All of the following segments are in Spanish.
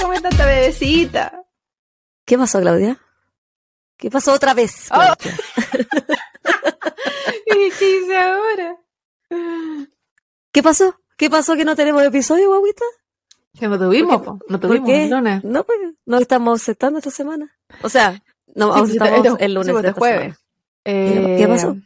¿Cómo está esta bebecita? ¿Qué pasó, Claudia? ¿Qué pasó otra vez? Oh. Qué hice ahora? ¿Qué pasó? ¿Qué pasó que no tenemos episodio, guaguita? Que no tuvimos, ¿Por po. no ¿Por tuvimos el lunes. No, pues, no estamos aceptando esta semana. O sea, no, Sí, sí, estamos este- el lunes pues, de de esta jueves. semana. Eh, ¿Qué pasó?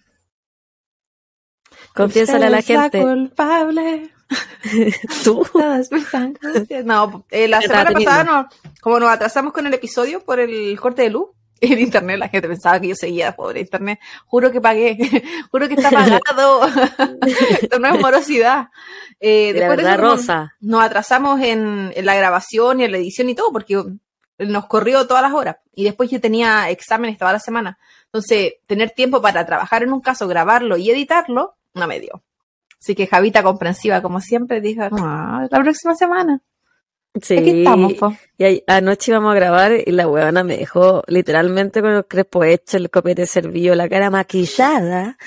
Confiésale a la usted es gente. culpable. Tú. Todas mis angustias. No, eh, la semana pasada, no, como nos atrasamos con el episodio por el corte de luz, en internet la gente pensaba que yo seguía, pobre internet. Juro que pagué, juro que está pagado. Esto no es morosidad. Eh, De la después de verdad, eso, como Rosa. Nos atrasamos en, en la grabación y en la edición y todo, porque nos corrió todas las horas. Y después yo tenía exámenes toda la semana. Entonces, tener tiempo para trabajar en un caso, grabarlo y editarlo, no me dio. Así que Javita comprensiva, como siempre, dijo, "Ah, la próxima semana. Sí. Aquí estamos, po. Y ahí- anoche íbamos a grabar y la huevona me dejó literalmente con el crepo hecho, el copete servido, la cara maquillada.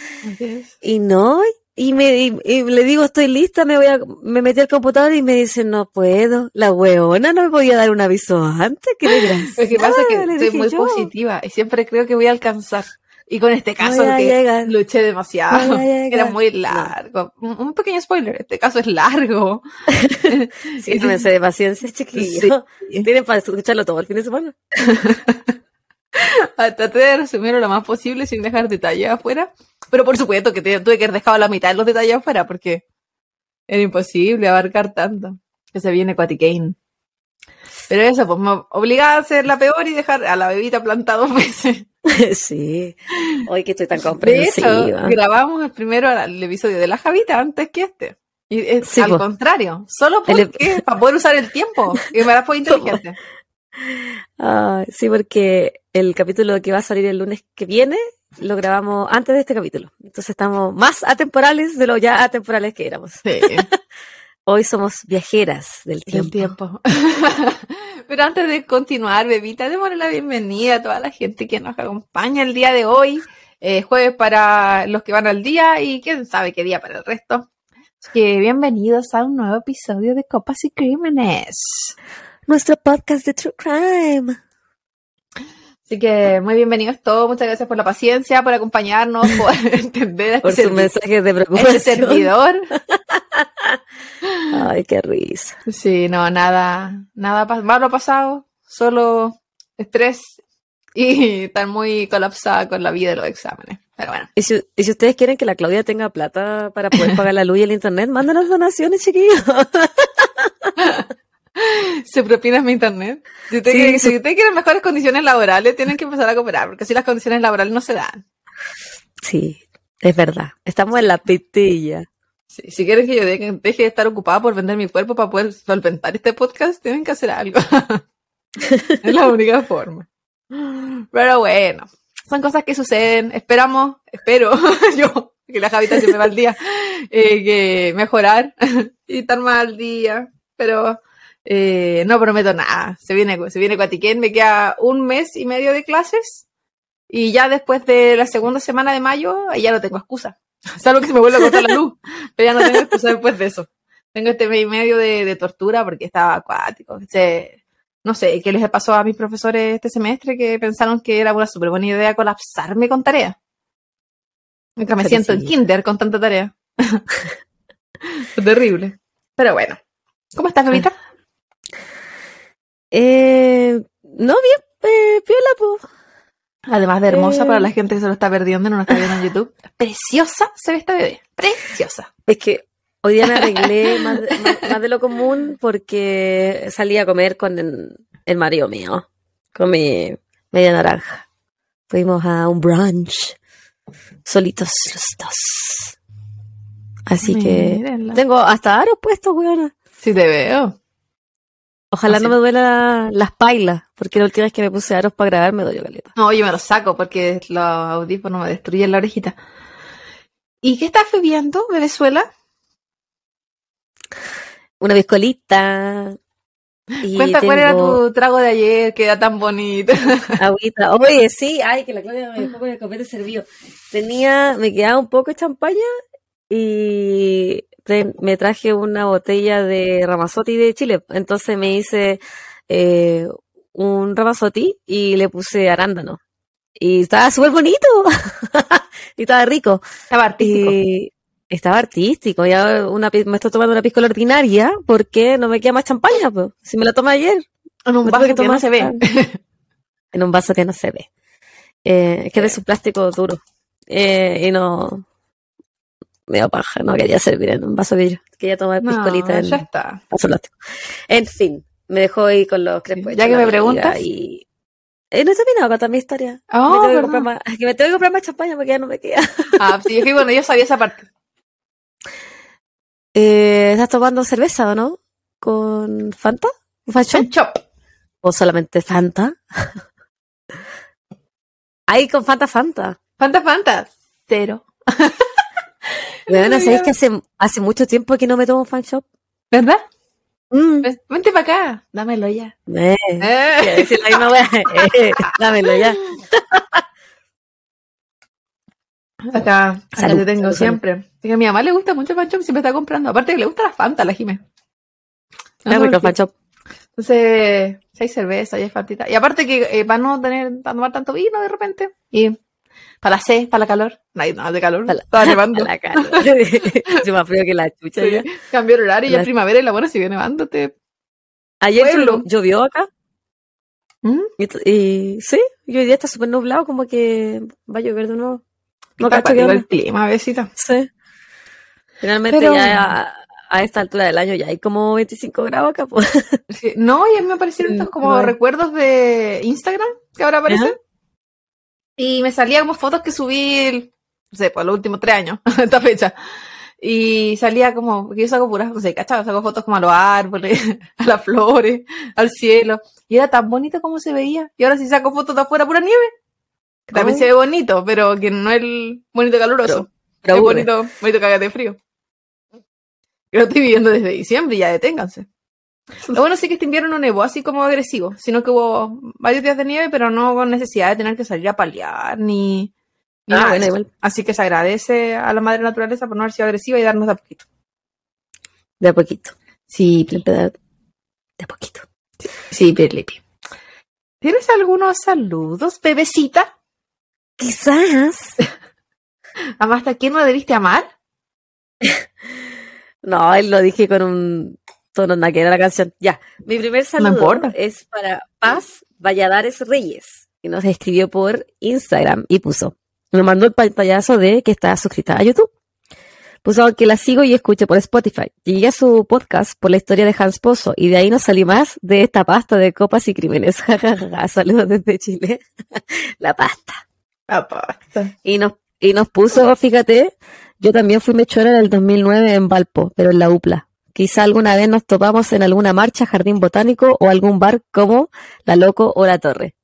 Y no, y me y, y le digo, estoy lista, me voy a, me metí al computador y me dice, no puedo. La huevona no me podía dar un aviso antes, qué desgracia. Lo que pasa es que soy muy yo. positiva y siempre creo que voy a alcanzar. Y con este caso que llegar. luché demasiado, era muy largo. Un, un pequeño spoiler, este caso es largo. Sí, no me sé de paciencia, chiquillo. Sí. Tienen para escucharlo todo el fin de semana. Traté de resumirlo lo más posible sin dejar detalles afuera. Pero por supuesto que te- tuve que haber dejado la mitad de los detalles afuera porque era imposible abarcar tanto. Que se viene Quaticane. Pero eso, pues me obligaba a ser la peor y dejar a la bebita plantada dos veces. sí. Hoy que estoy tan De hecho, comprensiva. grabamos el primero el episodio de la Javita antes que este. Y es Sí, al po. contrario, solo El- porque para poder usar el tiempo. Y me fue inteligente. Ay, sí, porque el capítulo que va a salir el lunes que viene lo grabamos antes de este capítulo. Entonces estamos más atemporales de lo ya atemporales que éramos. Sí, Hoy somos viajeras del el tiempo. tiempo. Pero antes de continuar, bebita, démosle la bienvenida a toda la gente que nos acompaña el día de hoy. Eh, jueves para los que van al día y quién sabe qué día para el resto. Así que bienvenidos a un nuevo episodio de Copas y Crímenes. Nuestro podcast de True Crime. Así que muy bienvenidos todos, muchas gracias por la paciencia, por acompañarnos, por entender Por este, sus servi- mensajes de este preocupación. servidor. Ay, qué risa. Sí, no, nada, nada malo ha pasado, solo estrés y estar muy colapsada con la vida de los exámenes. Pero bueno, Y si, y si ustedes quieren que la Claudia tenga plata para poder pagar la luz y el internet, mándanos donaciones, chiquillos. se propina mi internet. Si ustedes Sí, quieren, si ustedes quieren mejores condiciones laborales, tienen que empezar a cooperar, porque si las condiciones laborales no se dan. Sí, es verdad. Estamos en la pitilla. Sí, si quieren que yo deje, deje de estar ocupada por vender mi cuerpo para poder solventar este podcast, tienen que hacer algo. es la única forma. Pero bueno, son cosas que suceden. Esperamos, espero yo, que la Javita se me va al día, eh, que mejorar y estar más al día. Pero eh, no prometo nada. Se viene, se viene Cuatiquén, me queda un mes y medio de clases. Y ya después de la segunda semana de mayo, ya no tengo excusa. Salvo que se me vuelva a cortar la luz. Pero ya no tengo excusa después de eso. Tengo este mes y medio de, de tortura porque estaba acuático. Se- no sé, ¿qué les pasó a mis profesores este semestre que pensaron que era una súper buena idea colapsarme con tareas? Nunca me Pero siento en kinder con tanta tarea. Terrible. Pero bueno. ¿Cómo estás, Bebita? Eh, no, bien, eh, piola, po. Además de hermosa Eh. para la gente que se lo está perdiendo, no nos está viendo en YouTube. Preciosa se ve esta bebé. Preciosa. Es que hoy día me arreglé más de, más- más de lo común porque salí a comer con el, el marido mío, con mi media naranja. Fuimos a un brunch, solitos los dos. Así que tengo hasta aros puestos, weona. Sí te veo. Ojalá Así. no me duela las pailas, porque la última vez que me puse aros para grabar me dolió caleta. No, yo me lo saco porque los audífonos me destruyen la orejita. ¿Y qué estás bebiendo, Venezuela? Una biscolita. Y Cuenta cuál era tu trago de ayer, que era tan bonito. agüita. Oye, sí, ay, que la Claudia me dejó con el copete servido. Tenía, me quedaba un poco de champaña y me traje una botella de Ramazotti de Chile. Entonces me hice eh, un Ramazotti y le puse arándano. Y estaba súper bonito. y estaba rico. Estaba artístico. Y estaba artístico. Ya una, me estoy tomando una piscola ordinaria porque no me queda más champaña. Pues. Si me la tomé ayer. En un vaso que, no se ve. en un vaso que no se ve. Eh, es que es de su plástico duro. Eh, y no. Me dio paja, no quería servir en un vaso de vidrio. Quería tomar piscolita en ya está. vaso plástico. En fin, me dejó ahí con los crepos. Ya que me preguntas. Y... Eh, no he terminado con toda mi historia. Oh, me tengo que, más, que me tengo que comprar más champaña porque ya no me queda. Ah, sí, es que bueno, yo sabía esa parte. Eh, ¿Estás tomando cerveza o no? ¿Con Fanta? ¿Fan Shop? ¿O solamente Fanta? Ahí con Fanta Fanta. Fanta Fanta. Cero. Bueno, ¿sabéis que hace, hace mucho tiempo que no me tomo fan shop? ¿Verdad? Mm. Pues, vente para acá, dámelo ya. Eh, Eh. decir la misma wea. Eh, dámelo ya. Acá, acá Salud, te tengo salud, siempre. Sí, a mi mamá le gusta mucho el Fan Shop, siempre está comprando. Aparte que le gusta la Fanta, la Jime. No el fan shop. Entonces, si hay cerveza, y hay fantita. Y aparte que eh, para no tener, para tomar tanto vino de repente. Y para la sed, para la calor. No hay nada de calor. Para la- Estaba nevando. La cara. Yo más frío que la chucha Sí, ya. Cambió el horario, ya La- es primavera y la buena sigue nevando. Te... Ayer Pueblo. llovió acá. ¿Mm? Y, y sí, y hoy día está súper nublado, como que va a llover de nuevo. No cacho onda. el clima, besita. Sí. Finalmente Pero- ya a, a esta altura del año ya hay como 25 grados acá. Pues. Sí, No, y a mí me aparecieron estos como recuerdos de Instagram que ahora aparecen. Ajá. Y me salía como fotos que subí, el- no sé, por los últimos tres años, esta fecha. Y salía como, porque yo saco puras, no sé, ¿cachai? Saco fotos como a los árboles, a las flores, al cielo. Y era tan bonito como se veía. Y ahora sí saco fotos de afuera, pura nieve. Que también se ve bonito, pero que no es el bonito caluroso. Pero es bonito, bonito cagate frío. Yo lo estoy viviendo desde diciembre ya deténganse. Lo bueno sí que este invierno no nevó así como agresivo, sino que hubo varios días de nieve, pero no con necesidad de tener que salir a paliar ni, ni Ah, nada. Así que se agradece a la madre naturaleza por no haber sido agresiva y darnos de a poquito. De a poquito. Sí, de, de a poquito. sí, Pirlipi. ¿Tienes algunos saludos, bebecita? Quizás. ¿Amaste a quién no debiste amar? No, él lo dije con un tono nada que era la canción. Ya, mi primer saludo es para Paz Valladares Reyes, que nos escribió por Instagram y puso, me mandó el pantallazo de que está suscrita a YouTube. Puso que la sigo y escucho por Spotify. Llegué a su podcast por la historia de Hans Pozo y de ahí no salí más de esta pasta de copas y crímenes. Saludos desde Chile. la pasta. Ah, pasta. Y nos, y nos puso, fíjate, yo también fui mechona en el 2009 en Valpo, pero en la UPLA. Quizá alguna vez nos topamos en alguna marcha, jardín botánico o algún bar como La Loco o La Torre.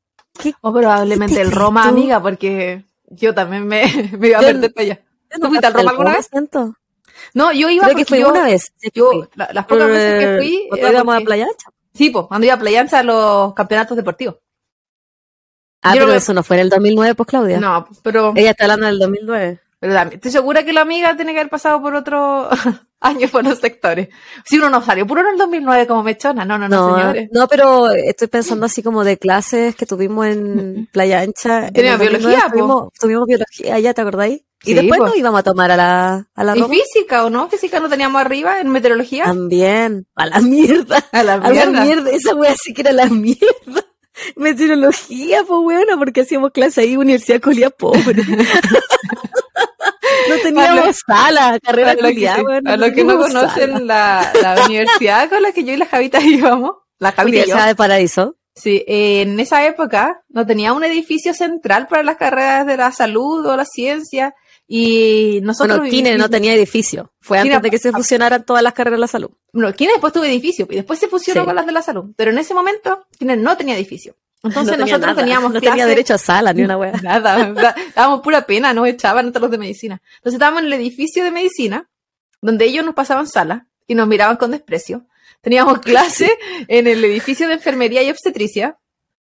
O probablemente ¿Qué el Roma, tú? amiga, porque yo también me, me iba a perder para allá. ¿Tú fuiste al Roma alguna vez? Siento. No, yo iba Creo que fui yo, una vez. yo la- las pocas veces que fui, Cuando era íbamos a porque- Playa Ancha. sí, pues, cuando iba a Playa Ancha a los campeonatos deportivos. Ah, Yo pero me- eso no fue en el 2009, pues Claudia. No, pero, Ella está hablando del 2009. Pero también, estoy segura que la amiga tiene que haber pasado por otro año por los sectores. Si uno no salió puro en el 2009 como mechona, no, no, no, No, señores. no, pero estoy pensando así como de clases que tuvimos en Playa Ancha. En Teníamos el 2009 biología. Tuvimos, tuvimos biología, ya te acordáis. Sí, y después po. nos íbamos a tomar a la, a la ¿Y Roma. física o no? ¿Física no teníamos arriba en meteorología? También. A la mierda. A la A la mierda. mierda. Esa wea sí que era la mierda. Meteorología, pues bueno, porque hacíamos clase ahí, universidad colía pobre. No teníamos sala, carrera culiá, sí, weón, a lo que no conocen la, la universidad con la que yo y la Javita íbamos, la Javita Universidad de Paraíso. Sí, eh, en esa época no tenía un edificio central para las carreras de la salud o la ciencia y nosotros Bueno, Kine no tenía edificio. Fue Kine- antes de que se fusionaran todas las carreras de la salud. No, Kine después tuvo edificio y después se fusionó Sí. con las de la salud, pero en ese momento Kine no tenía edificio. Entonces no nosotros nada, teníamos no tenía derecho a sala ni una wea. Nada, da- dábamos pura pena, nos echaban entre los de medicina. Entonces estábamos en el edificio de medicina, donde ellos nos pasaban sala y nos miraban con desprecio. Teníamos clase en el edificio de enfermería y obstetricia,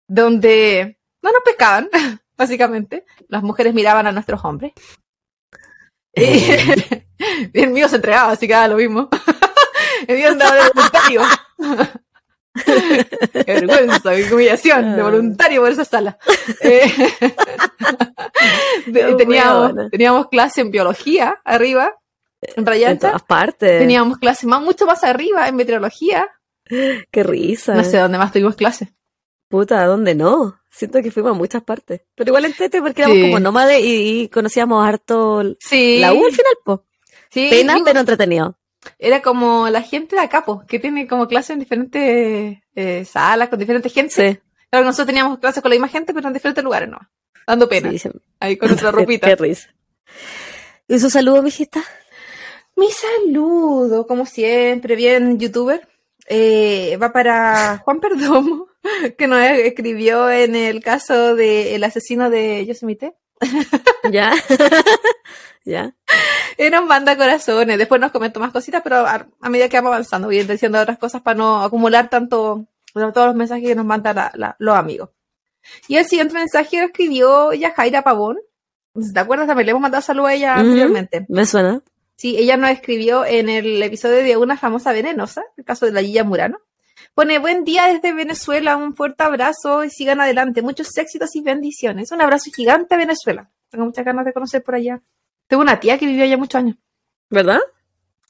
donde no nos pescaban, básicamente. Las mujeres miraban a nuestros hombres. el mío se entregaba, así que era lo mismo. el mío andaba de voluntario. Qué vergüenza, qué humillación, de ah. voluntario por esa sala. Eh, teníamos, teníamos clase en biología arriba, en Rayanta. En todas partes. Teníamos clase más, mucho más arriba, en meteorología. Qué risa. No sé dónde más tuvimos clase. Puta, ¿dónde no? Siento que fuimos a muchas partes. Pero igual en Tete porque éramos como nómades y, conocíamos harto sí. la U al final, po. Sí, Pena, pero entretenido. Era como la gente de acá, po, que tiene como clases en diferentes eh, salas, con diferentes gente. Sí. Claro, nosotros teníamos clases con la misma gente, pero en diferentes lugares, ¿no? Dando pena. Ahí con nuestra ropita. Qué risa. ¿Y su saludo, mijita? Mi saludo, como siempre, bien youtuber. Eh, va para Juan Perdomo, que nos escribió en el caso del asesino de Yosemite. Ya. ya. Nos manda corazones. Después nos comentó más cositas, pero a, medida que vamos avanzando, voy diciendo otras cosas para no acumular tanto todos los mensajes que nos mandan los amigos. Y el siguiente mensaje lo escribió Yajaira Pavón. ¿Te acuerdas? También le hemos mandado saludo a ella anteriormente. Me suena. Sí, ella nos escribió en el episodio de una famosa venenosa, el caso de la Gilla Murano. Pone, buen día desde Venezuela, un fuerte abrazo y sigan adelante. Muchos éxitos y bendiciones. Un abrazo gigante a Venezuela. Tengo muchas ganas de conocer por allá. Tengo una tía que vivió allá muchos años. ¿Verdad?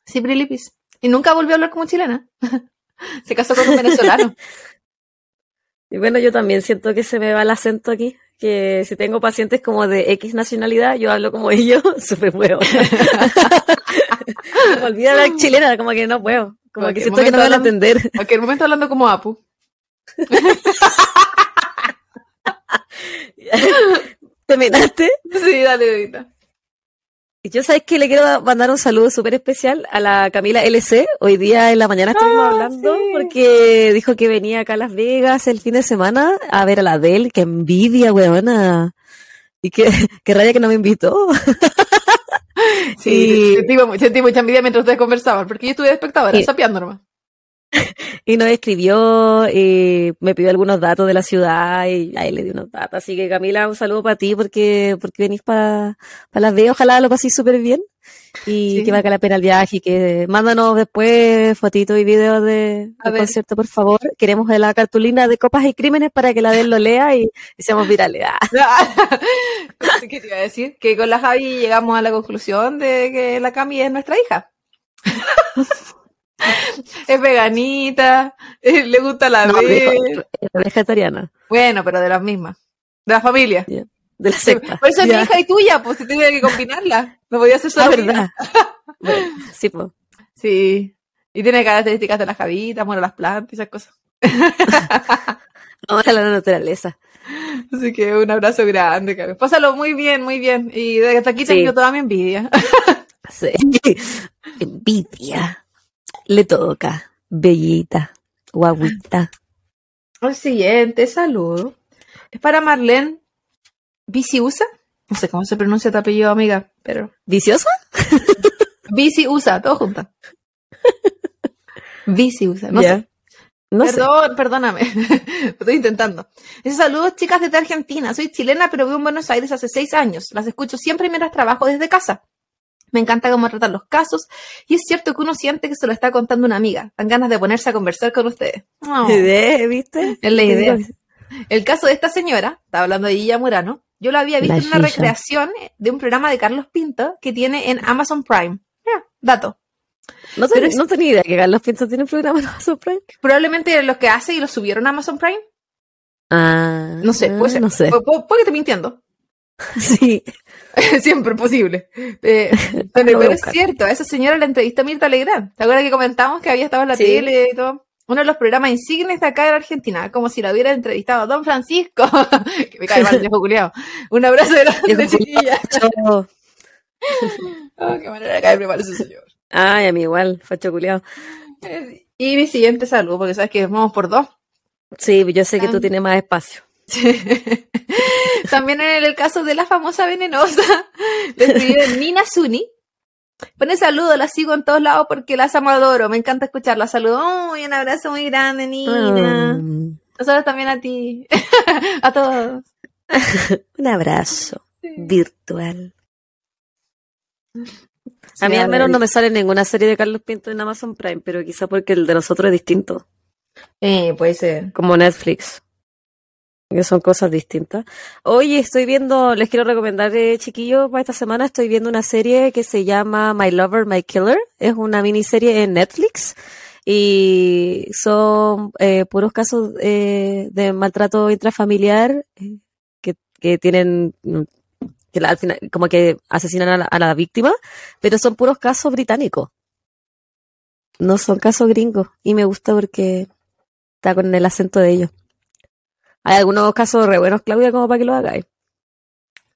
Sí, Brilipis. Y nunca volvió a hablar como chilena. se casó con un venezolano. y bueno, yo también siento que se me va el acento aquí que si tengo pacientes como de X nacionalidad, yo hablo como ellos, súper puedo. olvida la chilena, como que no puedo. Como que siento que no van a entender. En aquel momento hablando como Apu. ¿Te miraste? Sí, dale, Edita. Yo sabes que le quiero mandar un saludo súper especial a la Camila LC. Hoy día en la mañana estuvimos ah, hablando porque dijo que venía acá a Las Vegas el fin de semana a ver a la Adele. Que envidia, weona. Y que, que raya que no me invitó. Sí, sentí, mucha envidia mientras ustedes conversaban, porque yo estuve espectadora, sapeando nomás. y nos escribió y me pidió algunos datos de la ciudad y ahí le di unos datos. Así que Camila, un saludo para ti porque, porque venís para Las Vegas. Ojalá lo paséis súper bien y que valga la pena el viaje y que mándanos después fotitos y videos de, del concierto, por favor. Queremos la cartulina de copas y crímenes para que la de él lo lea y, seamos virales. ¿Qué te iba a decir? Que con la Javi llegamos a la conclusión de que la Cami es nuestra hija. es veganita, le gusta la no, es vegetariana. Bueno, pero de las mismas. De la familia. De la secta. Por eso es mi hija y tuya, pues si tenía que combinarla. No podía ser solo. verdad. sí, pues. Sí. Y tiene características de las javitas, bueno, las plantas y esas cosas. Vamos a la naturaleza. Así que un abrazo grande, Pásalo muy bien, muy bien. Y desde aquí tengo toda mi envidia. sí. Envidia le toca. Bellita, guaguita. El siguiente saludo es para Marlene Viciusa. No sé cómo se pronuncia tu apellido, amiga, pero. ¿Viciosa? Viciusa, todo junto. Viciusa, no sé. Perdón, perdóname. Estoy intentando. Ese saludo, chicas desde Argentina. Soy chilena, pero vivo en Buenos Aires hace seis años. Las escucho siempre mientras trabajo desde casa. Me encanta cómo tratan los casos y es cierto que uno siente que se lo está contando una amiga. Dan ganas de ponerse a conversar con ustedes. ¿Viste? Es la idea. El caso de esta señora, estaba hablando de Gilla Murano, yo la había visto en una recreación de un programa de Carlos Pinto que tiene en Amazon Prime. dato. No, tenía idea que Carlos Pinto tiene un programa en Amazon Prime. Probablemente los que hace y lo subieron a Amazon Prime. Ah, no sé, puede ser. No sé. puede que esté mintiendo. Sí. Siempre posible. Eh, pero, es cierto, a esa señora la entrevista Mirta Legrand. ¿Te acuerdas que comentamos que había estado en la tele y todo? Uno de los programas insignes de acá en Argentina, como si la hubiera entrevistado Don Francisco, que me cae mal, viejo culiao. Un abrazo de la chiquilla. oh, qué manera de caerme mal ese señor. Ay, a mí igual, facho culiao. Y mi siguiente saludo, porque sabes que vamos por dos. Sí, yo sé que tú tienes más espacio. También en el caso de la famosa venenosa, le escribe Nina Suni. Pone saludo, la sigo en todos lados porque las amo adoro. Me encanta escucharla. Saludo. un abrazo muy grande, Nina. Mm. Nosotros también a ti. a todos. un abrazo virtual. A mí al menos no me sale ninguna serie de Carlos Pinto en Amazon Prime, pero quizá porque el de nosotros es distinto. Eh, puede ser. Como Netflix. Son cosas distintas. Oye, estoy viendo, les quiero recomendar, eh, chiquillos, para esta semana estoy viendo una serie que se llama My Lover, My Killer. Es una miniserie en Netflix y son eh, puros casos eh, de maltrato intrafamiliar eh, que, tienen que al final como que asesinan a la, a la víctima, pero son puros casos británicos. No son casos gringos y me gusta porque está con el acento de ellos. Hay algunos casos re buenos, Claudia, como para que lo hagáis.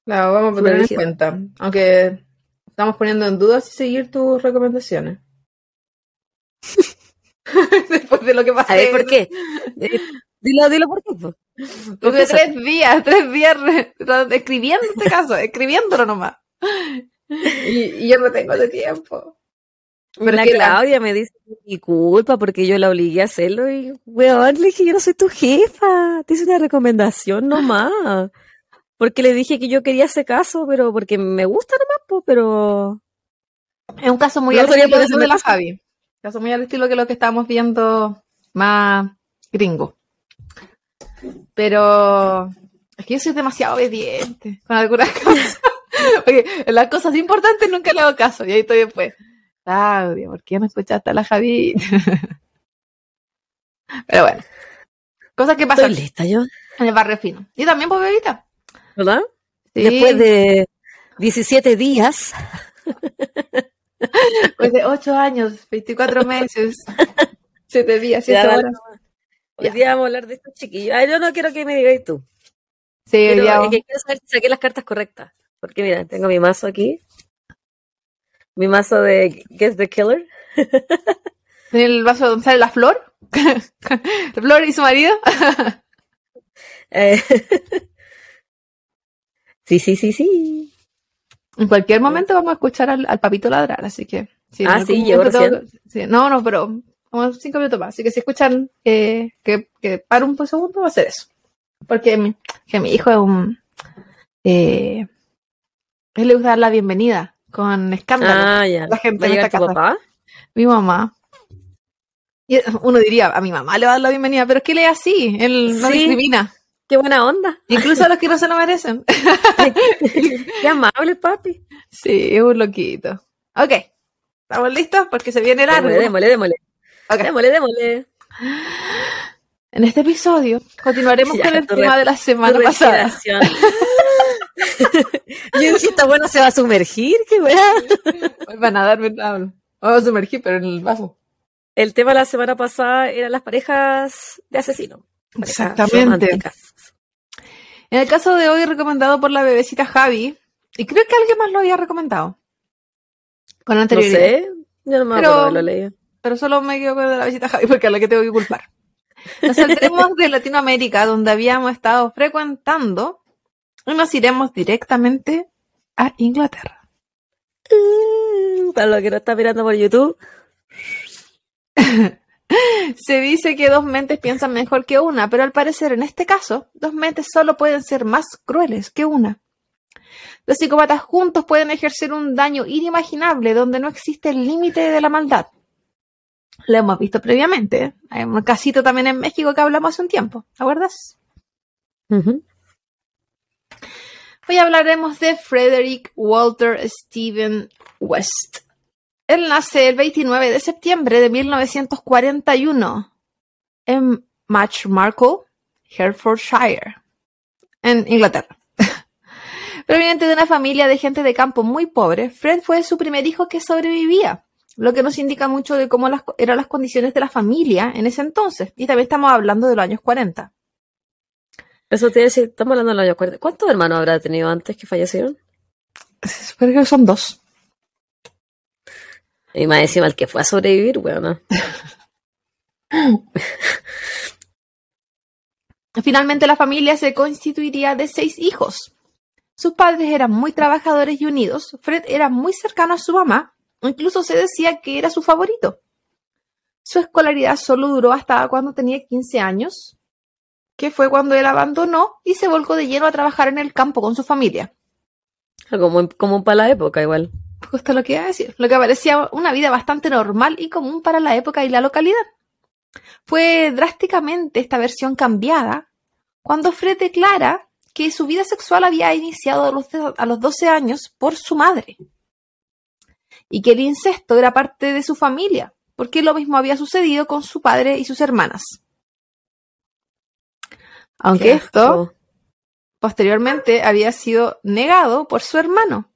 Claro, vamos a tener en cuenta. Aunque estamos poniendo en duda si seguir tus recomendaciones. Después de lo que pasó. A ver, ¿por qué? Eh, dilo, dilo por qué. po. Tuve tres días, tres días escribiendo este caso, escribiéndolo nomás. Y, y yo no tengo ese tiempo. Pero la Claudia me dice mi culpa porque yo la obligué a hacerlo y, weón, le dije, yo no soy tu jefa, te hice una recomendación nomás. Porque le dije que yo quería ese caso, pero porque me gusta nomás, po, pero... es un caso muy No al estilo de la. Javi. Caso muy al estilo que lo que estábamos viendo más gringo. Pero es que yo soy demasiado obediente con algunas cosas. Porque las cosas importantes nunca le hago caso. Y ahí estoy después. Claudia, ¿por qué no escuchaste a la Javi? Pero bueno. Cosas que pasan Estoy lista yo, en el barrio fino. Y también, pues, bebita. ¿verdad? Sí, Después de 17 días, después de 8 años, 24 meses, 7 días, 7 Ya, dale horas. hoy Ya. día vamos a hablar de estos chiquillos. Ay, yo no quiero que me digáis tú. Sí, Quiero, ya. es que quiero saber si saqué las cartas correctas. Porque mira, tengo mi mazo aquí. Mi mazo de Guess the Killer. ¿Tiene el vaso donde sale la flor? ¿La flor y su marido? Eh, sí, sí, sí, sí. En cualquier momento vamos a escuchar al, al papito ladrar, así que. Ah, sí, momento tengo- sí, No, no, pero como cinco minutos más. Así que si escuchan eh, que, que paro un segundo, va a ser eso. Porque mi, que mi hijo es un. Eh, él le gusta dar la bienvenida con escándalo. Ah, ya. La gente ¿Va a en esta tu casa. papá? Mi mamá. Y uno diría, a mi mamá le va a dar la bienvenida, pero es que él es así, él no Sí. discrimina. Qué buena onda. Incluso a los que no se lo merecen. Qué amable, papi. Sí, es un loquito. Ok, ¿estamos listos? Porque se viene largo. Démosle, démosle, démosle. Ok. Démosle, démosle. En este episodio continuaremos Ya, con el tema de la semana pasada. Yo dije, esta buena se va a sumergir, qué weá. Hoy van a darme hablo. Vamos a sumergir, pero en el vaso. El tema de la semana pasada eran las parejas de asesinos. Parejas Exactamente. románticas. En el caso de hoy, recomendado por la bebecita Javi, y creo que alguien más lo había recomendado. Con No anterioridad. sé, yo no me Pero- acuerdo haberlo leído. pero solo me quedo con la visita Javi porque es la que tengo que culpar. Nos saldremos de Latinoamérica, donde habíamos estado frecuentando, y nos iremos directamente a Inglaterra. Uh, Para los que no están mirando por YouTube, Se dice que dos mentes piensan mejor que una, pero al parecer en este caso, dos mentes solo pueden ser más crueles que una. Los psicópatas juntos pueden ejercer un daño inimaginable donde no existe el límite de la maldad. Lo hemos visto previamente. ¿eh? Hay un casito también en México que hablamos hace un tiempo. ¿Te acuerdas? Hoy hablaremos de Frederick Walter Stephen West. Él nace el 29 de septiembre de 1941 en Markle, Herefordshire, en Inglaterra. Proveniente de una familia de gente de campo muy pobre, Fred fue su primer hijo que sobrevivía, lo que nos indica mucho de cómo las, eran las condiciones de la familia en ese entonces. Y también estamos hablando de los años 40. Eso te decir, estamos hablando de los años 40. ¿Cuántos hermanos habrá tenido antes que fallecieron? Creo que son dos. Y más encima el que fue a sobrevivir, bueno. Finalmente la familia se constituiría de seis hijos. Sus padres eran muy trabajadores y unidos. Fred era muy cercano a su mamá. Incluso se decía que era su favorito. Su escolaridad solo duró hasta cuando tenía 15 años, que fue cuando él abandonó y se volcó de lleno a trabajar en el campo con su familia. Común para la época, igual. justo lo que iba a decir, lo que parecía una vida bastante normal y común para la época y la localidad. Fue drásticamente esta versión cambiada cuando Fred declara que su vida sexual había iniciado a los, a los 12 años por su madre y que el incesto era parte de su familia, porque lo mismo había sucedido con su padre y sus hermanas. Aunque esto posteriormente había sido negado por su hermano,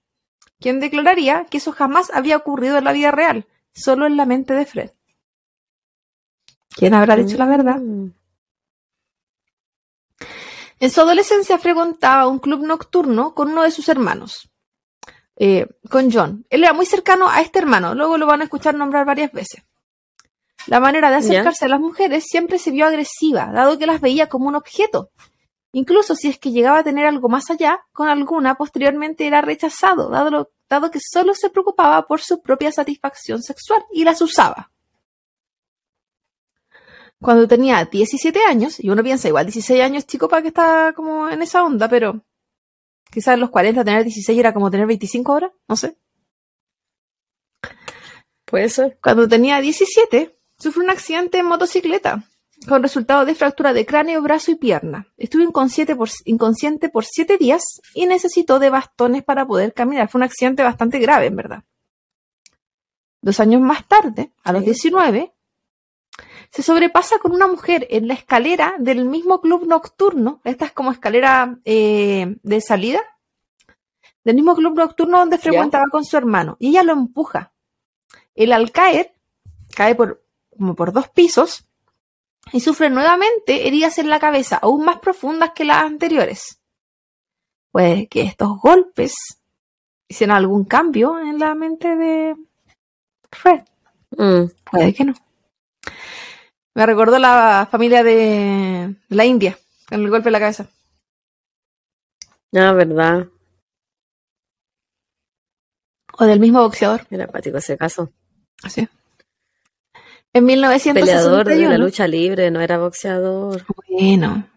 quien declararía que eso jamás había ocurrido en la vida real, solo en la mente de Fred. ¿Quién habrá dicho la verdad? Mm. En su adolescencia frecuentaba un club nocturno con uno de sus hermanos, eh, con John. Él era muy cercano a este hermano, luego lo van a escuchar nombrar varias veces. La manera de acercarse a las mujeres siempre se vio agresiva, dado que las veía como un objeto. Incluso si es que llegaba a tener algo más allá, con alguna posteriormente era rechazado, dado, dado que solo se preocupaba por su propia satisfacción sexual y las usaba. Cuando tenía 17 años, y uno piensa igual 16 años chico para que está como en esa onda, pero quizás en los 40 tener 16 era como tener 25 ahora, no sé. Puede ser. Cuando tenía 17, sufrió un accidente en motocicleta con resultado de fractura de cráneo, brazo y pierna. Estuvo inconsciente por, inconsciente por siete días y necesitó de bastones para poder caminar. Fue un accidente bastante grave, en verdad. Dos años más tarde, a los 19, se sobrepasa con una mujer en la escalera del mismo club nocturno. Esta es como escalera eh, de salida. Del mismo club nocturno donde frecuentaba con su hermano. Y ella lo empuja. Él al caer, cae por, como por dos pisos y sufre nuevamente heridas en la cabeza, aún más profundas que las anteriores. Puede que estos golpes hicieron algún cambio en la mente de Fred. Mm. Puede que no. Me recordó la familia de la India, con el golpe en la cabeza. Ah, verdad. O del mismo boxeador. Era apático ese caso. Así. En 1961. Peleador de la lucha libre, no era boxeador. Bueno.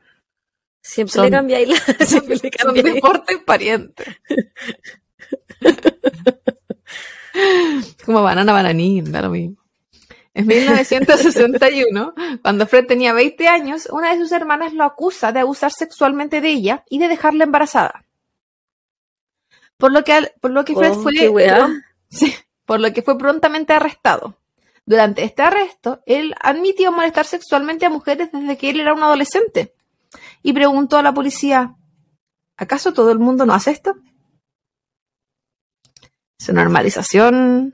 Siempre le cambia la. Siempre le cambia son deporte y pariente. Como banana bananín, da lo mismo. En 1961, cuando Fred tenía 20 años, una de sus hermanas lo acusa de abusar sexualmente de ella y de dejarla embarazada. Por lo que, por lo que Fred oh, fue. Sí, por lo que fue prontamente arrestado. Durante este arresto, él admitió molestar sexualmente a mujeres desde que él era un adolescente y preguntó a la policía, ¿acaso todo el mundo no hace esto? Su normalización.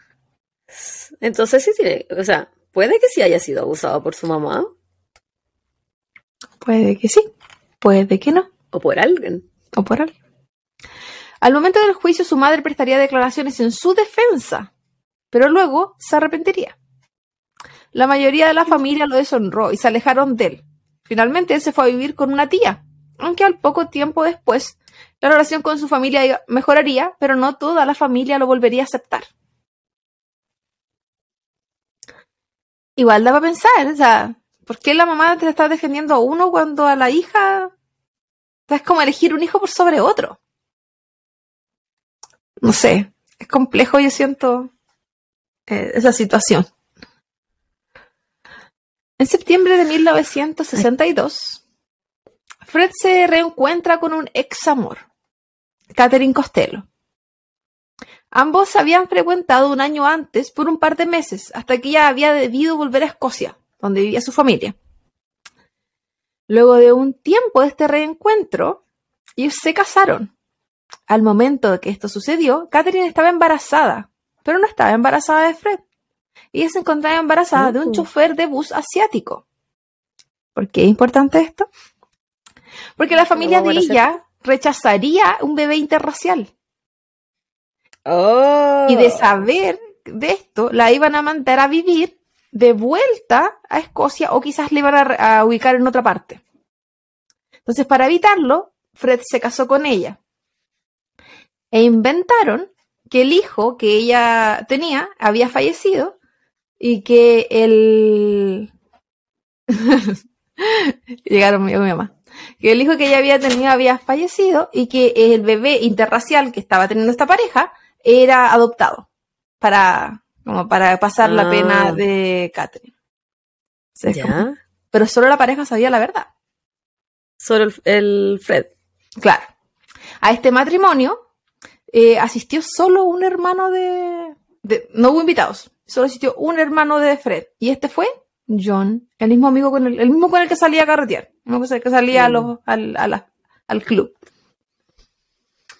Entonces sí tiene, o sea, puede que sí haya sido abusado por su mamá. Puede que sí, puede que no. O por alguien. O por alguien. Al momento del juicio, su madre prestaría declaraciones en su defensa, pero luego se arrepentiría. La mayoría de la familia lo deshonró y se alejaron de él. Finalmente él se fue a vivir con una tía, aunque al poco tiempo después la relación con su familia mejoraría, pero no toda la familia lo volvería a aceptar. Igual daba a pensar, o sea, ¿por qué la mamá te está defendiendo a uno cuando a la hija es como elegir un hijo por sobre otro? No sé, es complejo, yo siento eh, esa situación. En septiembre de 1962, Fred se reencuentra con un ex amor, Catherine Costello. Ambos habían frecuentado un año antes por un par de meses, hasta que ella había debido volver a Escocia, donde vivía su familia. Luego de un tiempo de este reencuentro, ellos se casaron. Al momento de que esto sucedió, Catherine estaba embarazada, pero no estaba embarazada de Fred. Ella se encontraba embarazada de un chofer de bus asiático. ¿Por qué es importante esto? Porque la familia de ella rechazaría un bebé interracial. Oh. Y de saber de esto, la iban a mandar a vivir de vuelta a Escocia o quizás le iban a, a ubicar en otra parte. Entonces, para evitarlo, Fred se casó con ella. E inventaron que el hijo que ella tenía había fallecido y que el... Llegaron mi, mi mamá. Que el hijo que ella había tenido había fallecido y que el bebé interracial que estaba teniendo esta pareja era adoptado para, como para pasar la pena Ah. de Catherine. Como- Ya. Pero solo la pareja sabía la verdad. Solo el, el Fred. Claro. A este matrimonio eh, asistió solo un hermano de, de- No hubo invitados. Solo asistió un hermano de Fred. Y este fue John, el mismo amigo con el, el mismo con el que salía a carretear. El mismo que salía a Mm. los- al, a la- al club.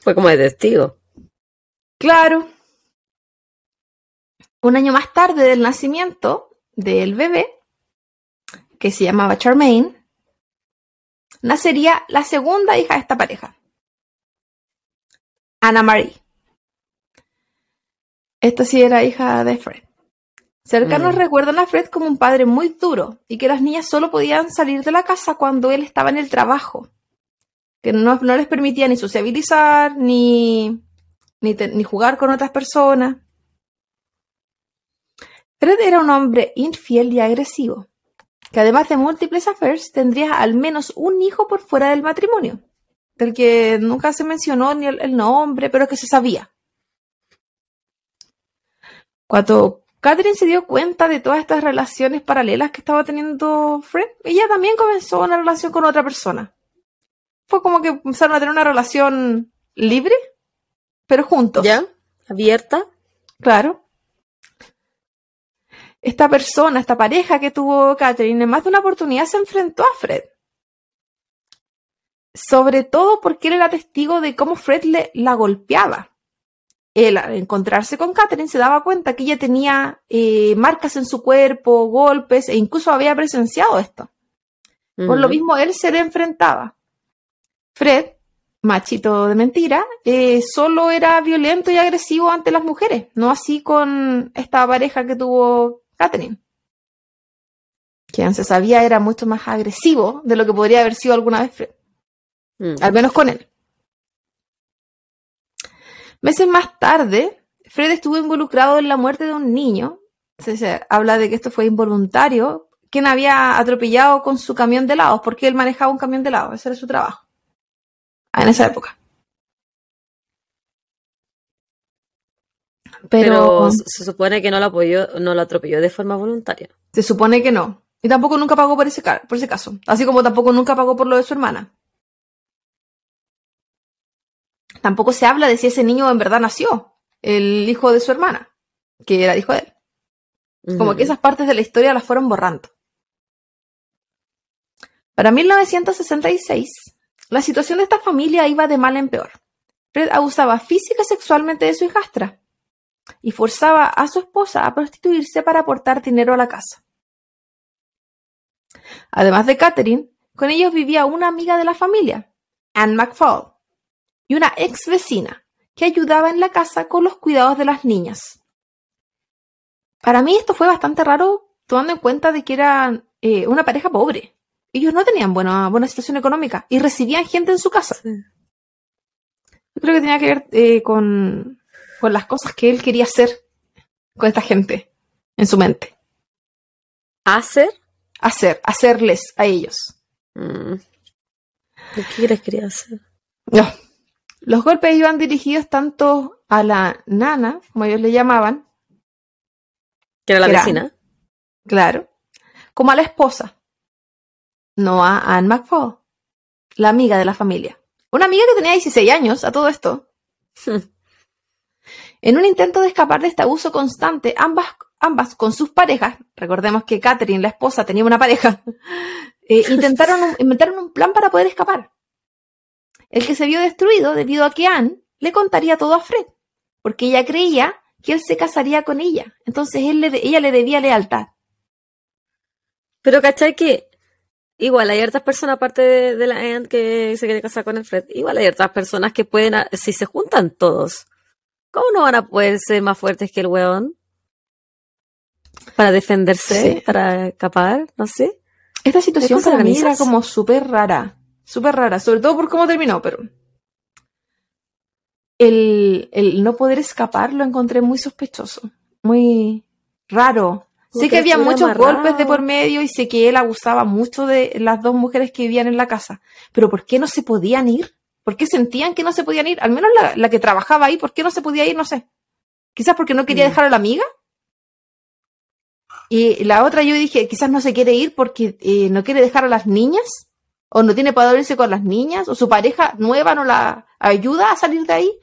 Fue como de testigo. Claro. Un año más tarde del nacimiento del bebé, que se llamaba Charmaine, nacería la segunda hija de esta pareja, Anna Marie. Esta sí era hija de Fred. Cercanos Mm. recuerdan a Fred como un padre muy duro y que las niñas solo podían salir de la casa cuando él estaba en el trabajo, que no, no les permitía ni sociabilizar ni, ni, te- ni jugar con otras personas. Fred era un hombre infiel y agresivo, que además de múltiples affairs tendría al menos un hijo por fuera del matrimonio, del que nunca se mencionó ni el, el nombre, pero que se sabía. Cuando Catherine se dio cuenta de todas estas relaciones paralelas que estaba teniendo Fred, ella también comenzó una relación con otra persona. Fue como que empezaron a tener una relación libre, pero juntos. ¿Ya? ¿Abierta? Claro. Esta persona, esta pareja que tuvo Catherine, en más de una oportunidad se enfrentó a Fred. Sobre todo porque él era testigo de cómo Fred le, la golpeaba. Él, al encontrarse con Catherine, se daba cuenta que ella tenía eh, marcas en su cuerpo, golpes, e incluso había presenciado esto. Por lo mismo, él se le enfrentaba. Fred, machito de mentira, eh, solo era violento y agresivo ante las mujeres, no así con esta pareja que tuvo Catherine. Quien se sabía era mucho más agresivo de lo que podría haber sido alguna vez Fred, Mm. al menos con él. Meses más tarde, Fred estuvo involucrado en la muerte de un niño. Se, se habla de que esto fue involuntario, quien había atropellado con su camión de helados, porque él manejaba un camión de helados, ese era su trabajo. En esa época. Pero, Pero, se supone que no lo apoyó, no lo atropelló de forma voluntaria. se supone que no. Y tampoco nunca pagó por ese, por ese caso. Así como tampoco nunca pagó por lo de su hermana. Tampoco se habla de si ese niño en verdad nació, el hijo de su hermana, que era hijo de él. Como que esas partes de la historia las fueron borrando. Para 1966, la situación de esta familia iba de mal en peor. Fred abusaba física y sexualmente de su hijastra y forzaba a su esposa a prostituirse para aportar dinero a la casa. Además de Catherine, con ellos vivía una amiga de la familia, Anne McFall, y una ex vecina que ayudaba en la casa con los cuidados de las niñas. Para mí esto fue bastante raro, tomando en cuenta de que eran eh, una pareja pobre. Ellos no tenían buena, buena situación económica y recibían gente en su casa. Yo creo que tenía que ver eh, con, con las cosas que él quería hacer con esta gente en su mente. ¿Hacer? Hacer, hacerles a ellos. Mm. ¿Qué quieres quería hacer? No. Los golpes iban dirigidos tanto a la nana, como ellos le llamaban, Que era la vecina. claro, como a la esposa, no a Anne McFall, la amiga de la familia. Una amiga que tenía 16 años a todo esto. En un intento de escapar de este abuso constante, ambas, ambas con sus parejas, recordemos que Catherine, la esposa, tenía una pareja, eh, intentaron un- inventaron un plan para poder escapar. El que se vio destruido debido a que Anne le contaría todo a Fred, porque ella creía que él se casaría con ella. Entonces él le de- ella le debía lealtad. Pero ¿cachai que igual hay hartas personas, aparte de, de la Anne que se quiere casar con el Fred, igual hay hartas personas que pueden, a- si se juntan todos, ¿cómo no van a poder ser más fuertes que el weón? Para defenderse, Sí. para escapar, no sé. Esta situación para mí era como súper rara, súper rara, sobre todo por cómo terminó, pero el, el no poder escapar lo encontré muy sospechoso, muy raro. Como sé que había muchos amarrado. golpes de por medio y sé que él abusaba mucho de las dos mujeres que vivían en la casa, pero ¿por qué no se podían ir? ¿Por qué sentían que no se podían ir? Al menos la, que trabajaba ahí, ¿por qué no se podía ir? No sé. Quizás porque no quería mm. dejar a la amiga. Y la otra yo dije, quizás no se quiere ir porque eh, no quiere dejar a las niñas, o no tiene para irse con las niñas, o su pareja nueva no la ayuda a salir de ahí.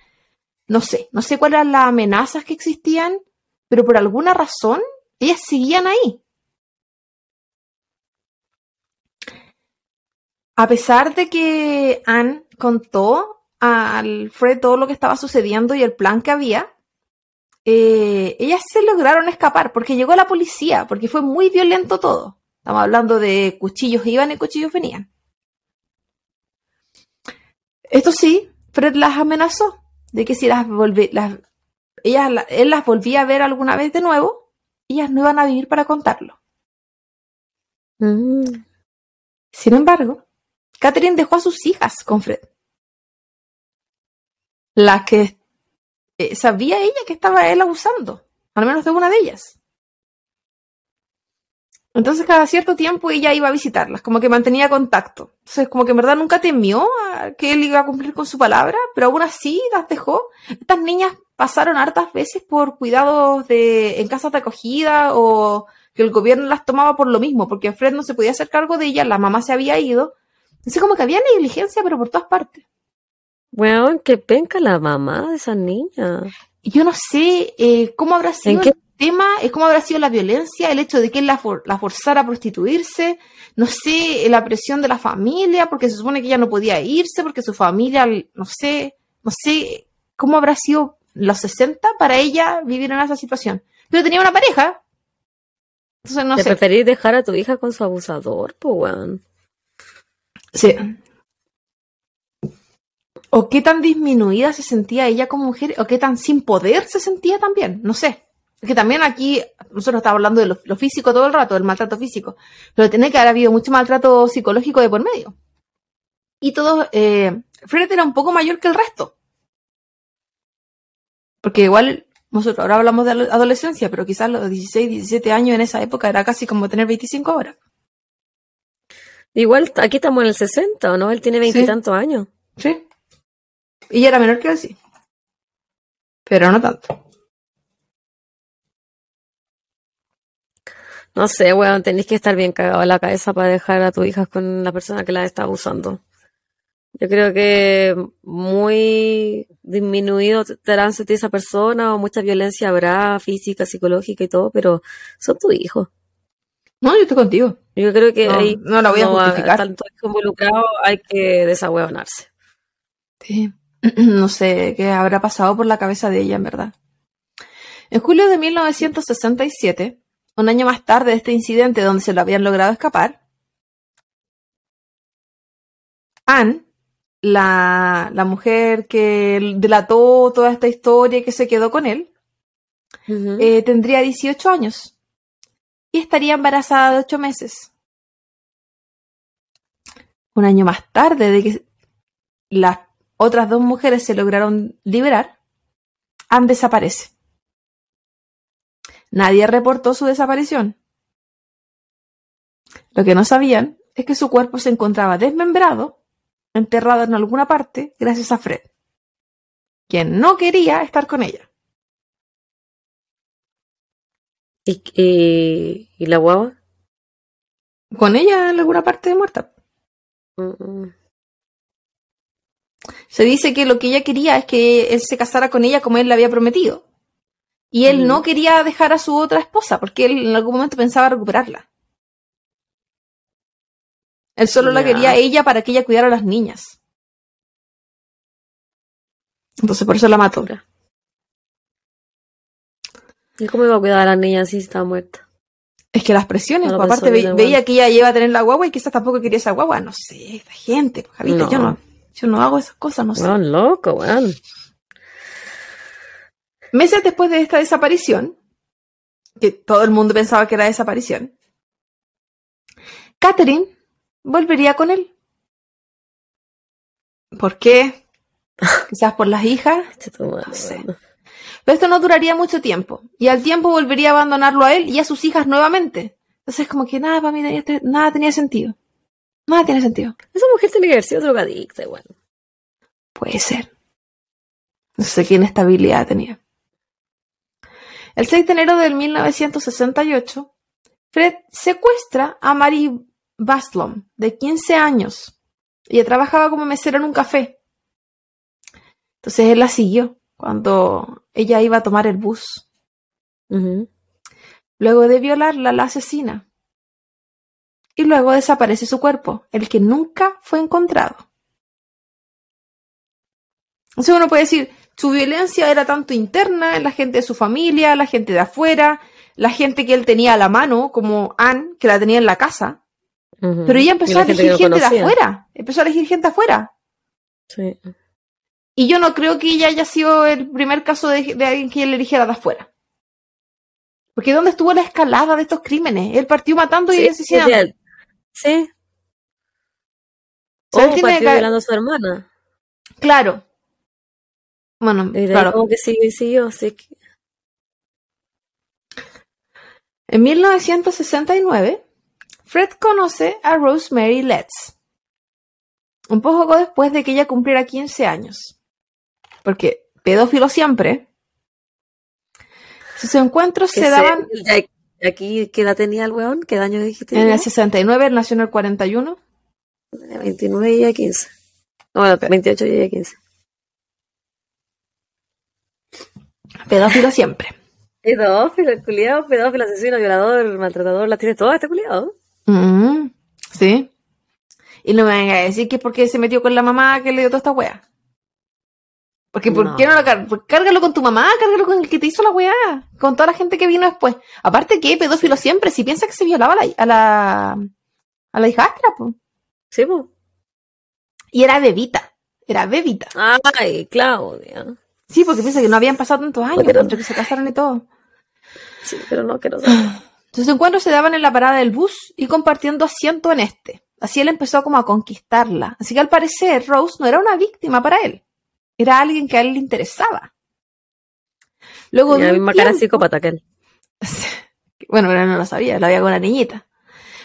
No sé, no sé cuáles eran las amenazas que existían, pero por alguna razón ellas seguían ahí. A pesar de que Anne contó a Alfred todo lo que estaba sucediendo y el plan que había, eh, ellas se lograron escapar porque llegó la policía, porque fue muy violento todo. Estamos hablando de cuchillos iban y cuchillos venían. Esto sí, Fred las amenazó de que si las, las ellas, él las volvía a ver alguna vez de nuevo, ellas no iban a vivir para contarlo. Mm. Sin embargo, Catherine dejó a sus hijas con Fred. Las que eh, sabía ella que estaba él abusando, al menos de una de ellas. Entonces cada cierto tiempo ella iba a visitarlas, como que mantenía contacto. Entonces como que en verdad nunca temió a que él iba a cumplir con su palabra, pero aún así las dejó. Estas niñas pasaron hartas veces por cuidados de, en casas de acogida o que el gobierno las tomaba por lo mismo, porque Fred no se podía hacer cargo de ellas, la mamá se había ido Así como que había negligencia, pero por todas partes. Bueno, qué penca la mamá de esa niña. Yo no sé eh, cómo habrá sido tema, es cómo habrá sido la violencia, el hecho de que él la, la, forzara a prostituirse, no sé, la presión de la familia, porque se supone que ella no podía irse, porque su familia, no sé, no sé cómo habrá sido los 60 para ella vivir en esa situación. Pero tenía una pareja. Entonces no ¿Te preferís dejar a tu hija con su abusador, pues, Sí. O qué tan disminuida se sentía ella como mujer, o qué tan sin poder se sentía también, no sé. Es que también aquí nosotros estamos hablando de lo, físico todo el rato, del maltrato físico, pero tiene que haber habido mucho maltrato psicológico de por medio. Y todo, eh, Fred era un poco mayor que el resto. Porque igual nosotros ahora hablamos de adolescencia, pero quizás los 16, 17 años en esa época era casi como tener 25 horas. Igual aquí estamos en el 60, ¿o no? Él tiene veintitantos años. Sí. Y era menor que él, sí. Pero no tanto. No sé, weón, tenéis que estar bien cagado en la cabeza para dejar a tu hija con la persona que la está abusando. Yo creo que muy disminuido te harán sentir esa persona o mucha violencia habrá, física, psicológica y todo, pero son tu hijo. No, yo estoy contigo. Yo creo que no, ahí no la voy a justificar. Tanto involucrado hay que desahueonarse. Sí. No sé qué habrá pasado por la cabeza de ella, en verdad. En julio de 1967, un año más tarde de este incidente donde se lo habían logrado escapar, Anne, la, la mujer que delató toda esta historia y que se quedó con él, eh, tendría 18 años y estaría embarazada de ocho meses. Un año más tarde de que las otras dos mujeres se lograron liberar, Anne desaparece. Nadie reportó su desaparición. Lo que no sabían es que su cuerpo se encontraba desmembrado, enterrado en alguna parte, gracias a Fred, quien no quería estar con ella. ¿Y, y, la guagua? Con ella en alguna parte de muerta. Se dice que lo que ella quería es que él se casara con ella como él le había prometido. Y él no quería dejar a su otra esposa porque él en algún momento pensaba recuperarla. Él solo la quería a ella para que ella cuidara a las niñas. Entonces por eso la mató. ¿Y cómo iba a cuidar a la niña si estaba muerta? Es que las presiones, pues, aparte veía que ella iba a tener la guagua y quizás tampoco quería esa guagua, no sé, esta gente, pues, yo no, yo no hago esas cosas, no sé. No, loco, weón. Meses después de esta desaparición, que todo el mundo pensaba que era desaparición, Catherine volvería con él. ¿Por qué? Quizás por las hijas. no sé. Pero esto no duraría mucho tiempo. Y al tiempo volvería a abandonarlo a él y a sus hijas nuevamente. Entonces, como que nada para mí nada tenía sentido. Nada tiene sentido. Esa mujer tiene que haber sido drogadicta, igual. Puede ser. No sé qué inestabilidad tenía. El 6 de enero de 1968, Fred secuestra a Mary Bastlom, de 15 años. Ella trabajaba como mesera en un café. Entonces él la siguió cuando ella iba a tomar el bus. Luego de violarla, la asesina. Y luego desaparece su cuerpo, el que nunca fue encontrado. Entonces uno puede decir, su violencia era tanto interna, en la gente de su familia, la gente de afuera, la gente que él tenía a la mano, como Anne, que la tenía en la casa. Pero ella empezó a elegir gente, de afuera. Empezó a elegir gente afuera. Sí. Y yo no creo que ella haya sido el primer caso de, alguien que él eligiera de afuera. Porque ¿dónde estuvo la escalada de estos crímenes? Él partió matando y asesinando. Sí. O partió violando a su hermana. Claro. Bueno, claro. Como que sí, siguió, sí. En 1969, Fred conoce a Rosemary Letts, un poco después de que ella cumpliera 15 años. Porque pedófilo siempre. Sus encuentros se daban. ¿Aquí qué edad tenía el weón? ¿Qué año dijiste? En el 69, él nació en el 41. 29 y 15. Bueno, 28 y 15. Pedófilo siempre. Pedófilo, culiado, pedófilo, asesino, violador, maltratador, la tiene toda este culiado. Mm, sí. Y no me venga a decir que es porque se metió con la mamá que le dio toda esta wea. Porque ¿por qué no lo cargas? Cárgalo con tu mamá, cárgalo con el que te hizo la weá, con toda la gente que vino después. Aparte que pedófilo siempre, si piensa que se violaba a la, a la, a la hijastra, pues. Sí, pues. Y era bebita, era bebita. Ay, Claudia. Sí, porque piensa que no habían pasado tantos años, entre que se casaron y todo. Sí, pero no quiero saber. Sus encuentros se daban en la parada del bus y compartiendo asiento en este. Así él empezó como a conquistarla. Así que al parecer Rose no era una víctima para él. Era alguien que a él le interesaba. Luego de la misma cara psicópata que él. bueno, pero no lo sabía, lo había con la niñita.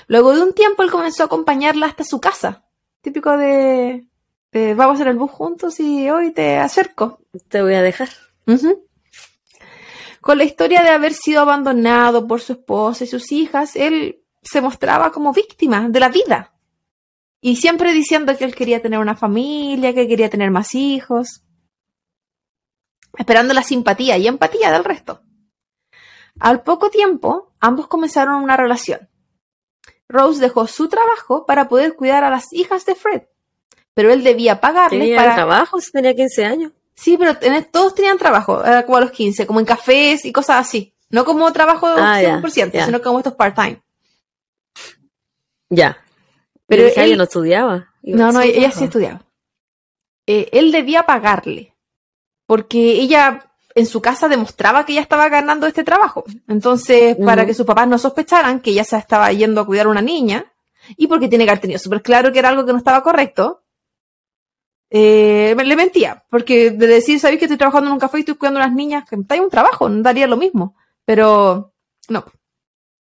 Luego de un tiempo él comenzó a acompañarla hasta su casa. Típico de, vamos a hacer el bus juntos y hoy te acerco. Te voy a dejar. Con la historia de haber sido abandonado por su esposa y sus hijas, él se mostraba como víctima de la vida. Y siempre diciendo que él quería tener una familia, que quería tener más hijos. Esperando la simpatía y empatía del resto. Al poco tiempo, ambos comenzaron una relación. Rose dejó su trabajo para poder cuidar a las hijas de Fred, pero él debía pagarle ¿Tenía para... trabajo? Tenía 15 años. Sí, pero todos tenían trabajo, como a los 15, como en cafés y cosas así. No como trabajo ah, 100%, sino como estos part-time. Ya. Pero ella no estudiaba. No, no, ella sí estudiaba. Eh, él debía pagarle, porque ella en su casa demostraba que ella estaba ganando este trabajo. Entonces, para que sus papás no sospecharan que ella se estaba yendo a cuidar a una niña, y porque tiene que haber tenido súper claro que era algo que no estaba correcto, eh, le mentía, porque de decir, sabéis que estoy trabajando en un café y estoy cuidando a las niñas, que hay un trabajo, no daría lo mismo. Pero no,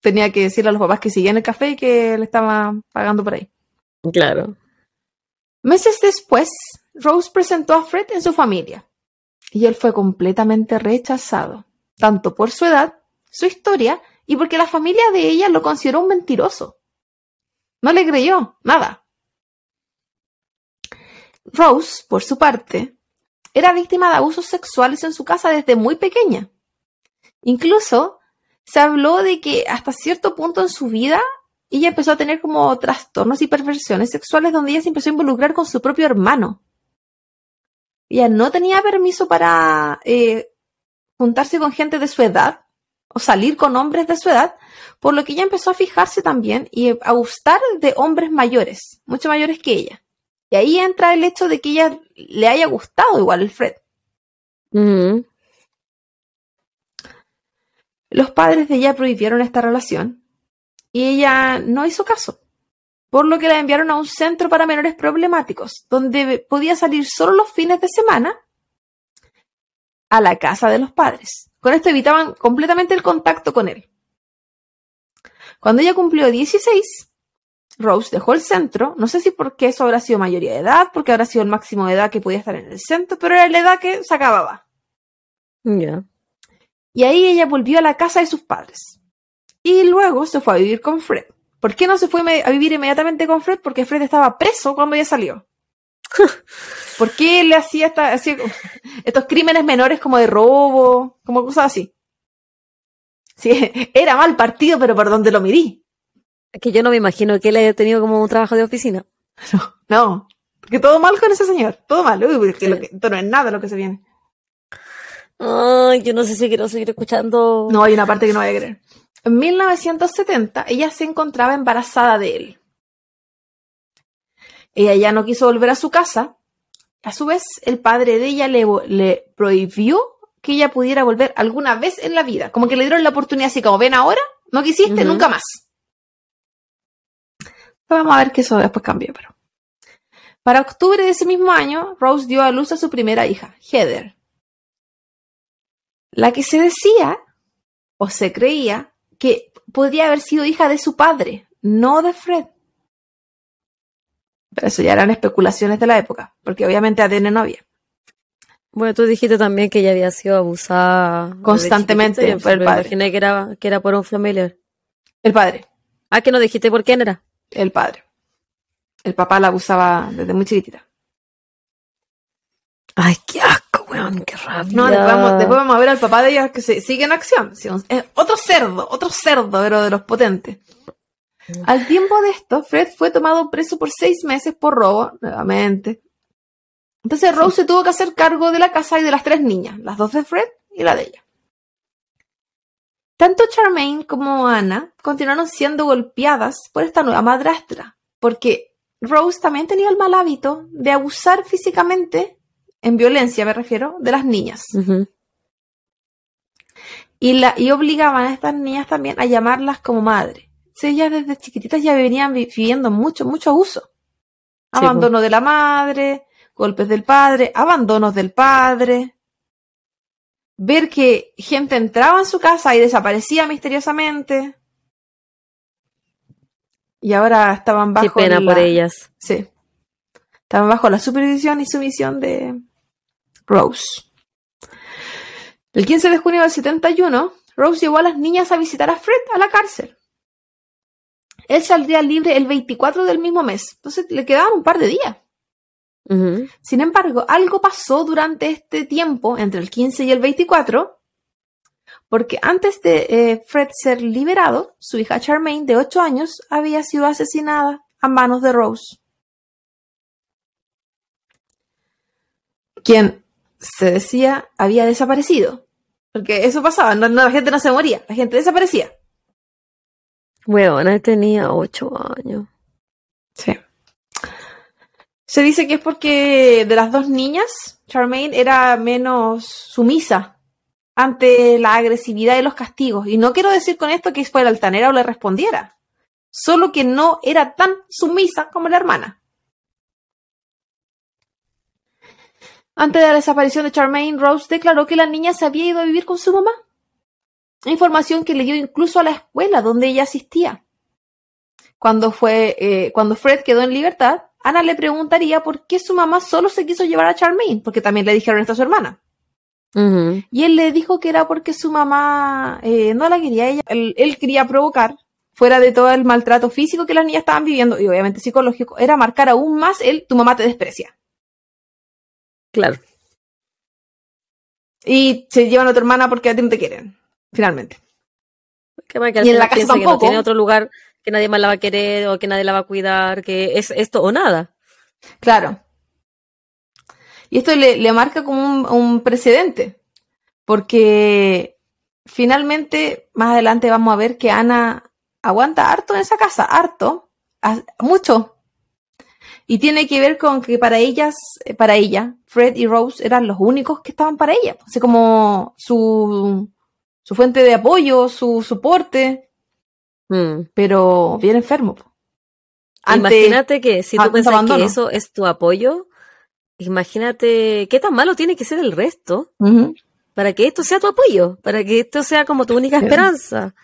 tenía que decirle a los papás que seguían el café y que le estaba pagando por ahí. Claro. Meses después, Rose presentó a Fred en su familia y él fue completamente rechazado, tanto por su edad, su historia y porque la familia de ella lo consideró un mentiroso. No le creyó nada. Rose, por su parte, era víctima de abusos sexuales en su casa desde muy pequeña. Incluso se habló de que hasta cierto punto en su vida ella empezó a tener como trastornos y perversiones sexuales donde ella se empezó a involucrar con su propio hermano. Ella no tenía permiso para eh, juntarse con gente de su edad o salir con hombres de su edad, por lo que ella empezó a fijarse también y a gustar de hombres mayores, mucho mayores que ella. Y ahí entra el hecho de que ella le haya gustado igual el Fred. Los padres de ella prohibieron esta relación y ella no hizo caso, por lo que la enviaron a un centro para menores problemáticos, donde podía salir solo los fines de semana a la casa de los padres. Con esto evitaban completamente el contacto con él. Cuando ella cumplió 16, Rose dejó el centro, no sé si porque eso habrá sido mayoría de edad, porque habrá sido el máximo de edad que podía estar en el centro, pero era la edad que se acababa. Ya. Y ahí ella volvió a la casa de sus padres. Y luego se fue a vivir con Fred. ¿Por qué no se fue a vivir inmediatamente con Fred? Porque Fred estaba preso cuando ella salió. ¿Por qué le hacía, esta, hacía estos crímenes menores como de robo, como cosas así? Sí, era mal partido, pero por donde lo mirí. Que yo no me imagino que él haya tenido como un trabajo de oficina. No, no porque todo mal con ese señor, todo mal. Uy, que que, esto no es nada lo que se viene. Ay, yo no sé si quiero seguir escuchando. No, hay una parte que no voy a creer. En 1970, ella se encontraba embarazada de él. Ella ya no quiso volver a su casa. A su vez, el padre de ella le, le prohibió que ella pudiera volver alguna vez en la vida. Como que le dieron la oportunidad así como, ven ahora, no quisiste, nunca más. Vamos a ver que eso después cambió, pero. Para octubre de ese mismo año, Rose dio a luz a su primera hija, Heather. La que se decía, o se creía, que podría haber sido hija de su padre, no de Fred. Pero eso ya eran especulaciones de la época, porque obviamente ADN no había. Bueno, tú dijiste también que ella había sido abusada constantemente por el padre. Imaginé que era, que era por un familiar. El padre. Ah, que no dijiste por quién era. El padre. El papá la abusaba desde muy chiquitita. Ay, qué asco, weón, qué rabia. No, después vamos, a ver al papá de ella que se, sigue en acción. Es otro cerdo, otro cerdo, pero de los potentes. Al tiempo de esto, Fred fue tomado preso por seis meses por robo, nuevamente. Entonces Rose se tuvo que hacer cargo de la casa y de las tres niñas, las dos de Fred y la de ella. Tanto Charmaine como Anna continuaron siendo golpeadas por esta nueva madrastra, porque Rose también tenía el mal hábito de abusar físicamente, en violencia me refiero, de las niñas. y, la, y obligaban a estas niñas también a llamarlas como madre ellas desde chiquititas ya venían viviendo mucho, mucho abuso. Abandono de la madre, golpes del padre, abandonos del padre. Ver que gente entraba en su casa y desaparecía misteriosamente. Y ahora estaban bajo. Qué pena por ellas. Sí. Estaban bajo la supervisión y sumisión de Rose. El 15 de junio del 71, Rose llevó a las niñas a visitar a Fred a la cárcel. Él saldría libre el 24 del mismo mes, entonces le quedaban un par de días. Sin embargo, algo pasó durante este tiempo, entre el 15 y el 24, porque antes de eh, Fred ser liberado, su hija Charmaine, de 8 años, había sido asesinada a manos de Rose. Quien se decía había desaparecido. Porque eso pasaba, la gente no se moría, la gente desaparecía. Weona tenía ocho años. Sí. Se dice que es porque de las dos niñas, Charmaine era menos sumisa ante la agresividad y los castigos. Y no quiero decir con esto que fuera altanera o le respondiera, solo que no era tan sumisa como la hermana. Antes de la desaparición de Charmaine, Rose declaró que la niña se había ido a vivir con su mamá información que leyó incluso a la escuela donde ella asistía. Cuando, fue, eh, cuando Fred quedó en libertad, Ana le preguntaría por qué su mamá solo se quiso llevar a Charmaine, porque también le dijeron esto a su hermana. Y él le dijo que era porque su mamá eh, no la quería ella, él, quería provocar, fuera de todo el maltrato físico que las niñas estaban viviendo, y obviamente psicológico, era marcar aún más el tu mamá te desprecia. Claro. Y se llevan a tu hermana porque a ti no te quieren finalmente. y en la casa tampoco. No tiene otro lugar que nadie más la va a querer o que nadie la va a cuidar, que es esto o nada. Claro. Y esto le, marca como un, precedente, porque finalmente más adelante vamos a ver que Ana aguanta harto en esa casa, harto, mucho. Y tiene que ver con que para ellas, para ella, Fred y Rose eran los únicos que estaban para ella. Así como su, su fuente de apoyo, su soporte, mm. pero bien enfermo. imagínate que si tú piensas que eso es tu apoyo, imagínate qué tan malo tiene que ser el resto para que esto sea tu apoyo, para que esto sea como tu única esperanza.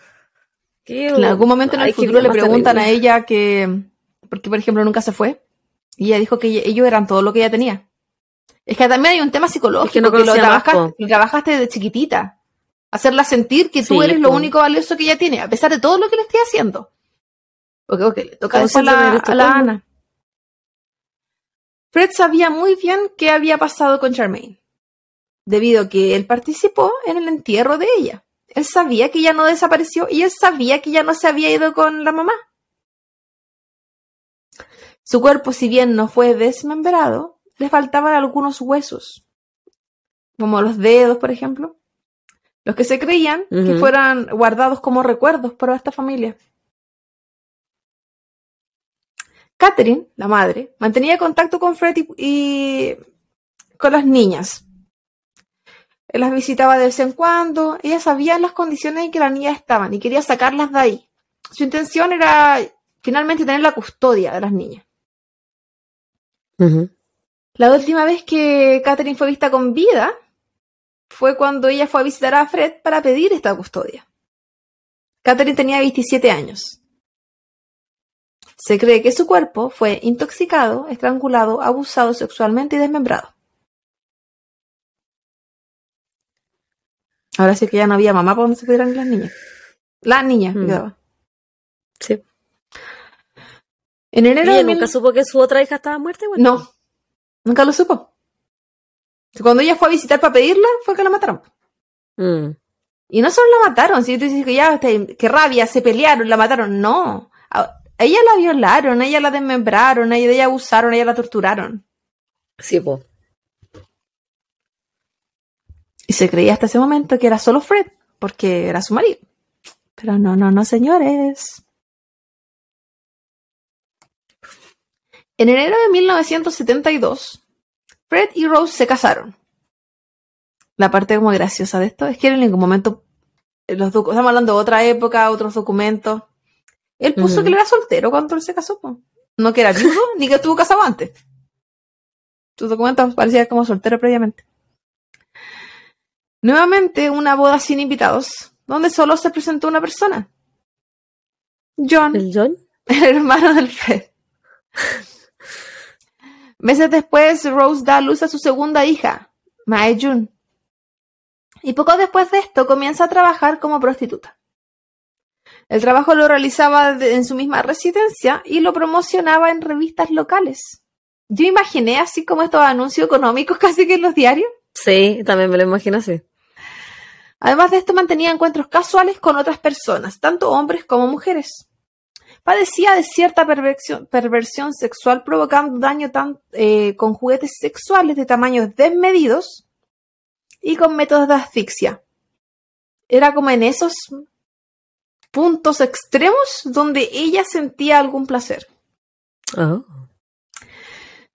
en algún momento en el futuro le preguntan a ella que porque por ejemplo nunca se fue. Y ella dijo que ellos eran todo lo que ella tenía. Es que también hay un tema psicológico, que, lo, trabajaste, de chiquitita. Hacerla sentir que tú eres lo único valioso que ella tiene, a pesar de todo lo que le esté haciendo. Porque okay, le toca a la, a la Ana. Fred sabía muy bien qué había pasado con Charmaine, debido a que él participó en el entierro de ella. Él sabía que ella no desapareció y él sabía que ella no se había ido con la mamá. Su cuerpo, si bien no fue desmembrado, le faltaban algunos huesos, como los dedos, por ejemplo, los que se creían que fueran guardados como recuerdos para esta familia. Catherine, la madre, mantenía contacto con Fred y, con las niñas. Él las visitaba de vez en cuando. Ella sabía las condiciones en que las niñas estaban y quería sacarlas de ahí. Su intención era finalmente tener la custodia de las niñas. La última vez que Catherine fue vista con vida fue cuando ella fue a visitar a Fred para pedir esta custodia. Catherine tenía 27 años. Se cree que su cuerpo fue intoxicado, estrangulado, abusado sexualmente y desmembrado. Ahora sí que ya no había mamá para donde se pudieran las niñas. Las niñas, mm. Sí. En enero ¿Y nunca supo que su otra hija estaba muerta? No, nunca lo supo. Cuando ella fue a visitar para pedirla, fue que la mataron. Mm. Y no solo la mataron, si tú dices que ya, qué rabia, se pelearon, la mataron. No, ella la violaron, ella la desmembraron, ella, ella abusaron, ella la torturaron. Sí, po. Y se creía hasta ese momento que era solo Fred, porque era su marido. Pero no, no, no, señores. En enero de 1972, Fred y Rose se casaron. La parte como graciosa de esto es que en ningún momento, los estamos hablando de otra época, otros documentos, él puso que él era soltero cuando él se casó. No que era viudo ni que estuvo casado antes. Tus documentos parecían como soltero previamente. Nuevamente una boda sin invitados, donde solo se presentó una persona. John. ¿El John? El hermano del Fred. Meses después, Rose da a luz a su segunda hija, Mae June. Y poco después de esto comienza a trabajar como prostituta. El trabajo lo realizaba en su misma residencia y lo promocionaba en revistas locales. Yo imaginé así como estos anuncios económicos casi que en los diarios. Sí, también me lo imagino así. Además de esto, mantenía encuentros casuales con otras personas, tanto hombres como mujeres. Padecía de cierta perversión, sexual, provocando daño eh, con juguetes sexuales de tamaños desmedidos y con métodos de asfixia. Era como en esos puntos extremos donde ella sentía algún placer. Oh.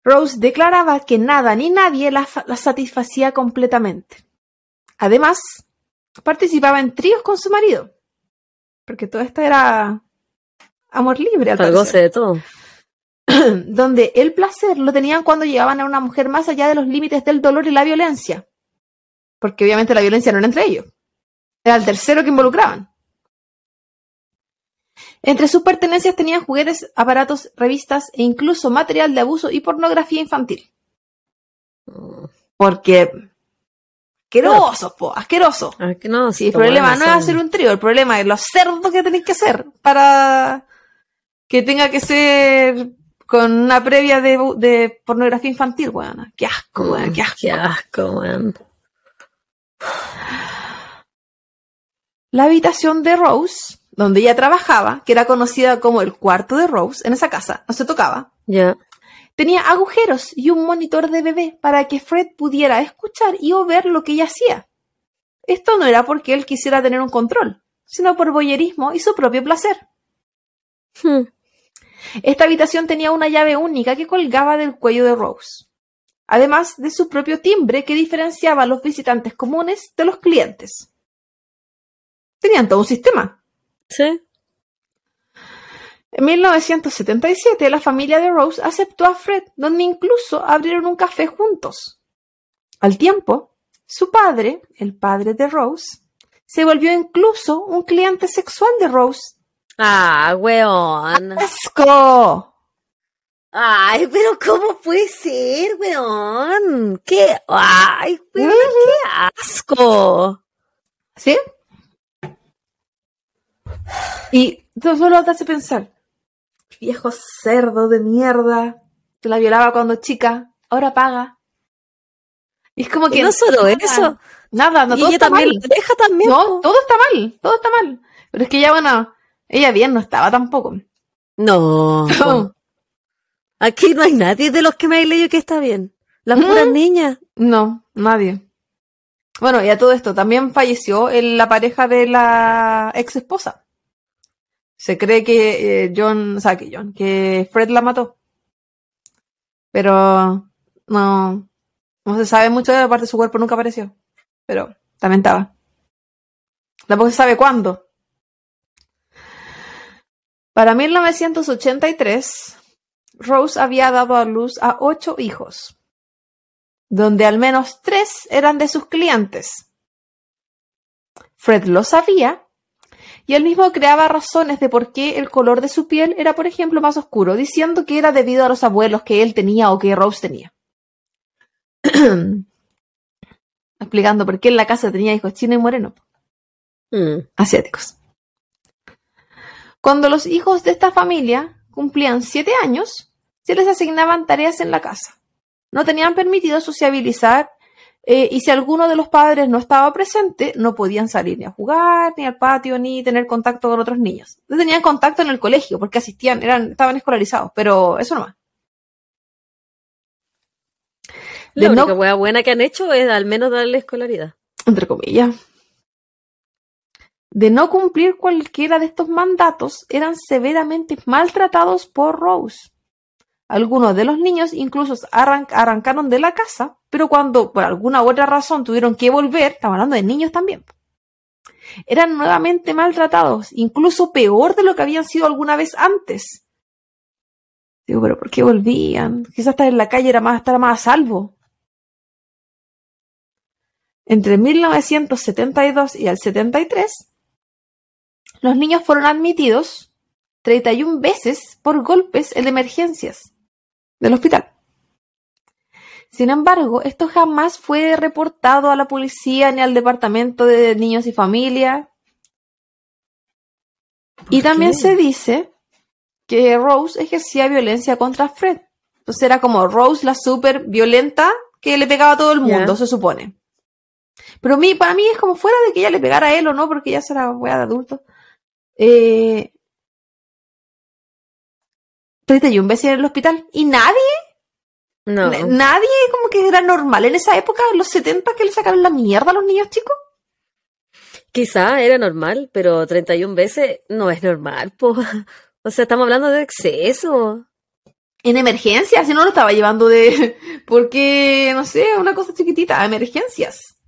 Rose declaraba que nada ni nadie la, satisfacía completamente. Además, participaba en tríos con su marido, porque todo esto era amor libre. Al goce de todo. donde el placer lo tenían cuando llegaban a una mujer más allá de los límites del dolor y la violencia. Porque obviamente la violencia no era entre ellos. Era el tercero que involucraban. Entre sus pertenencias tenían juguetes, aparatos, revistas e incluso material de abuso y pornografía infantil. Porque asqueroso, po, asqueroso. sí, el problema no es hacer un trío, el problema es los cerdos que tenéis que hacer para que tenga que ser con una previa de, pornografía infantil, weón. Qué asco, weón, qué asco. Qué asco, weón. La habitación de Rose donde ella trabajaba, que era conocida como el cuarto de Rose, en esa casa, no se tocaba. Ya. Tenía agujeros y un monitor de bebé para que Fred pudiera escuchar y o ver lo que ella hacía. Esto no era porque él quisiera tener un control, sino por boyerismo y su propio placer. Hmm. Esta habitación tenía una llave única que colgaba del cuello de Rose, además de su propio timbre que diferenciaba a los visitantes comunes de los clientes. Tenían todo un sistema. Sí. En 1977, la familia de Rose aceptó a Fred, donde incluso abrieron un café juntos. Al tiempo, su padre, el padre de Rose, se volvió incluso un cliente sexual de Rose. Ah, weón. ¡Asco! Ay, pero ¿cómo puede ser, weón? ¿Qué? Ay, weón, qué asco. ¿Sí? Y todo solo te hace pensar, viejo cerdo de mierda, te la violaba cuando chica, ahora paga. Y es como que... Y no solo eso. Nada, no, y todo ella está también mal. deja también. No, po. todo está mal, todo está mal. Pero es que ella, bueno, ella bien no estaba tampoco. No. Aquí no hay nadie de los que me hay leído que está bien. Las Mm. puras niñas. No, nadie. Bueno, y a todo esto, también falleció el- la pareja de la ex esposa. Se cree que eh, John, o sea, que John, que Fred la mató. Pero no, no se sabe mucho de la parte, su cuerpo nunca apareció. Pero también estaba. Tampoco se sabe cuándo. Para 1983, Rose había dado a luz a ocho hijos donde al menos tres eran de sus clientes. Fred lo sabía y él mismo creaba razones de por qué el color de su piel era, por ejemplo, más oscuro, diciendo que era debido a los abuelos que él tenía o que Rose tenía. Explicando por qué en la casa tenía hijos chinos y morenos, Mm. asiáticos. Cuando los hijos de esta familia cumplían siete años, se les asignaban tareas en la casa. No tenían permitido sociabilizar eh, y si alguno de los padres no estaba presente, no podían salir ni a jugar, ni al patio, ni tener contacto con otros niños. No tenían contacto en el colegio porque asistían, eran, estaban escolarizados, pero eso no más. La no- única wea buena que han hecho es al menos darle escolaridad. entre comillas. De no cumplir cualquiera de estos mandatos, eran severamente maltratados por Rose. Algunos de los niños incluso arran- arrancaron de la casa, pero cuando por alguna u otra razón tuvieron que volver, estamos hablando de niños también, eran nuevamente maltratados, incluso peor de lo que habían sido alguna vez antes. Digo, pero ¿por qué volvían? Quizás estar en la calle era más, estar más a salvo. Entre 1972 y el 73, los niños fueron admitidos 31 veces por golpes en emergencias del hospital. Sin embargo, esto jamás fue reportado a la policía ni al departamento de niños y familia. Y ¿Por también qué? se dice que Rose ejercía violencia contra Fred. Entonces era como Rose la súper violenta que le pegaba a todo el mundo, se supone. Pero mí, para mí es como fuera de que ella le pegara a él o no, porque ya será wea de adulto. Eh, 31 veces en el hospital. ¿Y nadie? No. ¿Nadie como que era normal en esa época, en los 70, que le sacaron la mierda a los niños chicos? Quizá era normal, pero 31 veces no es normal, po. O sea, estamos hablando de exceso. En emergencias, si no lo estaba llevando de... Porque, no sé, una cosa chiquitita, emergencias.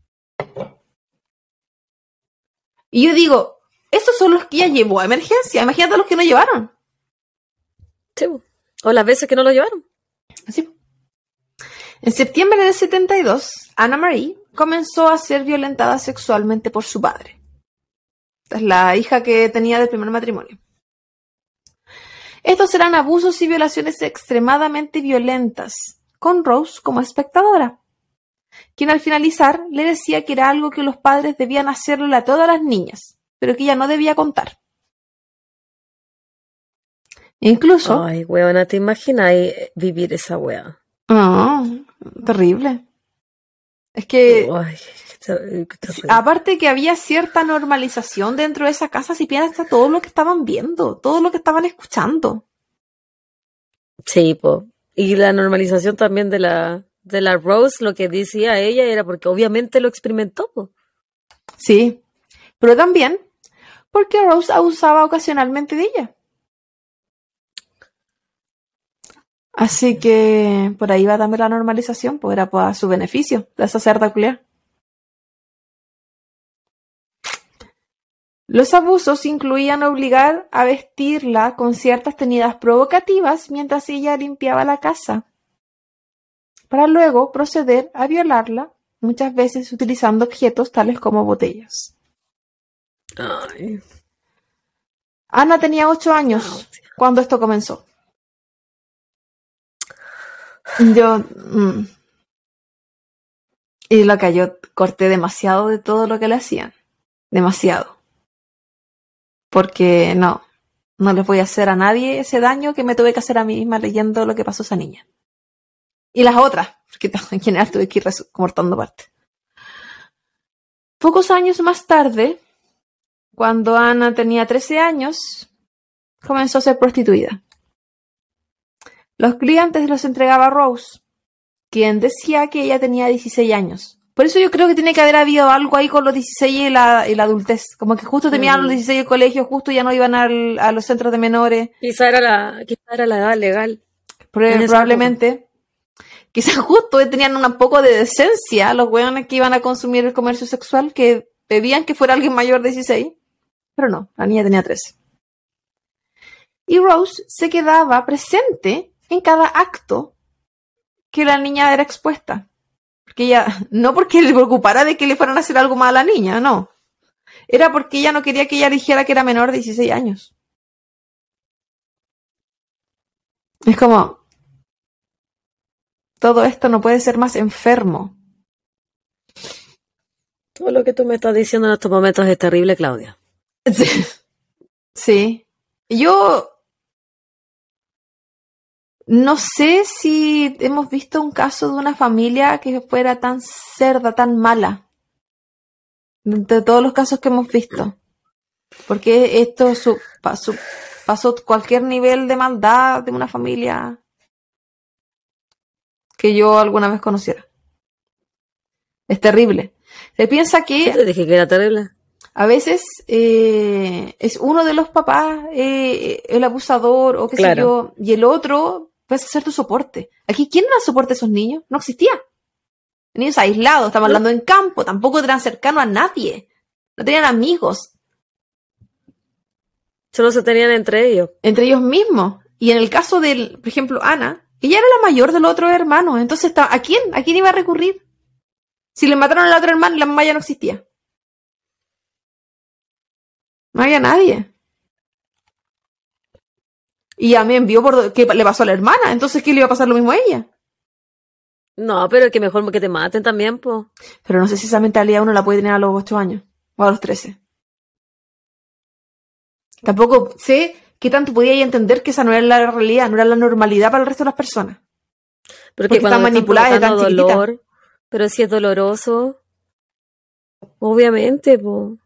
Y yo digo, esos son los que ella llevó a emergencia. Imagínate los que no llevaron. Sí. O las veces que no lo llevaron. Así. En septiembre del 72, Anna Marie comenzó a ser violentada sexualmente por su padre. Esta es la hija que tenía del primer matrimonio. Estos eran abusos y violaciones extremadamente violentas, con Rose como espectadora, quien al finalizar le decía que era algo que los padres debían hacerle a todas las niñas, pero que ella no debía contar. Incluso... Ay, weona, ¿te imaginas vivir esa wea? Ah, terrible. Es que... Ay, qué ter- qué terrible. Aparte que había cierta normalización dentro de esa casa, si piensas todo lo que estaban viendo, todo lo que estaban escuchando. Sí, po. Y la normalización también de la, de la Rose, lo que decía ella era porque obviamente lo experimentó, po. Sí, pero también porque Rose abusaba ocasionalmente de ella. Así que por ahí va también la normalización, pues era para su beneficio, de esa cerda culiá. Los abusos incluían obligar a vestirla con ciertas tenidas provocativas mientras ella limpiaba la casa, para luego proceder a violarla, muchas veces utilizando objetos tales como botellas. Ay, Ana tenía ocho años cuando esto comenzó. Yo. Mm, y lo que yo corté demasiado de todo lo que le hacían. Demasiado. Porque no, no les voy a hacer a nadie ese daño que me tuve que hacer a mí misma leyendo lo que pasó a esa niña. Y las otras, porque en general tuve que ir cortando parte. Pocos años más tarde, cuando Ana tenía 13 años, comenzó a ser prostituida. Los clientes los entregaba a Rose, quien decía que ella tenía 16 años. Por eso yo creo que tiene que haber habido algo ahí con los 16 y la, adultez. Como que justo terminaron los 16 el colegio, justo ya no iban a los centros de menores. Quizá era la, quizá era la edad legal. probablemente. Quizás justo tenían un poco de decencia los weones que iban a consumir el comercio sexual, que pedían que fuera alguien mayor de 16. Pero no, la niña tenía 13. Y Rose se quedaba presente en cada acto que la niña era expuesta. Porque ella, no porque le preocupara de que le fueran a hacer algo mal a la niña, no. Era porque ella no quería que ella dijera que era menor de 16 años. Es como, todo esto no puede ser más enfermo. Todo lo que tú me estás diciendo en estos momentos es terrible, Claudia. Sí. sí. Yo no sé si hemos visto un caso de una familia que fuera tan cerda, tan mala. De todos los casos que hemos visto. Porque esto pasó, cualquier nivel de maldad de una familia que yo alguna vez conociera. Es terrible. Se piensa que. te dije que era terrible? A veces eh, es uno de los papás eh, el abusador o qué sé yo, y el otro puedes hacer tu soporte. Aquí, ¿quién era soporte a esos niños? No existía. Niños aislados, estaban hablando en campo, tampoco eran cercanos a nadie. No tenían amigos. Solo se tenían entre ellos. Entre ellos mismos. Y en el caso del, por ejemplo, Ana, ella era la mayor de los otros hermanos. Entonces, ¿a quién? ¿A quién iba a recurrir? Si le mataron al otro hermano, la mamá ya no existía. No había nadie. Y a mí envió por que le pasó a la hermana, entonces ¿qué le iba a pasar lo mismo a ella? No, pero que mejor que te maten también, pues. Pero no sé si esa mentalidad uno la puede tener a los 8 años o a los 13. Tampoco sé qué tanto podía entender que esa no era la realidad, no era la normalidad para el resto de las personas. Pero Porque están manipuladas tan dolor, pero si es doloroso, obviamente, pues.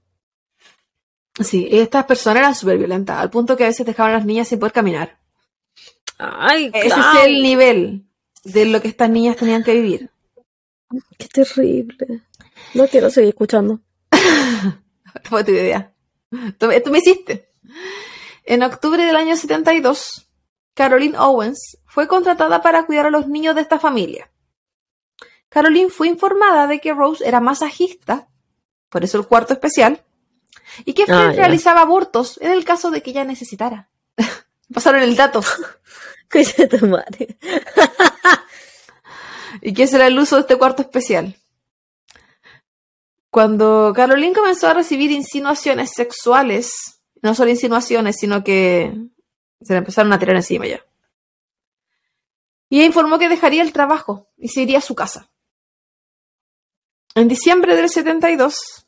Sí, estas personas eran súper violentas, al punto que a veces dejaban a las niñas sin poder caminar. Ay, Ese es el nivel de lo que estas niñas tenían que vivir. Qué terrible. No quiero seguir escuchando. fue tu idea. Esto me hiciste. En octubre del año 72, Caroline Owens fue contratada para cuidar a los niños de esta familia. Caroline fue informada de que Rose era masajista, por eso el cuarto especial, y que Fred ah, realizaba abortos en el caso de que ella necesitara. Pasaron el dato. ¿Y qué será el uso de este cuarto especial? Cuando Caroline comenzó a recibir insinuaciones sexuales, no solo insinuaciones, sino que se le empezaron a tirar encima ya. Y ella informó que dejaría el trabajo y se iría a su casa. En diciembre del 72,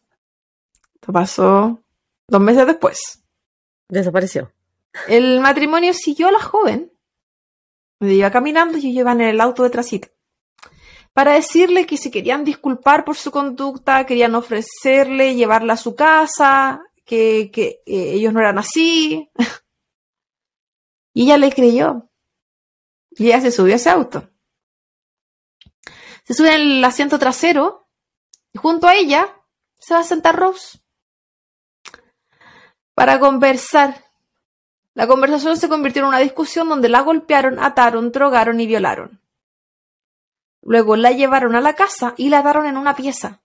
esto pasó dos meses después. Desapareció. El matrimonio siguió a la joven. Me iba caminando y yo iba en el auto detrásito. Para decirle que se querían disculpar por su conducta, querían ofrecerle llevarla a su casa, que, que eh, ellos no eran así. y ella le creyó. Y ella se subió a ese auto. Se sube en el asiento trasero y junto a ella se va a sentar Rose para conversar. La conversación se convirtió en una discusión donde la golpearon, ataron, drogaron y violaron. Luego la llevaron a la casa y la ataron en una pieza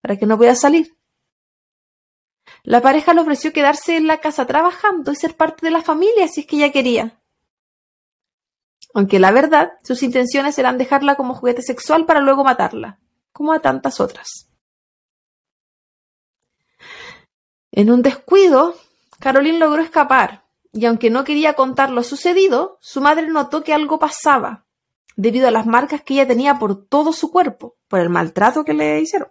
para que no pudiera salir. La pareja le ofreció quedarse en la casa trabajando y ser parte de la familia si es que ella quería. Aunque la verdad, sus intenciones eran dejarla como juguete sexual para luego matarla, como a tantas otras. En un descuido, Caroline logró escapar, y aunque no quería contar lo sucedido, su madre notó que algo pasaba. debido a las marcas que ella tenía por todo su cuerpo, por el maltrato que le hicieron.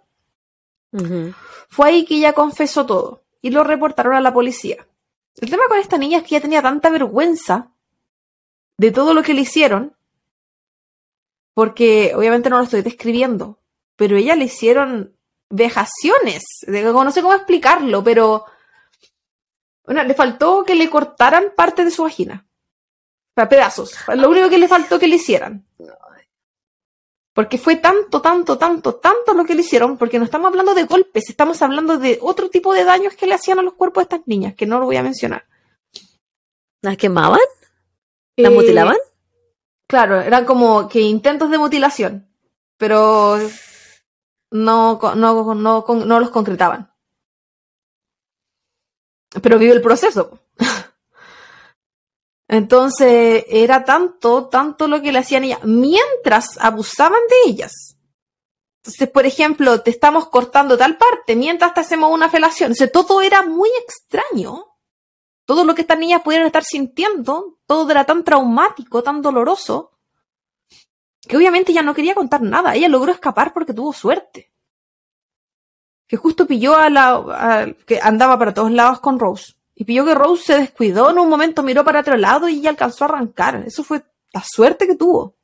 Fue ahí que ella confesó todo y lo reportaron a la policía. El tema con esta niña es que ella tenía tanta vergüenza de todo lo que le hicieron, porque obviamente no lo estoy describiendo, pero ella le hicieron vejaciones, no sé cómo explicarlo, pero bueno, le faltó que le cortaran parte de su vagina. Sea, pedazos. Lo único que le faltó que le hicieran. Porque fue tanto, tanto, tanto, tanto lo que le hicieron, porque no estamos hablando de golpes, estamos hablando de otro tipo de daños que le hacían a los cuerpos de estas niñas, que no lo voy a mencionar. ¿Las quemaban? ¿Las eh, mutilaban? Claro, eran como que intentos de mutilación, pero no, no, no, no los concretaban. Pero vive el proceso. Entonces era tanto, tanto lo que le hacían ellas, mientras abusaban de ellas. Entonces, por ejemplo, te estamos cortando tal parte mientras te hacemos una felación. O todo era muy extraño. Todo lo que estas niñas pudieron estar sintiendo, todo era tan traumático, tan doloroso, que obviamente ella no quería contar nada. Ella logró escapar porque tuvo suerte. Que justo pilló a la. que andaba para todos lados con Rose. Y pilló que Rose se descuidó en un momento, miró para otro lado y ella alcanzó a arrancar. Eso fue la suerte que tuvo.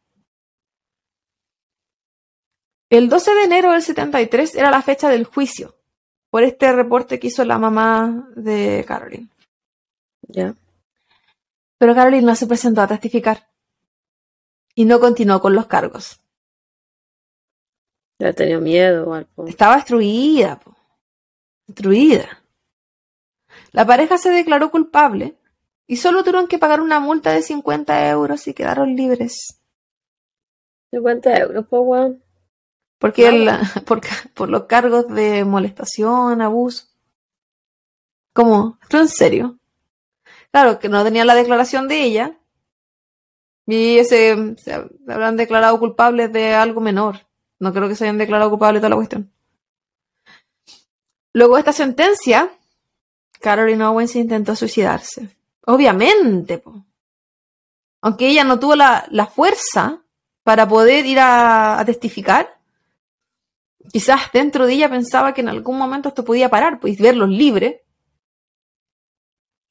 El 12 de enero del 73 era la fecha del juicio por este reporte que hizo la mamá de Caroline. Ya. Pero Caroline no se presentó a testificar y no continuó con los cargos. Ya tenía miedo. Estaba destruida. Destruida. La pareja se declaró culpable y solo tuvieron que pagar una multa de 50 euros y quedaron libres. 50 euros, pues, Porque por, los cargos de molestación, abuso. ¿Cómo? ¿Esto en serio? Claro, que no tenía la declaración de ella. Y ese, se habrán declarado culpables de algo menor. No creo que se hayan declarado culpables de toda la cuestión. Luego esta sentencia, Caroline Owens intentó suicidarse. Obviamente. Aunque ella no tuvo la, fuerza para poder ir a, testificar, quizás dentro de ella pensaba que en algún momento esto podía parar, pues verlos libres.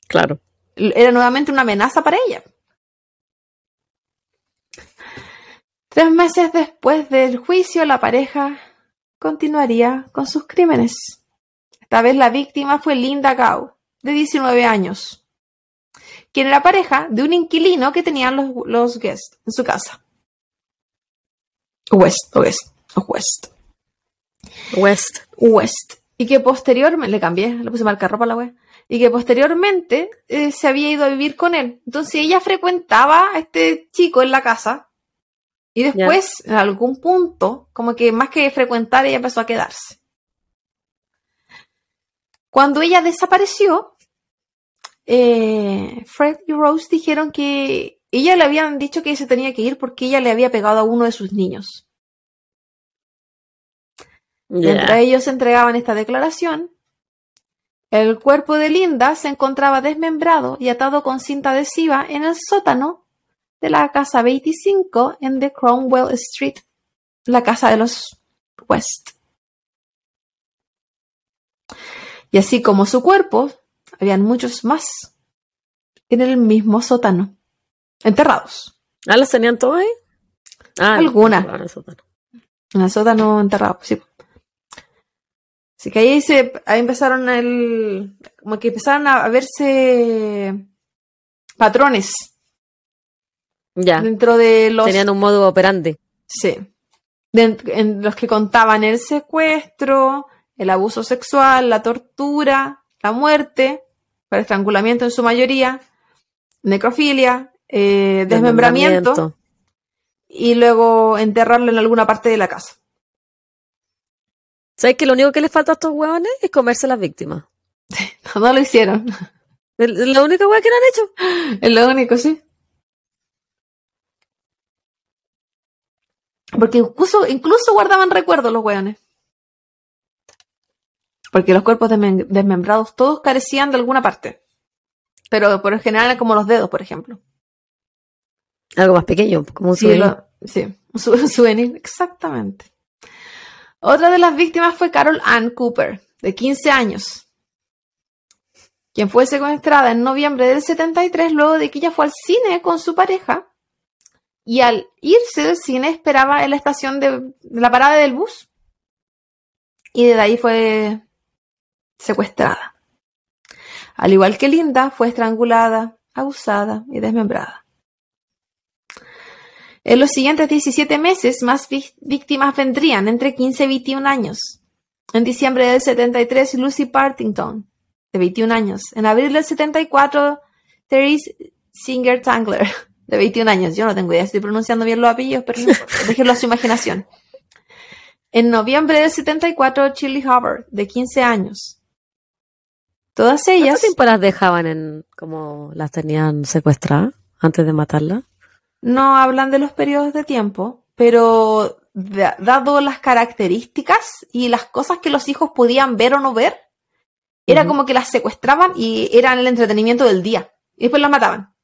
Claro. Era nuevamente una amenaza para ella. Tres meses después del juicio, la pareja continuaría con sus crímenes. Esta vez la víctima fue Linda Gau, de 19 años, quien era pareja de un inquilino que tenían los, los guests en su casa. West, West, West. West. West. Y que posteriormente, le cambié, le puse marca ropa a la web, y que posteriormente eh, se había ido a vivir con él. Entonces ella frecuentaba a este chico en la casa, y después, en algún punto, como que más que frecuentar, ella empezó a quedarse. Cuando ella desapareció, eh, Fred y Rose dijeron que ella le habían dicho que se tenía que ir porque ella le había pegado a uno de sus niños. Mientras ellos entregaban esta declaración, el cuerpo de Linda se encontraba desmembrado y atado con cinta adhesiva en el sótano de la casa 25 en The Cromwell Street, la casa de los West. Y así como su cuerpo, habían muchos más en el mismo sótano, enterrados. ¿Ah, los tenían todos ahí? Ah, algunas. En el sótano. En el sótano enterrado, sí. Así que ahí, se, ahí empezaron el, como que empezaron a verse patrones. Ya. Dentro de los. Tenían un modo operante. Sí. en los que contaban el secuestro, el abuso sexual, la tortura, la muerte, el estrangulamiento en su mayoría, necrofilia, eh, desmembramiento, y luego enterrarlo en alguna parte de la casa. ¿Sabes que lo único que les falta a estos huevones es comerse a las víctimas? no lo hicieron. Es lo único que no han hecho. Es lo único, sí. Porque incluso, incluso guardaban recuerdos los hueones porque los cuerpos desmembrados todos carecían de alguna parte. Pero por lo general como los dedos, por ejemplo. Algo más pequeño, como un sí, Sí, un souvenir, exactamente. Otra de las víctimas fue Carol Ann Cooper, de 15 años, quien fue secuestrada en noviembre del 73 luego de que ella fue al cine con su pareja y al irse del cine esperaba en la estación de, la parada del bus y desde ahí fue secuestrada. Al igual que Linda, fue estrangulada, abusada y desmembrada. En los siguientes 17 meses, más víctimas vendrían, entre 15 y 21 años. En diciembre del 73, Lucy Partington, de 21 años. En abril del 74, Therese Singer Tangler, de 21 años. Yo no tengo idea, estoy pronunciando bien los apellidos, pero no déjenlo a su imaginación. En noviembre del 74, Chili Hubbard, de 15 años. Todas ellas. ¿Cuánto tiempo las dejaban en como las tenían secuestradas antes de matarlas? No hablan de los periodos de tiempo, pero dado las características y las cosas que los hijos podían ver o no ver, era como que las secuestraban y eran el entretenimiento del día. Y después las mataban.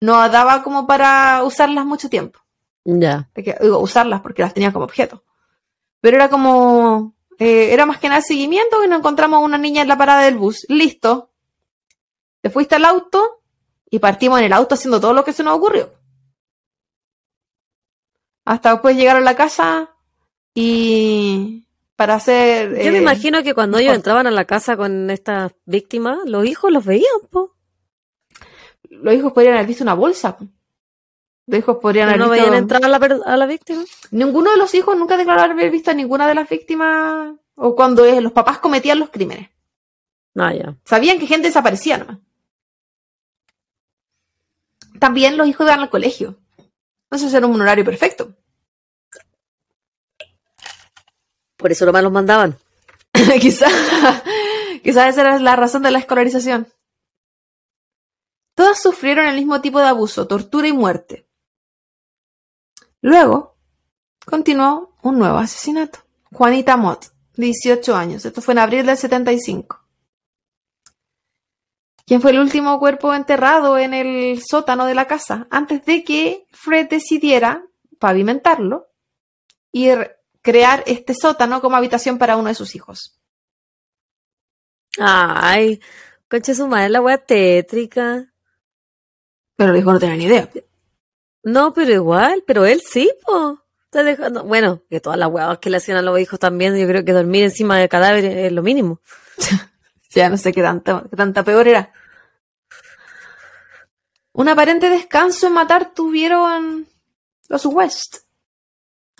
No daba como para usarlas mucho tiempo. Ya. Digo, usarlas porque las tenía como objeto. Pero era como eh, era más que nada seguimiento y nos encontramos a una niña en la parada del bus. Listo. Te fuiste al auto y partimos en el auto haciendo todo lo que se nos ocurrió. Hasta después llegaron a la casa y para hacer... Yo me eh, imagino que cuando ellos entraban a la casa con estas víctimas, los hijos los veían, po. Los hijos podrían haber visto una bolsa. Los hijos podrían haber ¿No veían entrar a la, a la víctima? Ninguno de los hijos nunca declaró haber visto a ninguna de las víctimas o cuando los papás cometían los crímenes. Ah, ya. Sabían que gente desaparecía nomás. También los hijos iban al colegio. Entonces era un horario perfecto. Por eso nomás los mandaban. quizás quizá esa era la razón de la escolarización. Todas sufrieron el mismo tipo de abuso, tortura y muerte. Luego, continuó un nuevo asesinato. Juanita Mott, 18 años. Esto fue en abril del 75. Quien fue el último cuerpo enterrado en el sótano de la casa antes de que Fred decidiera pavimentarlo y crear este sótano como habitación para uno de sus hijos. Ay, coche su madre, la wea tétrica. Pero el hijo no tenía ni idea. No, pero igual, pero él sí, po. Está dejando, bueno, que todas las huevas que le hacían a los hijos también, yo creo que dormir encima del cadáver es lo mínimo. ya no sé qué tanta, qué tanta peor era. Un aparente descanso en matar tuvieron los West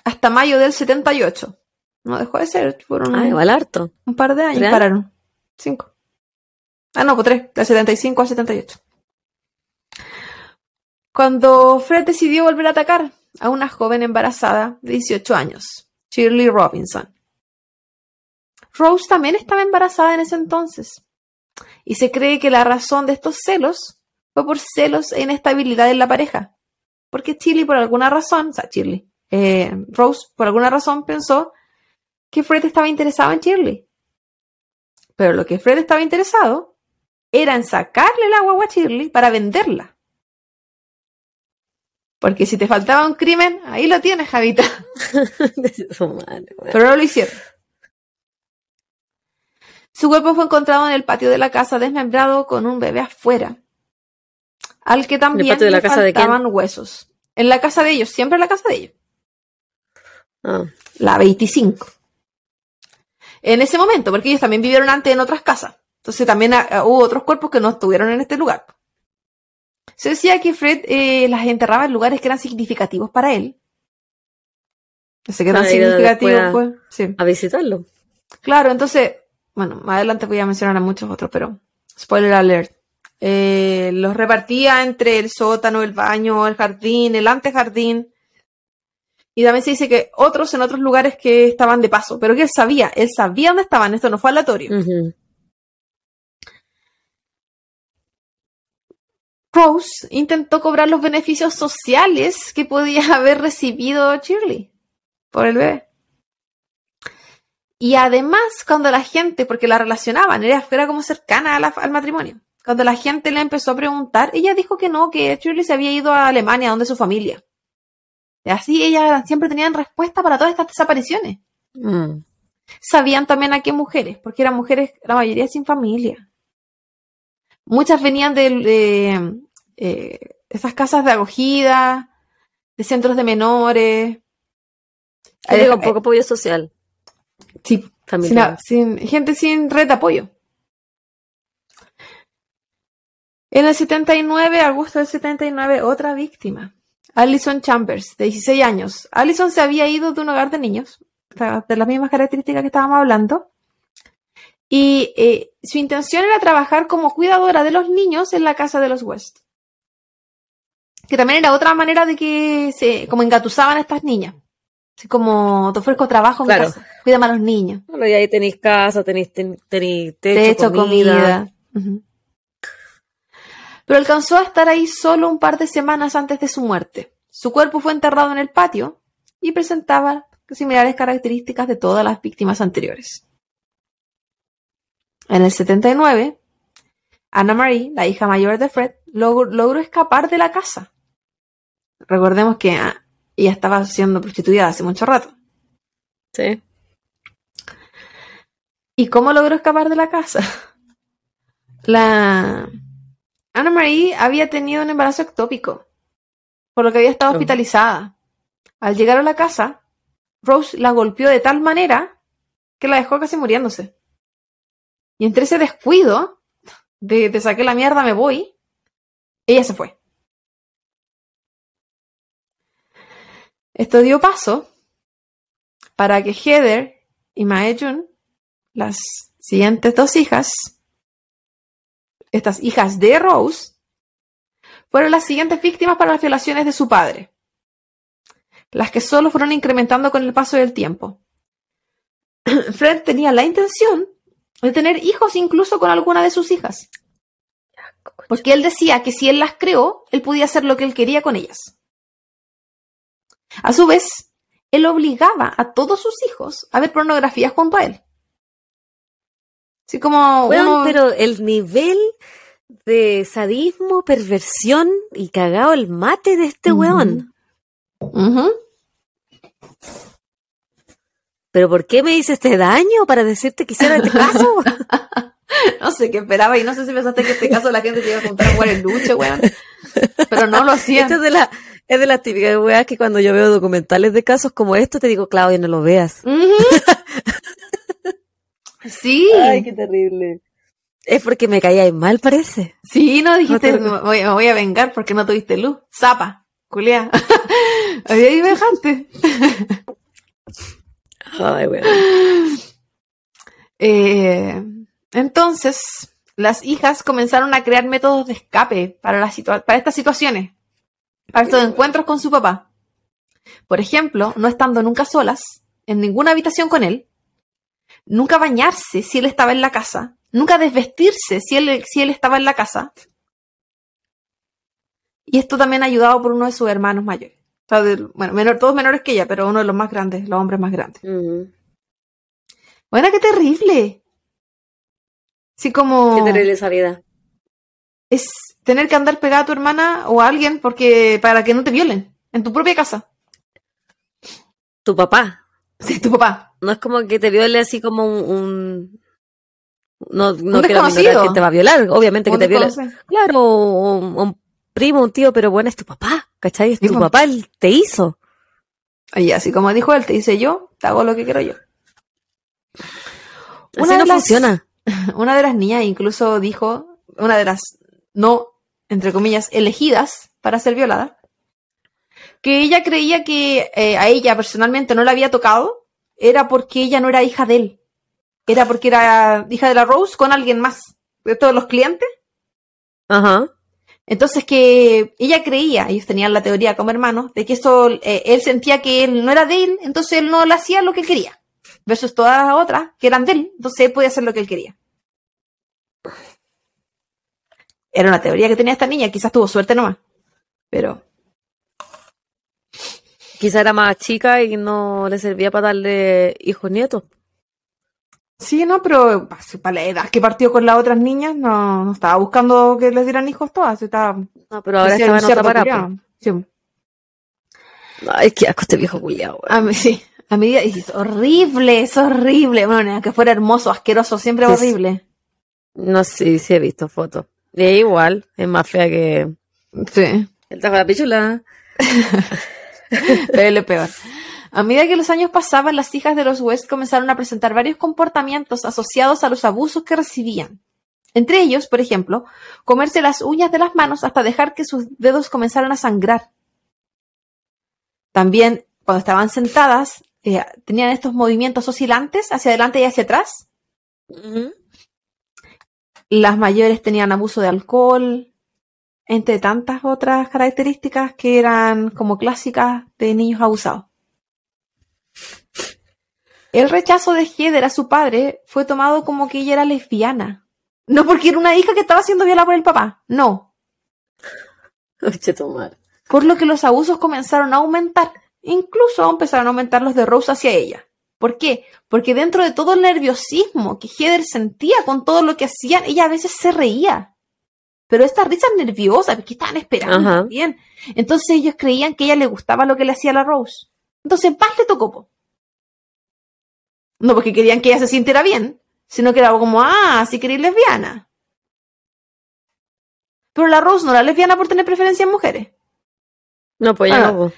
hasta mayo del 78. No dejó de ser, fueron ah, igual harto. un par de años pararon. Cinco. Ah, no, pues tres, del 75 al 78 cuando Fred decidió volver a atacar a una joven embarazada de 18 años, Shirley Robinson. Rose también estaba embarazada en ese entonces, y se cree que la razón de estos celos fue por celos e inestabilidad en la pareja, porque Shirley por alguna razón, o sea, Shirley, eh, Rose por alguna razón pensó que Fred estaba interesado en Shirley. Pero lo que Fred estaba interesado era en sacarle el agua a Shirley para venderla. Porque si te faltaba un crimen, ahí lo tienes, Javita. Pero no lo hicieron. Su cuerpo fue encontrado en el patio de la casa desmembrado con un bebé afuera. Al que también le faltaban huesos. En la casa de ellos, siempre en la casa de ellos. Ah. La 25. En ese momento, porque ellos también vivieron antes en otras casas. Entonces también ah, hubo otros cuerpos que no estuvieron en este lugar. Se decía que Fred eh, las enterraba en lugares que eran significativos para él. No sé qué tan significativo fue. Sí. A visitarlo. Claro, entonces, bueno, más adelante voy a mencionar a muchos otros, pero spoiler alert. Eh, los repartía entre el sótano, el baño, el jardín, el antejardín. Y también se dice que otros en otros lugares que estaban de paso, pero que él sabía, él sabía dónde estaban, esto no fue aleatorio. Rose intentó cobrar los beneficios sociales que podía haber recibido Shirley por el bebé. Y además, cuando la gente, porque la relacionaban, era, como cercana al matrimonio, cuando la gente le empezó a preguntar, ella dijo que no, que Shirley se había ido a Alemania, donde su familia. Y así ellas siempre tenían respuesta para todas estas desapariciones. Mm. Sabían también a qué mujeres, porque eran mujeres, la mayoría sin familia. Muchas venían de, de, eh, esas casas de acogida, de centros de menores. Yo digo, un poco apoyo social. Sí, sin, Familiar. sin- gente sin red de apoyo. En el 79, agosto del 79, otra víctima. Alison Chambers, de 16 años. Alison se había ido de un hogar de niños, de las mismas características que estábamos hablando. Y eh, su intención era trabajar como cuidadora de los niños en la casa de los West. Que también era otra manera de que se, como engatusaban a estas niñas. Así como, te ofrezco trabajo en Claro. casa. Cuídame a los niños. Bueno, y ahí tenéis casa, tenéis, ten- tenéis techo, techo, comida. Pero alcanzó a estar ahí solo un par de semanas antes de su muerte. Su cuerpo fue enterrado en el patio y presentaba similares características de todas las víctimas anteriores. En el 79, Anna Marie, la hija mayor de Fred, log- logró escapar de la casa. Recordemos que ah, ella estaba siendo prostituida hace mucho rato. Sí. ¿Y cómo logró escapar de la casa? La Anna Marie había tenido un embarazo ectópico, por lo que había estado Oh. hospitalizada. Al llegar a la casa, Rose la golpeó de tal manera que la dejó casi muriéndose. Y entre ese descuido de te saqué la mierda, me voy, ella se fue. Esto dio paso para que Heather y Mae June, las siguientes dos hijas, estas hijas de Rose, fueron las siguientes víctimas para las violaciones de su padre, las que solo fueron incrementando con el paso del tiempo. Fred tenía la intención de tener hijos incluso con alguna de sus hijas, porque él decía que si él las creó, él podía hacer lo que él quería con ellas. A su vez, él obligaba a todos sus hijos a ver pornografía junto a él. Así como Weón, uno- pero el nivel de sadismo, perversión y cagado el mate de este weón. ¿Pero por qué me hice este daño para decirte que hiciera este caso? No sé qué esperaba y no sé si pensaste que en este caso la gente se iba a juntar a jugar el luche, weón. Pero no lo hacía. Esto es de, la, es de las típicas weas que cuando yo veo documentales de casos como esto te digo, Claudia, no lo veas. Sí. qué terrible. Es porque me caía mal, parece. Sí, no dijiste, No te- me voy, me voy a vengar porque no tuviste luz. Zapa, culea. Había ahí dejante. Ay. Eh, entonces, las hijas comenzaron a crear métodos de escape para, las situa- para estas situaciones, para estos encuentros con su papá. Por ejemplo, no estando nunca solas, en ninguna habitación con él, nunca bañarse si él estaba en la casa, nunca desvestirse si él, si él estaba en la casa. Y esto también ayudado por uno de sus hermanos mayores. O sea, del- bueno, menor, todos menores que ella, pero uno de los más grandes, los hombres más grandes. Ujú. Bueno, qué terrible. Sí, como Qué terrible esa vida. es tener que andar pegada a tu hermana o a alguien porque para que no te violen en tu propia casa. Tu papá. Sí, tu papá. No es como que te viole así como un... un- no no quiero que te va a violar, obviamente que te viola. Claro, un, un primo, un tío, pero bueno, es tu papá, ¿cachai? Es tu papá, él te hizo. Y así como dijo él, te dice yo, te hago lo que quiero yo. Así Una no de las- funciona. Una de las niñas incluso dijo, una de las no, entre comillas, elegidas para ser violada, que ella creía que eh, a ella personalmente no la había tocado, era porque ella no era hija de él. Era porque era hija de la Rose con alguien más. De todos los clientes. Ajá. Entonces que ella creía, ellos tenían la teoría como hermanos, de que eso, eh, él sentía que él no era de él, entonces él no le hacía lo que él quería. Versus todas las otras que eran de él, entonces él podía hacer lo que él quería. Era una teoría que tenía esta niña, quizás tuvo suerte nomás. Pero, Quizá era más chica y no le servía para darle hijos nietos. Sí, no, pero pa- para la edad que partió con las otras niñas, no, no estaba buscando que les dieran hijos todas, estaba No, pero ahora estaba en otra parada. culiao. Sí. Ay, qué asco este viejo culiao, A mí, sí. A mí es horrible, es horrible. Bueno, que fuera hermoso, asqueroso, siempre es horrible. No sé si he visto fotos. Es igual, es más fea que. Sí. El tajo de la pichula. Pero es peor. A medida que los años pasaban, las hijas de los West comenzaron a presentar varios comportamientos asociados a los abusos que recibían. Entre ellos, por ejemplo, comerse las uñas de las manos hasta dejar que sus dedos comenzaran a sangrar. También, cuando estaban sentadas, eh, tenían estos movimientos oscilantes hacia adelante y hacia atrás. Las mayores tenían abuso de alcohol, entre tantas otras características que eran como clásicas de niños abusados. El rechazo de Heather a su padre fue tomado como que ella era lesbiana. No porque era una hija que estaba siendo violada por el papá, no. Por lo que los abusos comenzaron a aumentar. Incluso empezaron a aumentar los de Rose hacia ella. ¿Por qué? Porque dentro de todo el nerviosismo que Heather sentía con todo lo que hacían, ella a veces se reía. Pero esta risa nerviosa, porque estaban esperando también. Entonces ellos creían que a ella le gustaba lo que le hacía a la Rose. Entonces en paz le tocó. No porque querían que ella se sintiera bien, sino que era como, ah, si queréis lesbiana. Pero la Rose no era lesbiana por tener preferencia en mujeres. No, pues ya no.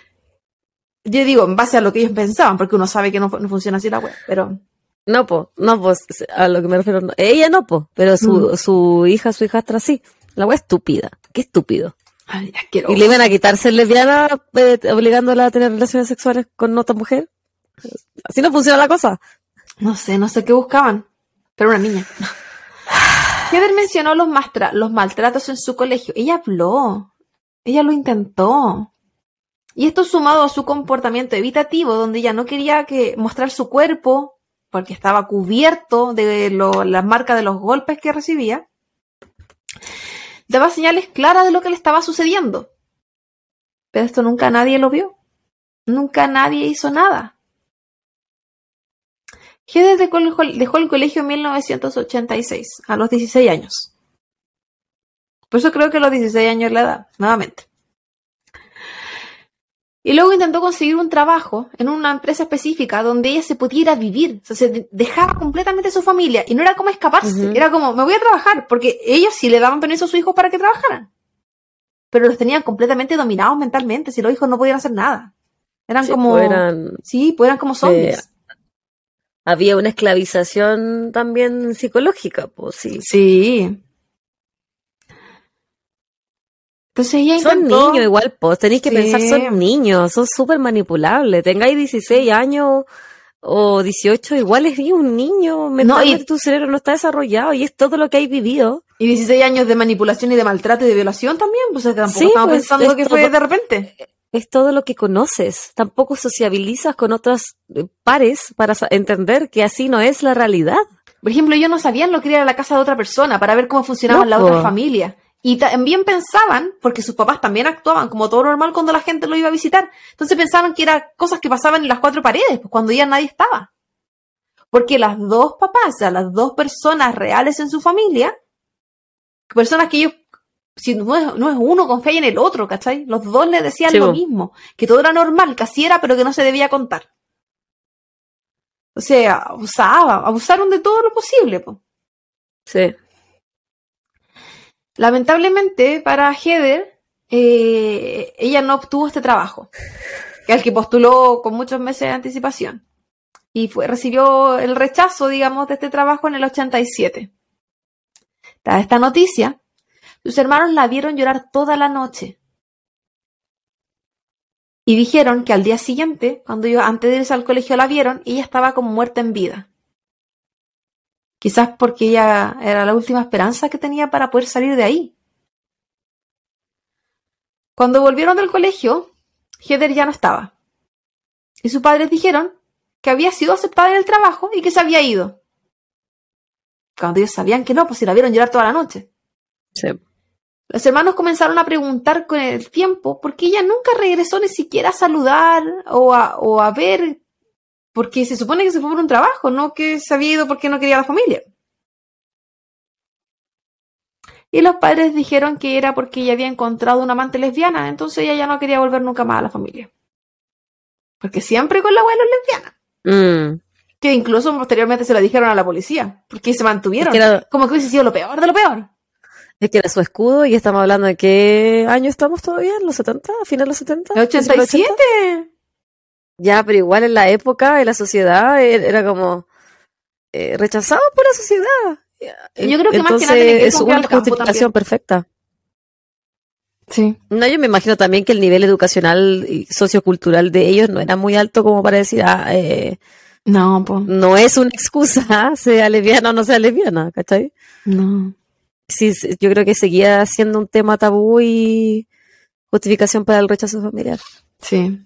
Yo digo, en base a lo que ellos pensaban, porque uno sabe que no, funciona así la web, pero... No, pues, no, pues, a lo que me refiero, ella no, pues, pero su, mm. su hija, su hijastra sí. La web estúpida, qué estúpido. Ay, y le iban a quitarse lesbiana eh, obligándola a tener relaciones sexuales con otra mujer. Así no funciona la cosa. No sé, no sé qué buscaban, pero una niña. Heather mencionó los, los maltratos en su colegio. Ella habló, ella lo intentó. Y esto sumado a su comportamiento evitativo, donde ella no quería que mostrar su cuerpo, porque estaba cubierto de las marcas de los golpes que recibía, daba señales claras de lo que le estaba sucediendo. Pero esto nunca nadie lo vio. Nunca nadie hizo nada. Heather dejó el colegio en 1986, a los 16 años. Por eso creo que a los 16 años la edad, nuevamente. Y luego intentó conseguir un trabajo en una empresa específica donde ella se pudiera vivir. O sea, se dejaba completamente su familia. Y no era como escaparse, era como, me voy a trabajar, porque ellos sí le daban permiso a sus hijos para que trabajaran. Pero los tenían completamente dominados mentalmente, si los hijos no podían hacer nada. Eran como... Pues eran, sí, pues eran como zombies había una esclavización también psicológica, pues sí. Sí. Entonces ella Son niños igual, pues tenéis que pensar, son niños, son súper manipulables. Tengáis 16 años o 18, igual es un niño, mentalmente tu cerebro no está desarrollado y es todo lo que hay vivido. Y 16 años de manipulación y de maltrato y de violación también, pues tampoco sí, estamos pues, pensando que fue de repente es todo lo que conoces. Tampoco sociabilizas con otros eh, pares para entender que así no es la realidad. Por ejemplo, ellos no sabían lo que era la casa de otra persona para ver cómo funcionaba la otra familia. Y también pensaban, porque sus papás también actuaban como todo normal cuando la gente lo iba a visitar. Entonces pensaban que eran cosas que pasaban en las cuatro paredes, pues cuando ya nadie estaba. Porque las dos papás, o sea, las dos personas reales en su familia, personas que ellos si no es, no es uno confía en el otro, ¿cachai? Los dos le decían lo mismo, que todo era normal, que así era, pero que no se debía contar. O sea, abusaba, abusaron de todo lo posible. Po. Sí. Lamentablemente para Heather, eh, ella no obtuvo este trabajo, que al que postuló con muchos meses de anticipación. Y fue, recibió el rechazo, digamos, de este trabajo en el 87. Esta noticia sus hermanos la vieron llorar toda la noche. Y dijeron que al día siguiente, cuando ellos antes de irse al colegio la vieron, ella estaba como muerta en vida. Quizás porque ella era la última esperanza que tenía para poder salir de ahí. Cuando volvieron del colegio, Heather ya no estaba. Y sus padres dijeron que había sido aceptada en el trabajo y que se había ido. Cuando ellos sabían que no, pues si la vieron llorar toda la noche. Sí. Los hermanos comenzaron a preguntar con el tiempo por qué ella nunca regresó ni siquiera a saludar o a, o a ver, porque se supone que se fue por un trabajo, no que se había ido porque no quería a la familia. Y los padres dijeron que era porque ella había encontrado una amante lesbiana, entonces ella ya no quería volver nunca más a la familia. Porque siempre con la abuela lesbiana. Mm. Que incluso posteriormente se lo dijeron a la policía. Porque se mantuvieron. Es que era- Como que hubiese sido lo peor de lo peor. Es que era su escudo y estamos hablando de qué año estamos todavía, en los 70, a finales de los 70. ¿El principios de los 80. 87? Ya, pero igual en la época, en la sociedad, e- era como eh, rechazado por la sociedad. Yo creo que más que nada que es una justificación perfecta. Sí. No, yo me imagino también que el nivel educacional y sociocultural de ellos no era muy alto como para decir, ah, eh, No, pues. no es una excusa, sea lesbiana o no sea lesbiana, ¿cachai? No. Sí, sí, yo creo que seguía siendo un tema tabú y justificación para el rechazo familiar. Sí.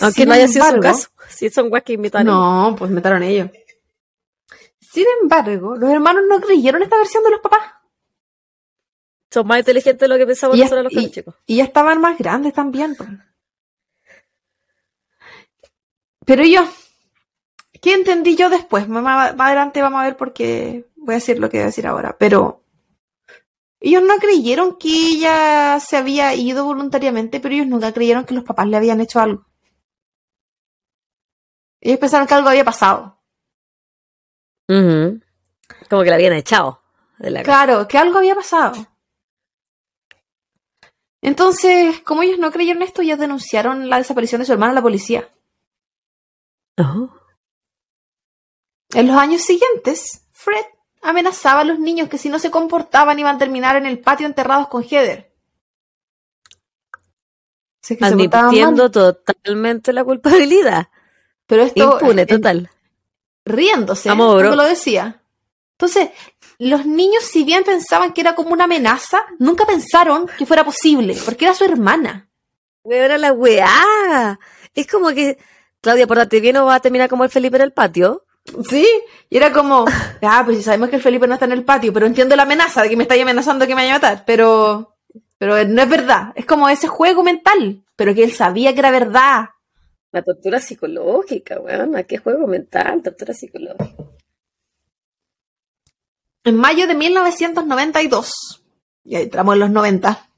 Aunque Sin no haya sido su embargo- caso. Si son guas que invitaron. No, pues metaron ellos. Sin embargo, los hermanos no creyeron esta versión de los papás. Son más inteligentes de lo que pensamos nosotros los y- chicos. Y ya estaban más grandes también. pues. Pero yo, ¿qué entendí yo después? Más, más adelante vamos a ver porque voy a decir lo que voy a decir ahora. Pero ellos no creyeron que ella se había ido voluntariamente, pero ellos nunca creyeron que los papás le habían hecho algo. Ellos pensaron que algo había pasado. Como que la habían echado de la casa. Claro, que algo había pasado. Entonces, como ellos no creyeron esto, ellos denunciaron la desaparición de su hermana a la policía. Oh. En los años siguientes, Fred amenazaba a los niños que si no se comportaban iban a terminar en el patio enterrados con Heather. Que Admitiendo mal. totalmente la culpabilidad. pero esto Impune, total. riéndose cuando lo decía. Entonces, los niños, si bien pensaban que era como una amenaza, nunca pensaron que fuera posible, porque era su hermana. Era la weá. Es como que, Claudia, portate bien o va a terminar como el Felipe en el patio. Sí, y era como, ah, pues si sabemos que el Felipe no está en el patio, pero entiendo la amenaza de que me estáis amenazando que me vaya a matar, pero, pero no es verdad. Es como ese juego mental, pero que él sabía que era verdad. La tortura psicológica, weón. ¿Qué juego mental? Tortura psicológica. En mayo de 1992, y ahí entramos en los 90,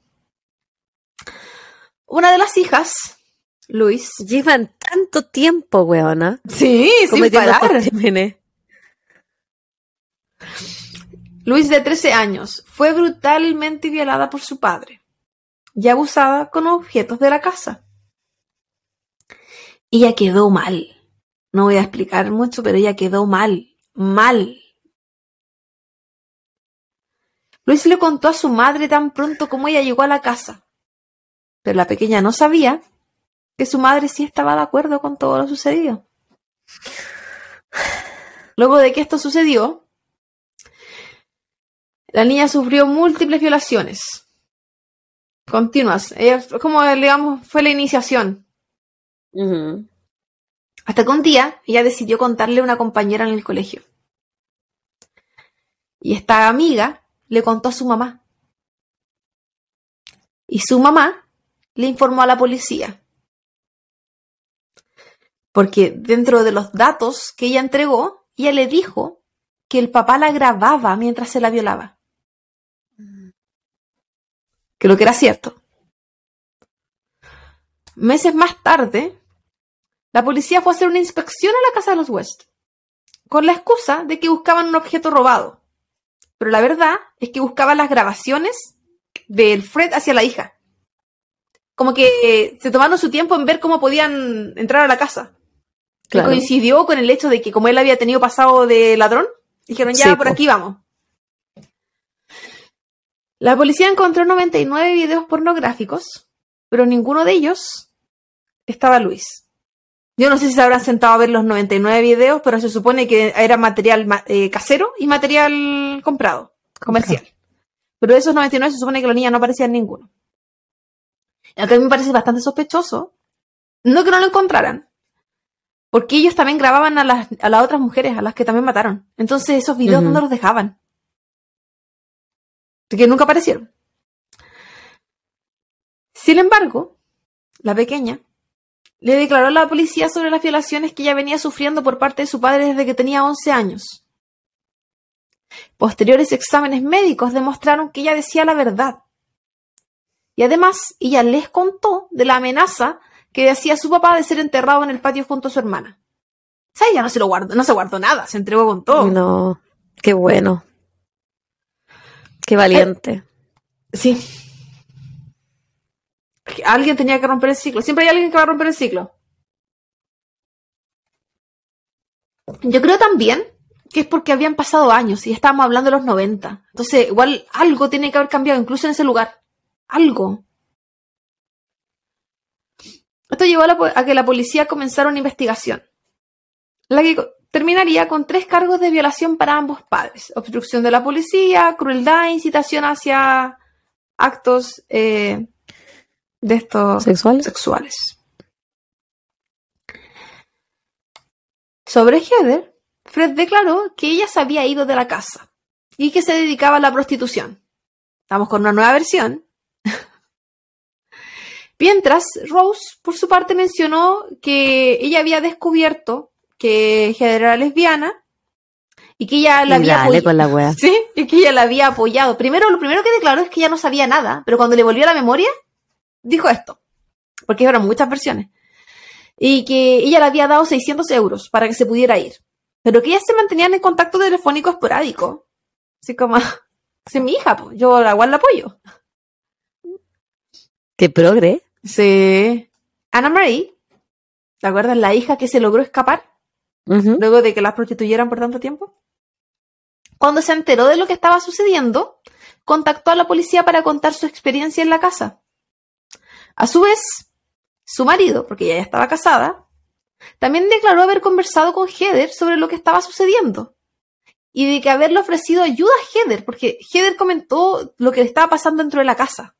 una de las hijas, Luis, Llevan tanto tiempo, weona. sí, sin parar. Luis de 13 años, fue brutalmente violada por su padre y abusada con objetos de la casa. Ella quedó mal. No voy a explicar mucho, pero ella quedó mal, mal. Luis le contó a su madre tan pronto como ella llegó a la casa, pero la pequeña no sabía que su madre sí estaba de acuerdo con todo lo sucedido. Luego de que esto sucedió, la niña sufrió múltiples violaciones. Continuas. Ella, como digamos, fue la iniciación. Hasta que un día ella decidió contarle a una compañera en el colegio. Y esta amiga le contó a su mamá. Y su mamá le informó a la policía. Porque dentro de los datos que ella entregó, ella le dijo que el papá la grababa mientras se la violaba. Que lo que era cierto. Meses más tarde, la policía fue a hacer una inspección a la casa de los West, con la excusa de que buscaban un objeto robado. Pero la verdad es que buscaban las grabaciones del Fred hacia la hija. Como que eh, se tomaron su tiempo en ver cómo podían entrar a la casa. Que coincidió con el hecho de que como él había tenido pasado de ladrón, dijeron ya Sí, por po. aquí vamos. La policía encontró 99 videos pornográficos, pero ninguno de ellos estaba Luis. Yo no sé si se habrán sentado a ver los 99 videos, pero se supone que era material ma- eh, casero y material comprado, comercial. Pero de esos 99 se supone que la niña no aparecía en ninguno. Y Acá a mí me parece bastante sospechoso. No que no lo encontraran. Porque ellos también grababan a las, a las otras mujeres, a las que también mataron. Entonces esos videos. ¿dónde los dejaban? De que nunca aparecieron. Sin embargo, la pequeña le declaró a la policía sobre las violaciones que ella venía sufriendo por parte de su padre desde que tenía 11 años. Posteriores exámenes médicos demostraron que ella decía la verdad. Y además, ella les contó de la amenaza que decía su papá de ser enterrado en el patio junto a su hermana. O sea, ella no se lo guardó, no se guardó nada, se entregó con todo. No, qué bueno. Qué valiente. Eh, sí. Alguien tenía que romper el ciclo. Siempre hay alguien que va a romper el ciclo. Yo creo también que es porque habían pasado años y estábamos hablando de los 90. Entonces, igual algo tiene que haber cambiado, incluso en ese lugar. Algo. Esto llevó a, que la policía comenzara una investigación, la que terminaría con tres cargos de violación para ambos padres. Obstrucción de la policía, crueldad e incitación hacia actos eh, de estos sexuales. Sobre Heather, Fred declaró que ella se había ido de la casa y que se dedicaba a la prostitución. Estamos con una nueva versión. Mientras, Rose, por su parte, mencionó que ella había descubierto que Heather era lesbiana y que ella la había apoyado. Sí, y que ella la había apoyado. Primero, lo primero que declaró es que ella no sabía nada, pero cuando le volvió a la memoria, dijo esto. Porque eran muchas versiones. Y que ella le había dado 600 euros para que se pudiera ir pero que ellas se mantenían en contacto telefónico esporádico. Así como, es mi hija, pues, yo la igual la apoyo. Qué progre. Sí. Ana Marie, ¿te acuerdas la hija que se logró escapar? Luego de que la prostituyeran por tanto tiempo. Cuando se enteró de lo que estaba sucediendo, contactó a la policía para contar su experiencia en la casa. A su vez, su marido, porque ella ya estaba casada, también declaró haber conversado con Heather sobre lo que estaba sucediendo y de que haberle ofrecido ayuda a Heather, porque Heather comentó lo que le estaba pasando dentro de la casa.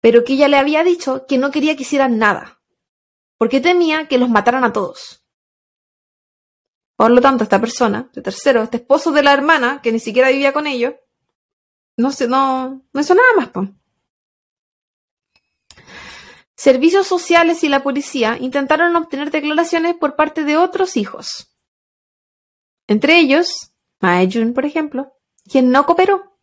Pero que ella le había dicho que no quería que hicieran nada, porque temía que los mataran a todos. Por lo tanto, esta persona, de tercero, este esposo de la hermana, que ni siquiera vivía con ellos, no sé, no, no hizo nada más. Servicios sociales y la policía intentaron obtener declaraciones por parte de otros hijos. Entre ellos, Mae por ejemplo, quien no cooperó,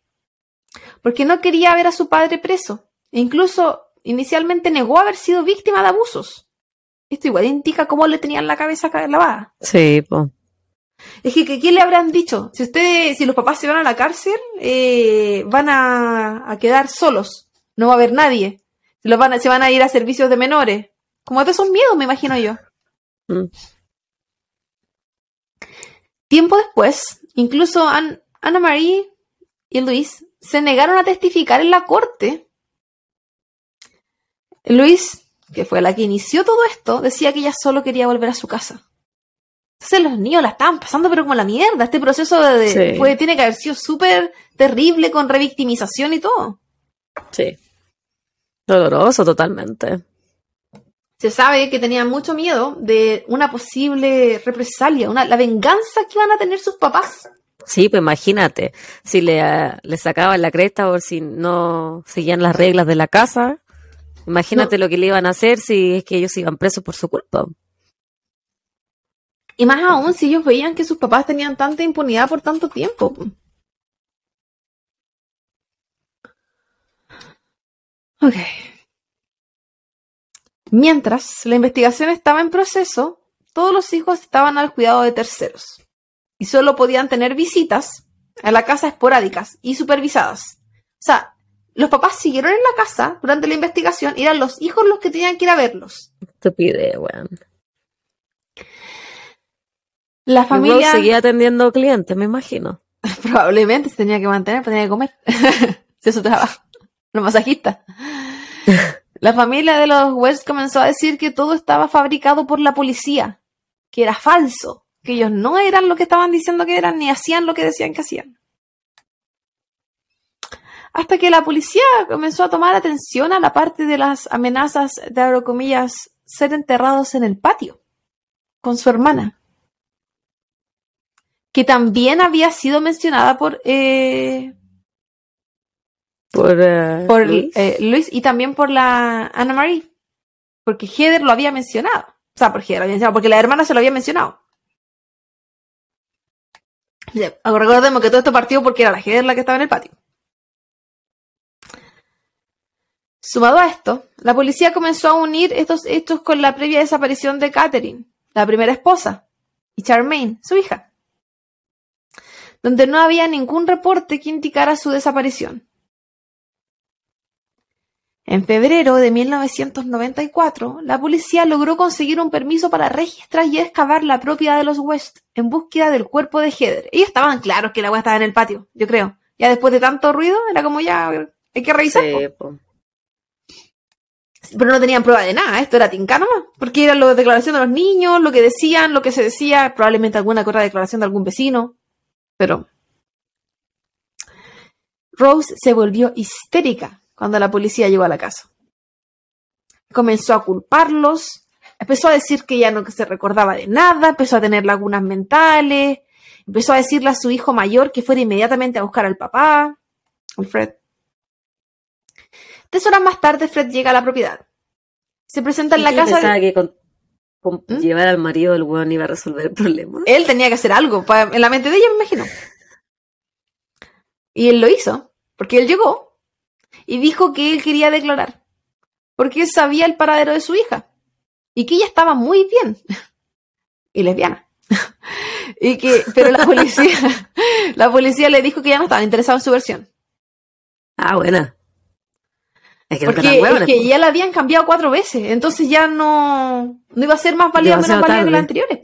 porque no quería ver a su padre preso, e incluso inicialmente negó haber sido víctima de abusos. Esto igual indica cómo le tenían la cabeza lavada. Sí, pues. Es que, ¿qué le habrán dicho? Si ustedes, si los papás se van a la cárcel, eh, van a, a, quedar solos. No va a haber nadie. Se, van, se van a ir a servicios de menores. Como de esos miedos, me imagino yo. Mm. Tiempo después, incluso Ana Marie y Luis se negaron a testificar en la corte. Luis, que fue la que inició todo esto, decía que ella solo quería volver a su casa. Entonces los niños la estaban pasando pero como la mierda. Este proceso de, fue, tiene que haber sido súper terrible con revictimización y todo. Sí. Doloroso totalmente. Se sabe que tenía mucho miedo de una posible represalia, una, la venganza que iban a tener sus papás. Sí, pues imagínate, si le, le sacaban la cresta o si no seguían las reglas de la casa, imagínate lo que le iban a hacer si es que ellos iban presos por su culpa. Y más aún si ellos veían que sus papás tenían tanta impunidad por tanto tiempo. Ok. Mientras la investigación estaba en proceso, todos los hijos estaban al cuidado de terceros y solo podían tener visitas a la casa esporádicas y supervisadas. O sea, los papás siguieron en la casa durante la investigación y eran los hijos los que tenían que ir a verlos. Estupidez, weón. La familia. seguía atendiendo clientes, me imagino. Probablemente se tenía que mantener, tenía que comer. si eso trabajo. No masajista. La familia de los West comenzó a decir que todo estaba fabricado por la policía, que era falso, que ellos no eran lo que estaban diciendo que eran ni hacían lo que decían que hacían. Hasta que la policía comenzó a tomar atención a la parte de las amenazas de, abro comillas, ser enterrados en el patio con su hermana, que también había sido mencionada por, eh, por, eh, eh, Luis. y también por la Ana Marie. Porque Heather lo había mencionado. O sea, porque, porque la hermana se lo había mencionado. Recordemos que todo esto partió porque era la Heather la que estaba en el patio. Sumado a esto, la policía comenzó a unir estos hechos con la previa desaparición de Catherine, la primera esposa, y Charmaine, su hija, donde no había ningún reporte que indicara su desaparición. En febrero de 1994, la policía logró conseguir un permiso para registrar y excavar la propiedad de los West en búsqueda del cuerpo de Heather. Ellos estaban claros que la weá estaba en el patio, yo creo. Ya después de tanto ruido, era como ya, hay que revisar. Pero no tenían prueba de nada, esto era tinca porque era la declaración de los niños, lo que decían, lo que se decía, probablemente alguna otra declaración de algún vecino. Pero Rose se volvió histérica cuando la policía llegó a la casa. Comenzó a culparlos, empezó a decir que ya no se recordaba de nada, empezó a tener lagunas mentales, empezó a decirle a su hijo mayor que fuera inmediatamente a buscar al papá, al Fred. Tres horas más tarde, Fred llega a la propiedad. Se presenta en la casa. Pensaba que con, ¿Mm? llevar al marido del weón iba a resolver el problema. Él tenía que hacer algo, en la mente de ella me imagino. Y él lo hizo, porque él llegó, y dijo que él quería declarar, porque él sabía el paradero de su hija y que ella estaba muy bien y lesbiana. y que, pero la policía, la policía le dijo que ya no estaba interesado en su versión. Ah, buena. Es que, Porque es que ya la habían cambiado cuatro veces, entonces ya no, no iba a ser más válida o menos válida que las anteriores.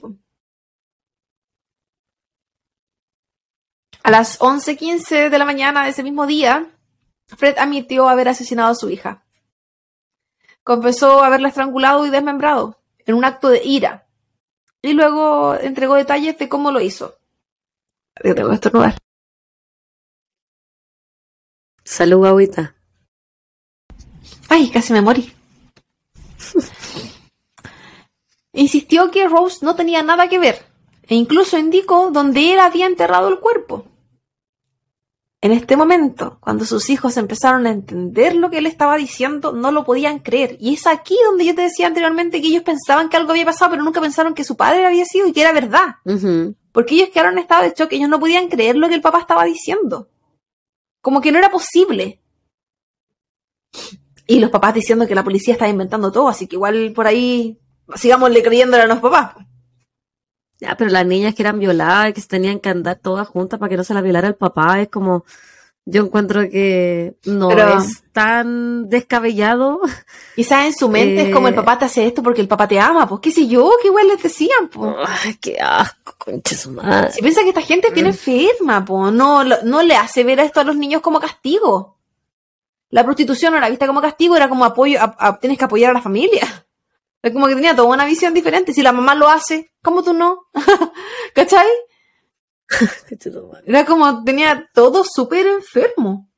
A las 11.15 de la mañana de ese mismo día, Fred admitió haber asesinado a su hija. Confesó haberla estrangulado y desmembrado en un acto de ira. Y luego entregó detalles de cómo lo hizo. Yo tengo que estornudar. Salud, agüita. Ay, casi me morí. Insistió que Rose no tenía nada que ver e incluso indicó dónde él había enterrado el cuerpo. En este momento, cuando sus hijos empezaron a entender lo que él estaba diciendo, no lo podían creer. Y es aquí donde yo te decía anteriormente que ellos pensaban que algo había pasado, pero nunca pensaron que su padre había sido y que era verdad. Porque ellos quedaron en estado de choque, ellos no podían creer lo que el papá estaba diciendo. Como que no era posible. Y los papás diciendo que la policía estaba inventando todo, así que igual por ahí sigámosle creyéndole a los papás. Ya, pero las niñas que eran violadas, que se tenían que andar todas juntas para que no se la violara el papá, es como, yo encuentro que no es tan descabellado. Quizás en su mente es como el eh, papá te hace esto porque el papá te ama, pues qué sé yo, qué igual les decían, pues. Ay, qué asco, concha su madre. Si piensa que esta gente tiene mm. enferma, pues, no, no le hace ver esto a los niños como castigo. La prostitución no era vista como castigo, era como apoyo, tienes que apoyar a la familia. Es como que tenía toda una visión diferente. Si la mamá lo hace, ¿cómo tú no? ¿Cachai? Era como, tenía todo súper enfermo.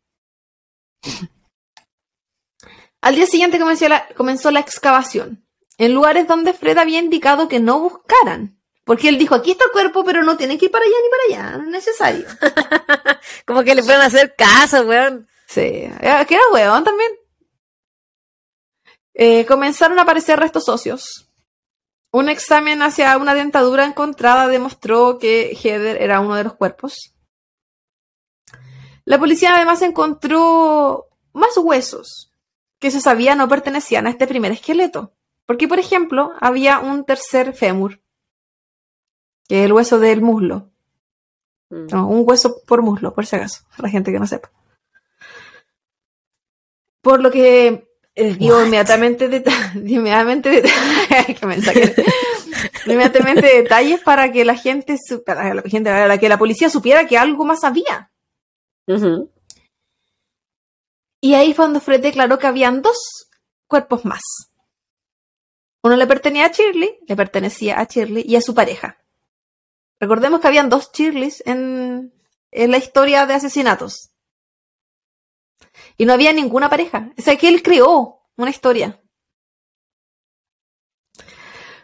Al día siguiente comenzó la, comenzó la excavación, en lugares donde Fred había indicado que no buscaran. Porque él dijo, aquí está el cuerpo, pero no tienen que ir para allá ni para allá, no es necesario. como que le pueden hacer caso, weón. Sí, que era weón también. Eh, comenzaron a aparecer restos óseos. Un examen hacia una dentadura encontrada demostró que Heather era uno de los cuerpos. La policía además encontró más huesos que se sabía no pertenecían a este primer esqueleto. Porque, por ejemplo, había un tercer fémur, que es el hueso del muslo. Mm. un hueso por muslo, por si acaso, para la gente que no sepa. Por lo que dio inmediatamente, inmediatamente, inmediatamente detalles para que la gente, para la gente, para que la policía supiera que algo más había. Y ahí fue cuando Fred declaró que habían dos cuerpos más. Uno le pertenecía a Shirley, le pertenecía a Shirley y a su pareja. Recordemos que habían dos Shirleys en, en la historia de asesinatos. Y no había ninguna pareja. O sea, que él creó una historia.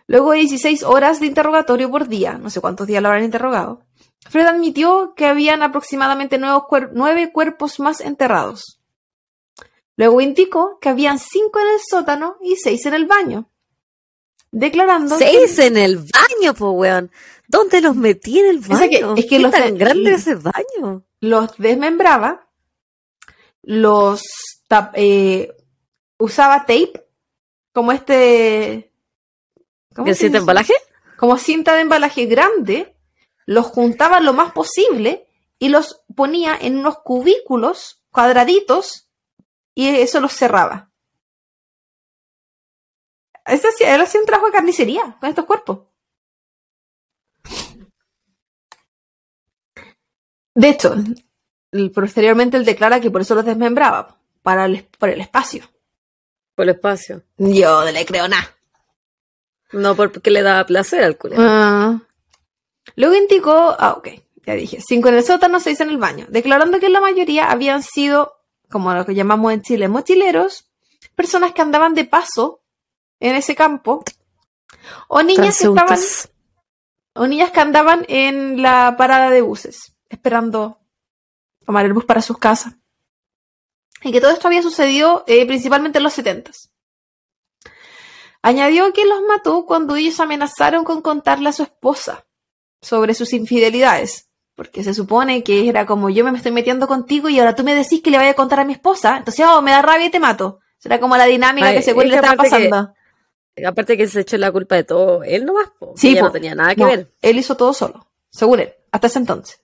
Luego de 16 horas de interrogatorio por día, no sé cuántos días lo habrán interrogado, Fred admitió que habían aproximadamente nueve cuerpos más enterrados. Luego indicó que habían cinco en el sótano y seis en el baño. Declarando. ¡Seis en el baño, po weón! ¿Dónde los metí en el baño? Es que, los tan grande ese baño? Los desmembraba los eh, usaba tape, como este... ¿cómo ¿De cinta de embalaje? Como cinta de embalaje grande, los juntaba lo más posible y los ponía en unos cubículos cuadraditos y eso los cerraba. Ese, él hacía un trabajo de carnicería con estos cuerpos. De hecho, posteriormente él declara que por eso los desmembraba, para el, por el espacio. Por el espacio. Yo no le creo nada. No porque le daba placer al culo. Ah. Luego indicó, ah, ok, ya dije, cinco en el sótano, seis en el baño, declarando que la mayoría habían sido, como lo que llamamos en Chile, mochileros, personas que andaban de paso en ese campo, o niñas que estaban, o niñas que andaban en la parada de buses, esperando tomar el bus para sus casas. Y que todo esto había sucedido eh, principalmente en los setentas. Añadió que los mató cuando ellos amenazaron con contarle a su esposa sobre sus infidelidades. Porque se supone que era como yo me estoy metiendo contigo y ahora tú me decís que le voy a contar a mi esposa. Entonces, oh, me da rabia y te mato. Será como la dinámica que según le estaba pasando. aparte que se echó la culpa de todo, él nomás. Sí, no tenía nada que ver. Él hizo todo solo, según él, hasta ese entonces.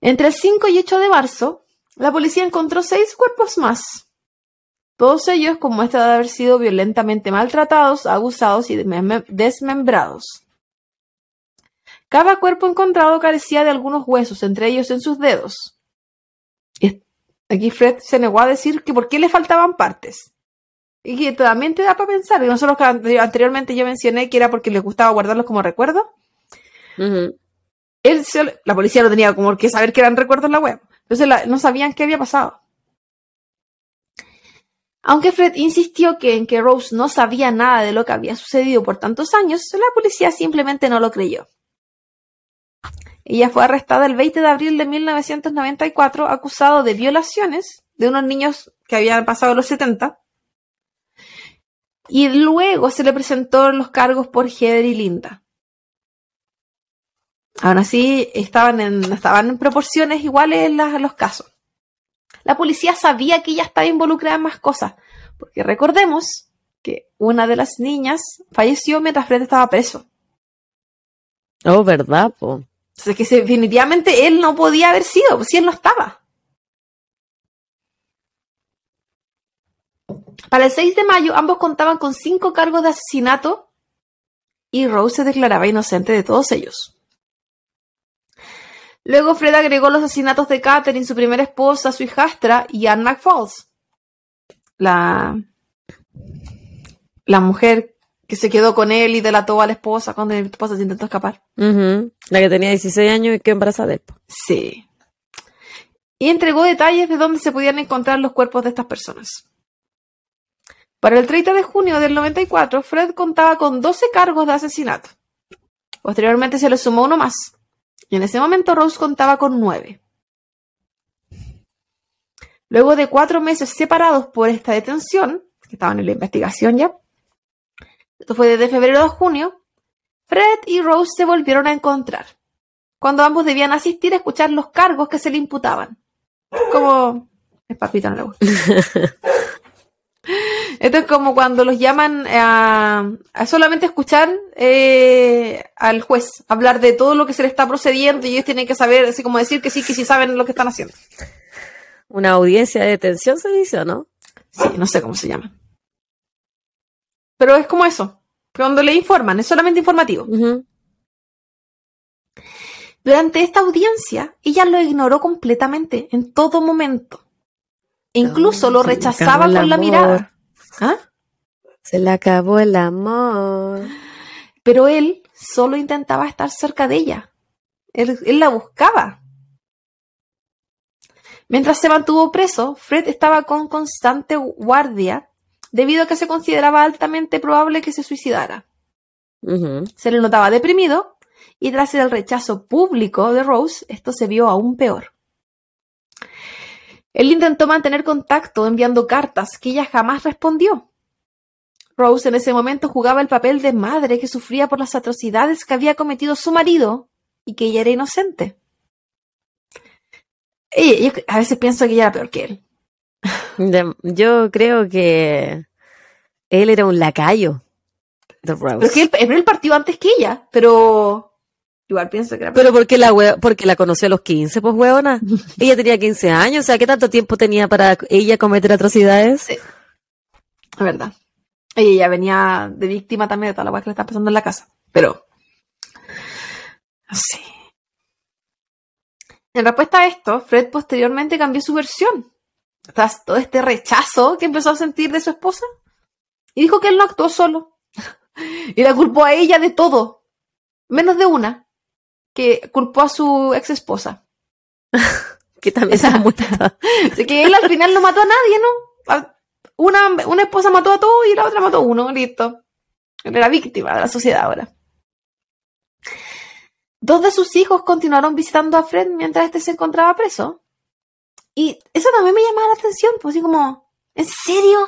Entre el 5 y 8 de marzo, la policía encontró seis cuerpos más. Todos ellos con muestra de haber sido violentamente maltratados, abusados y desmembrados. Cada cuerpo encontrado carecía de algunos huesos, entre ellos en sus dedos. Aquí Fred se negó a decir que por qué le faltaban partes. Y que también te da para pensar, y nosotros anteriormente yo mencioné que era porque les gustaba guardarlos como recuerdo. La policía no tenía como que saber que eran recuerdos en la web. Entonces no sabían qué había pasado. Aunque Fred insistió que en que Rose no sabía nada de lo que había sucedido por tantos años, la policía simplemente no lo creyó. Ella fue arrestada el 20 de abril de 1994 acusado de violaciones de unos niños que habían pasado los 70. Y luego se le presentó los cargos por Heather y Linda. Aún así, estaban en, estaban en proporciones iguales en, los casos. La policía sabía que ella estaba involucrada en más cosas, porque recordemos que una de las niñas falleció mientras Fred estaba preso. Oh, ¿verdad? Po? sea, que definitivamente él no podía haber sido, si él no estaba. Para el 6 de mayo, ambos contaban con cinco cargos de asesinato y Rose se declaraba inocente de todos ellos. Luego Fred agregó los asesinatos de Catherine, su primera esposa, su hijastra y Anne McFalls, la, la mujer que se quedó con él y delató a la esposa cuando la esposa se intentó escapar. La que tenía 16 años y que embarazada de él. Sí. Y entregó detalles de dónde se podían encontrar los cuerpos de estas personas. Para el 30 de junio del 94, Fred contaba con 12 cargos de asesinato. Posteriormente se le sumó uno más. Y en ese momento Rose contaba con 9. Luego de cuatro meses separados por esta detención, que estaban en la investigación ya, esto fue desde febrero a junio, Fred y Rose se volvieron a encontrar, cuando ambos debían asistir a escuchar los cargos que se le imputaban. Como el papito no gusta. Esto es como cuando los llaman a, solamente escuchar eh, al juez hablar de todo lo que se le está procediendo y ellos tienen que saber, así como decir que sí, que sí saben lo que están haciendo. Una audiencia de detención se dice, ¿no? Sí, no sé cómo se llama. Pero es como eso, cuando le informan, es solamente informativo. Durante esta audiencia, ella lo ignoró completamente, en todo momento. incluso lo rechazaba con la mirada. ¿Ah? Se le acabó el amor. Pero él solo intentaba estar cerca de ella. Él, él, la buscaba. Mientras se mantuvo preso, Fred estaba con constante guardia debido a que se consideraba altamente probable que se suicidara. Se le notaba deprimido y tras el rechazo público de Rose, esto se vio aún peor. Él intentó mantener contacto enviando cartas que ella jamás respondió. Rose en ese momento jugaba el papel de madre que sufría por las atrocidades que había cometido su marido y que ella era inocente. Y, a veces pienso que ella era peor que él. Yo creo que él era un lacayo de Rose. Pero es que él, él partió antes que ella, pero igual pienso que era... Pero porque la hue- porque la conoció a los 15, pues huevona. ella tenía 15 años, o sea, ¿qué tanto tiempo tenía para ella cometer atrocidades? Sí. Es verdad. Ella ya venía de víctima también de toda la weá que le está pasando en la casa. Pero. Sí. En respuesta a esto, Fred posteriormente cambió su versión. Tras todo este rechazo que empezó a sentir de su esposa. Y dijo que él no actuó solo. y la culpó a ella de todo. Menos de una. Que culpó a su ex esposa. Que también está muerta. Así que él al final no mató a nadie, ¿no? Una, una esposa mató a todos y la otra mató a uno, listo. Él era víctima de la sociedad ahora. Dos de sus hijos continuaron visitando a Fred mientras este se encontraba preso. Y eso también me llamaba la atención, pues así como, ¿en serio?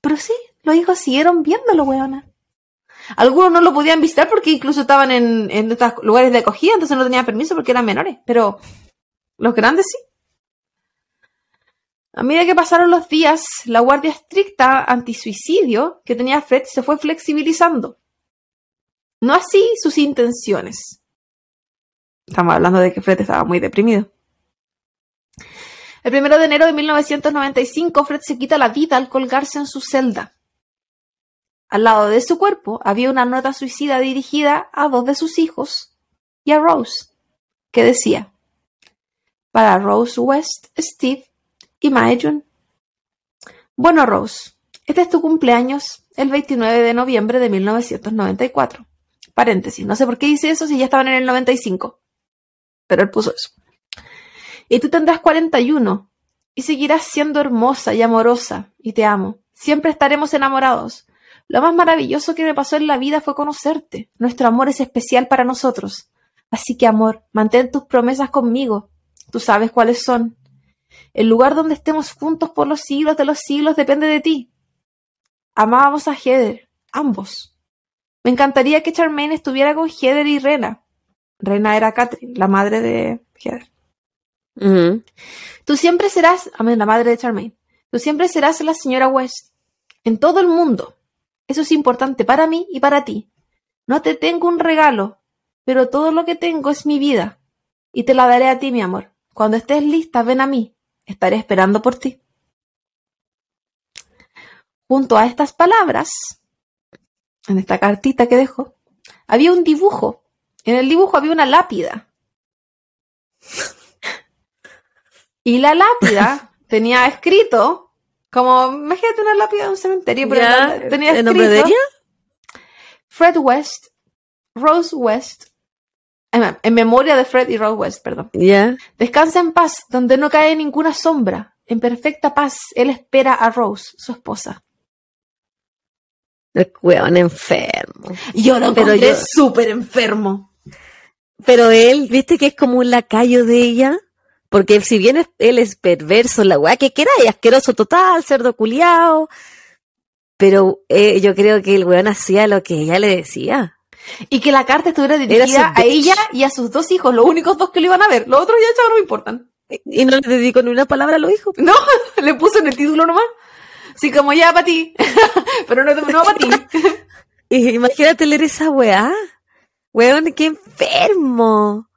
Pero sí, los hijos siguieron viéndolo, weona. Algunos no lo podían visitar porque incluso estaban en, en estos lugares de acogida, entonces no tenían permiso porque eran menores. Pero los grandes sí. A medida que pasaron los días, la guardia estricta antisuicidio que tenía Fred se fue flexibilizando. No así sus intenciones. Estamos hablando de que Fred estaba muy deprimido. El primero de enero de 1995, Fred se quita la vida al colgarse en su celda. Al lado de su cuerpo había una nota suicida dirigida a dos de sus hijos y a Rose, que decía, para Rose West, Steve y Mae June. Bueno, Rose, este es tu cumpleaños el 29 de noviembre de 1994. Paréntesis, no sé por qué dice eso si ya estaban en el 95. Pero él puso eso. Y tú tendrás 41 y seguirás siendo hermosa y amorosa y te amo. Siempre estaremos enamorados. Lo más maravilloso que me pasó en la vida fue conocerte. Nuestro amor es especial para nosotros. Así que, amor, mantén tus promesas conmigo. Tú sabes cuáles son. El lugar donde estemos juntos por los siglos de los siglos depende de ti. Amábamos a Heather, ambos. Me encantaría que Charmaine estuviera con Heather y Rena. Rena era Catherine, la madre de Heather. Tú siempre serás, amén, la madre de Charmaine. Tú siempre serás la señora West. En todo el mundo. Eso es importante para mí y para ti. No te tengo un regalo, pero todo lo que tengo es mi vida. Y te la daré a ti, mi amor. Cuando estés lista, ven a mí. Estaré esperando por ti. Junto a estas palabras, en esta cartita que dejó, había un dibujo. En el dibujo había una lápida. Y la lápida tenía escrito, como, imagínate una lápida de un cementerio, pero Ya, la- tenía ¿el nombre de ella? Fred West, Rose West, en, en memoria de Fred y Rose West, perdón. Ya. Descansa en paz, donde no cae ninguna sombra. En perfecta paz, él espera a Rose, su esposa. El weón enfermo. Yo lo Pero encontré súper enfermo. Pero él, viste que es como un lacayo de ella. Porque si bien es- él es perverso, la weá que quiera, y asqueroso total, cerdo culiao. Pero eh, yo creo que el weón hacía lo que ella le decía. Y que la carta estuviera Era dirigida a ella y a sus dos hijos, los únicos dos que lo iban a ver. Los otros ya, chavos, no me importan. Y no le dedicó ni una palabra a los hijos. No, le puso en el título nomás. Así como ya para ti. Pero no, no para ti. Imagínate leer esa weá. Weón, qué enfermo.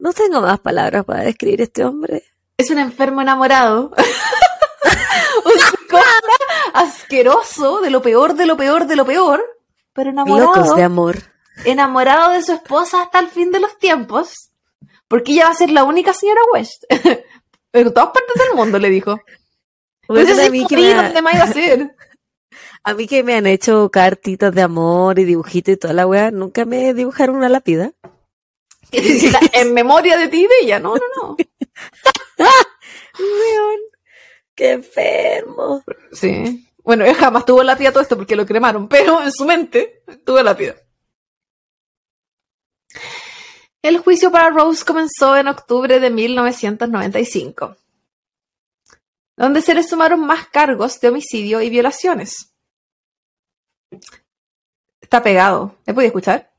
No tengo más palabras para describir a este hombre. Es un enfermo enamorado. un psicópata asqueroso, de lo peor, de lo peor, de lo peor. Pero enamorado. Locos de amor. enamorado de su esposa hasta el fin de los tiempos. Porque ella va a ser la única señora West. en todas partes del mundo, le dijo. Entonces, a, mí que ¿sí, me, ¿dónde más iba a ser? a mí que me han hecho cartitas de amor y dibujitos y toda la weá, nunca me dibujaron una lápida. En memoria de ti y de ella. No, no, no. Qué enfermo. Sí. Bueno, él jamás tuvo lápida todo esto porque lo cremaron, pero en su mente tuvo lápida. El juicio para Rose comenzó en octubre de 1995, donde se le sumaron más cargos de homicidio y violaciones. Está pegado. ¿Me podía escuchar?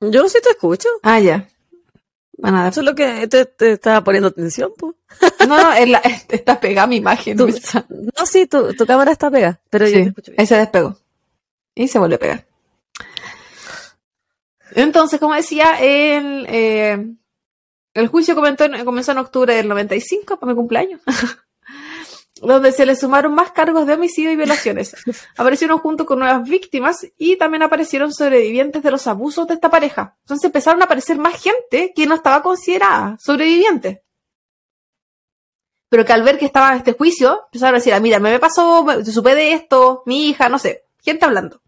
Yo sí te escucho. Ah, ya. Bueno, nada. Solo que te, te estaba poniendo atención, pues. No, no, está pegada mi imagen. no, sí, tu, tu, cámara está pegada, pero yo te escucho bien. Ahí se despegó. Y se vuelve a pegar. Entonces, como decía, el, eh, el juicio comenzó en octubre del 95, para mi cumpleaños, donde se le sumaron más cargos de homicidio y violaciones. Aparecieron junto con nuevas víctimas y también aparecieron sobrevivientes de los abusos de esta pareja. Entonces empezaron a aparecer más gente que no estaba considerada sobreviviente. Pero que al ver que estaba este juicio, empezaron a decir, ah, mira, me pasó, me supe de esto, mi hija, no sé, gente hablando.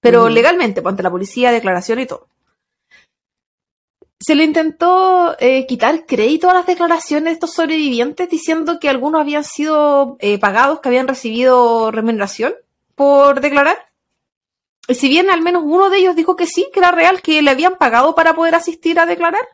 Pero legalmente, ante la policía, declaración y todo se le intentó eh, quitar crédito a las declaraciones de estos sobrevivientes diciendo que algunos habían sido eh, pagados, que habían recibido remuneración por declarar. Y si bien al menos uno de ellos dijo que sí, que era real, que le habían pagado para poder asistir a declarar,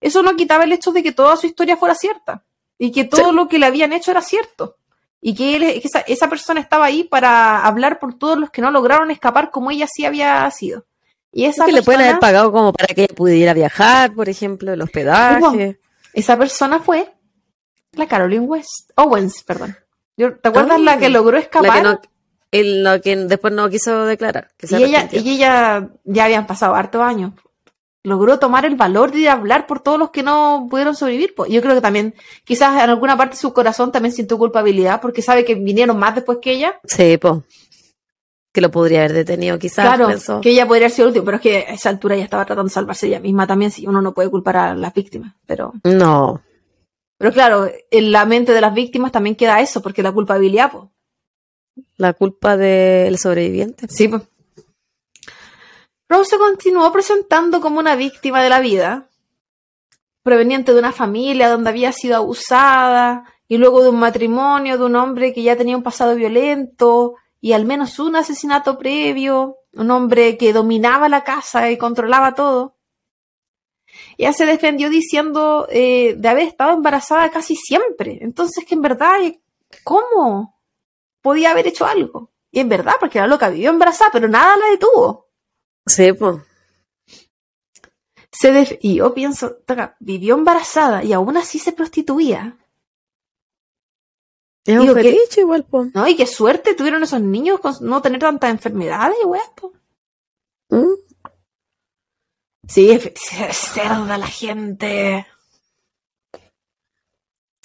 eso no quitaba el hecho de que toda su historia fuera cierta y que todo lo que le habían hecho era cierto. Y que, esa, esa persona estaba ahí para hablar por todos los que no lograron escapar como ella sí había sido. Y esa que le pueden haber pagado como para que ella pudiera viajar, por ejemplo, el hospedaje. esa persona fue la Caroline West, Owens, perdón. ¿Te acuerdas la que ah, logró escapar? La que, no, que después no quiso declarar. y, ella, y ella ya habían pasado hartos años. Logró tomar el valor de hablar por todos los que no pudieron sobrevivir. Yo creo que también, quizás en alguna parte de su corazón también sintió culpabilidad porque sabe que vinieron más después que ella. Sí, pues que lo podría haber detenido quizás. Claro, que ella podría haber sido último, pero es que a esa altura ya estaba tratando de salvarse ella misma también, si uno no puede culpar a las víctimas, pero... No. Pero claro, en la mente de las víctimas también queda eso, porque la culpabilidad, pues. La culpa del sobreviviente. Sí, pues. Rose se continuó presentando como una víctima de la vida, proveniente de una familia donde había sido abusada, y luego de un matrimonio de un hombre que ya tenía un pasado violento, y al menos un asesinato previo, un hombre que dominaba la casa y controlaba todo. Ella se defendió diciendo eh, de haber estado embarazada casi siempre. Entonces que en verdad, ¿cómo? Podía haber hecho algo. Y en verdad, porque la loca vivió embarazada, pero nada la detuvo. Sí, pues. Se y yo pienso, vivió embarazada y aún así se prostituía. Es un fetiche igual, po. No, y qué suerte tuvieron esos niños con no tener tantas enfermedades, weón, po. ¿Mm? Sí, es, cerda la gente.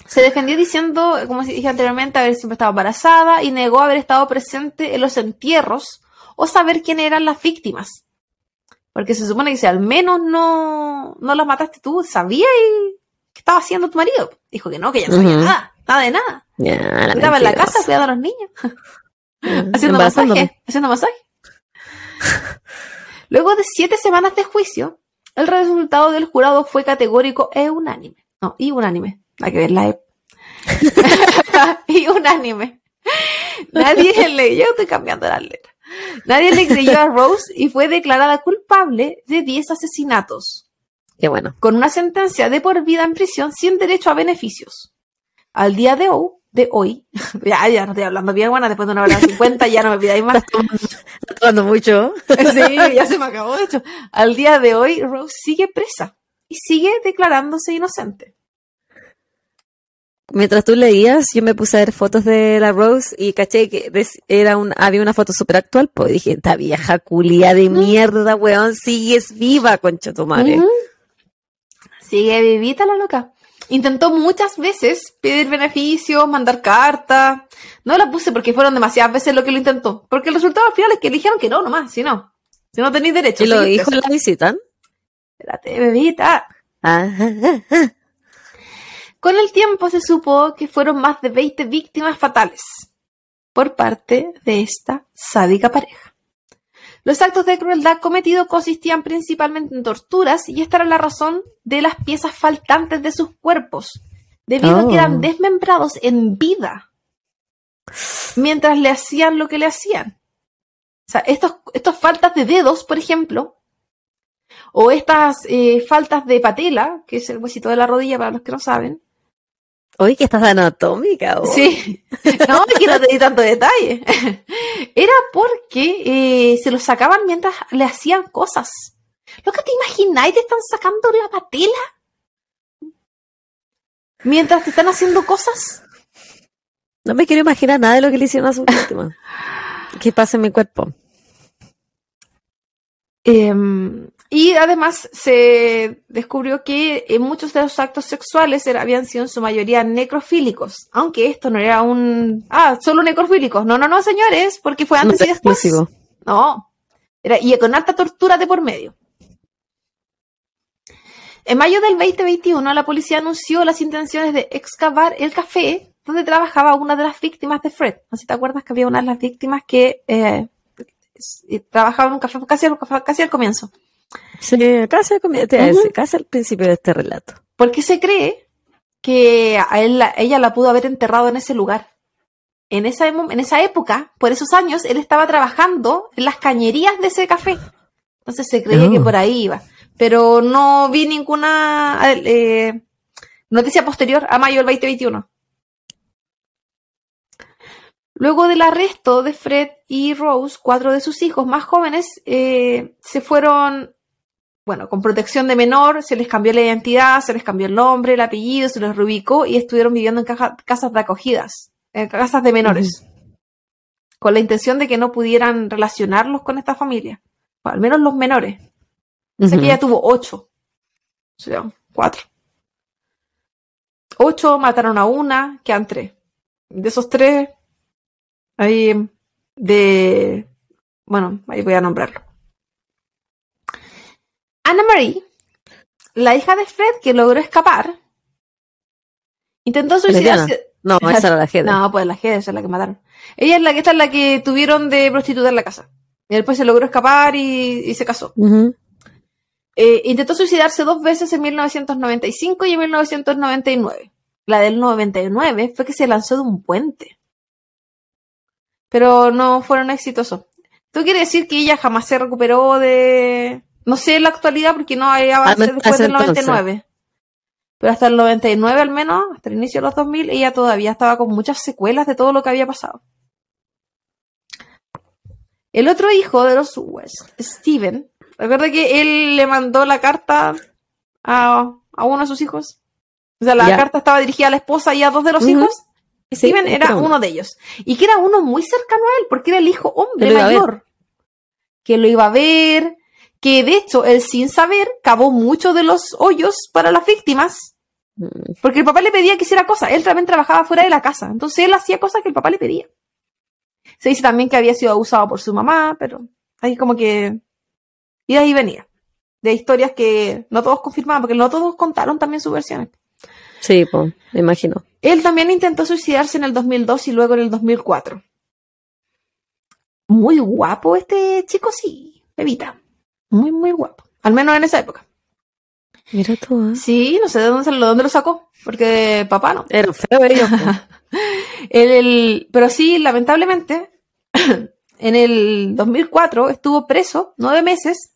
Se defendió diciendo, como dije anteriormente, haber siempre estado embarazada y negó haber estado presente en los entierros o saber quién eran las víctimas. Porque se supone que si al menos no, no las mataste tú, sabías qué estaba haciendo tu marido. Dijo que no, que ya no sabía nada, nada de nada. Estaba en la casa cuidando a los niños. haciendo masaje. Haciendo masaje. Luego de siete semanas de juicio, el resultado del jurado fue categórico e unánime. No, y unánime. Hay que ver la E. y unánime. Nadie le, yo estoy cambiando las letras. Nadie le creyó a Rose y fue declarada culpable de 10 asesinatos. Qué bueno. Con una sentencia de por vida en prisión sin derecho a beneficios. Al día de hoy, de hoy, ya, ya no estoy hablando bien, bueno, después de una hora cincuenta ya no me pidáis más. Estás tomando mucho. sí, ya se me acabó, de hecho. Al día de hoy, Rose sigue presa y sigue declarándose inocente. Mientras tú leías, yo me puse a ver fotos de la Rose y caché que era un, había una foto súper actual, pues dije, esta vieja culia de mierda, weón, sigues viva, concha tu madre. Sigue vivita la loca. Intentó muchas veces pedir beneficios, mandar cartas. No la puse porque fueron demasiadas veces lo que lo intentó. Porque el resultado al final es que eligieron que no, nomás, si no. Si no tenéis derecho. ¿Y los hijos la visitan? Espérate, bebita. Con el tiempo se supo que fueron más de 20 víctimas fatales por parte de esta sádica pareja. Los actos de crueldad cometidos consistían principalmente en torturas y esta era la razón de las piezas faltantes de sus cuerpos, debido a que eran oh. desmembrados en vida mientras le hacían lo que le hacían. O sea, estos, estos faltas de dedos, por ejemplo, o estas eh, faltas de patela, que es el huesito de la rodilla para los que no saben, Oye, que estás anatómica. Sí, no, que no te di tanto detalle. Era porque eh, se los sacaban mientras le hacían cosas. ¿Lo que te imagináis? ¿Te están sacando la patela? mientras te están haciendo cosas. No me quiero imaginar nada de lo que le hicieron a su víctima. ¿Qué pasa en mi cuerpo? Em, y además se descubrió que en muchos de los actos sexuales habían sido en su mayoría necrofílicos, aunque esto no era un... Ah, solo necrofílicos. No, no, no, señores, porque fue antes y después. No, era, y con alta tortura de por medio. En mayo del 2021, la policía anunció las intenciones de excavar el café donde trabajaba una de las víctimas de Fred. No sé si te acuerdas que había una de las víctimas que eh, trabajaba en un café casi, casi al comienzo. Sí, casi al, comienzo, casi al principio de este relato. Porque se cree que a él, ella la pudo haber enterrado en ese lugar. En esa, en esa época, por esos años, él estaba trabajando en las cañerías de ese café. Entonces se creía que oh. por ahí iba. Pero no vi ninguna eh, noticia posterior a mayo del 2021. Luego del arresto de Fred y Rose, cuatro de sus hijos más jóvenes eh, se fueron, bueno, con protección de menor, se les cambió la identidad, se les cambió el nombre, el apellido, se les reubicó y estuvieron viviendo en casas de acogidas, en casas de menores, con la intención de que no pudieran relacionarlos con esta familia, al menos los menores. O sea que ella tuvo ocho, o sea, cuatro. Ocho mataron a una, quedan tres. De esos tres, Ahí de... Bueno, ahí voy a nombrarlo. Anna Marie, la hija de Fred que logró escapar, intentó suicidarse. No, esa era la G. No, pues la G, esa es la que mataron. Ella es la que está la que tuvieron de prostituir la casa. Y después se logró escapar y, se casó. Eh, intentó suicidarse dos veces en 1995 y en 1999. La del 99 fue que se lanzó de un puente pero no fueron exitosos. ¿Tú quieres decir que ella jamás se recuperó de... No sé en la actualidad porque no hay avance después del 99. Pero hasta el 99 al menos, hasta el inicio de los 2000, ella todavía estaba con muchas secuelas de todo lo que había pasado. El otro hijo de los West, Steven, recuerda que él le mandó la carta a, uno de sus hijos. O sea, la carta estaba dirigida a la esposa y a dos de los hijos. Steven era uno de ellos. Y que era uno muy cercano a él, porque era el hijo hombre mayor. Que lo iba a ver, que de hecho él sin saber cavó muchos de los hoyos para las víctimas. Mm. Porque el papá le pedía que hiciera cosas. Él también trabajaba fuera de la casa. Entonces él hacía cosas que el papá le pedía. Se dice también que había sido abusado por su mamá, pero ahí como que... Y de ahí venía. De historias que no todos confirmaban, porque no todos contaron también sus versiones. Sí, pues, me imagino. Él también intentó suicidarse en el 2002 y luego en el 2004. Muy guapo este chico, sí, bebita. Muy, muy guapo. Al menos en esa época. Mira tú, ¿eh? Sí, no sé de dónde, dónde lo sacó, porque papá no. Era feo ellos. el, pero sí, lamentablemente, en el 2004 estuvo preso nueve meses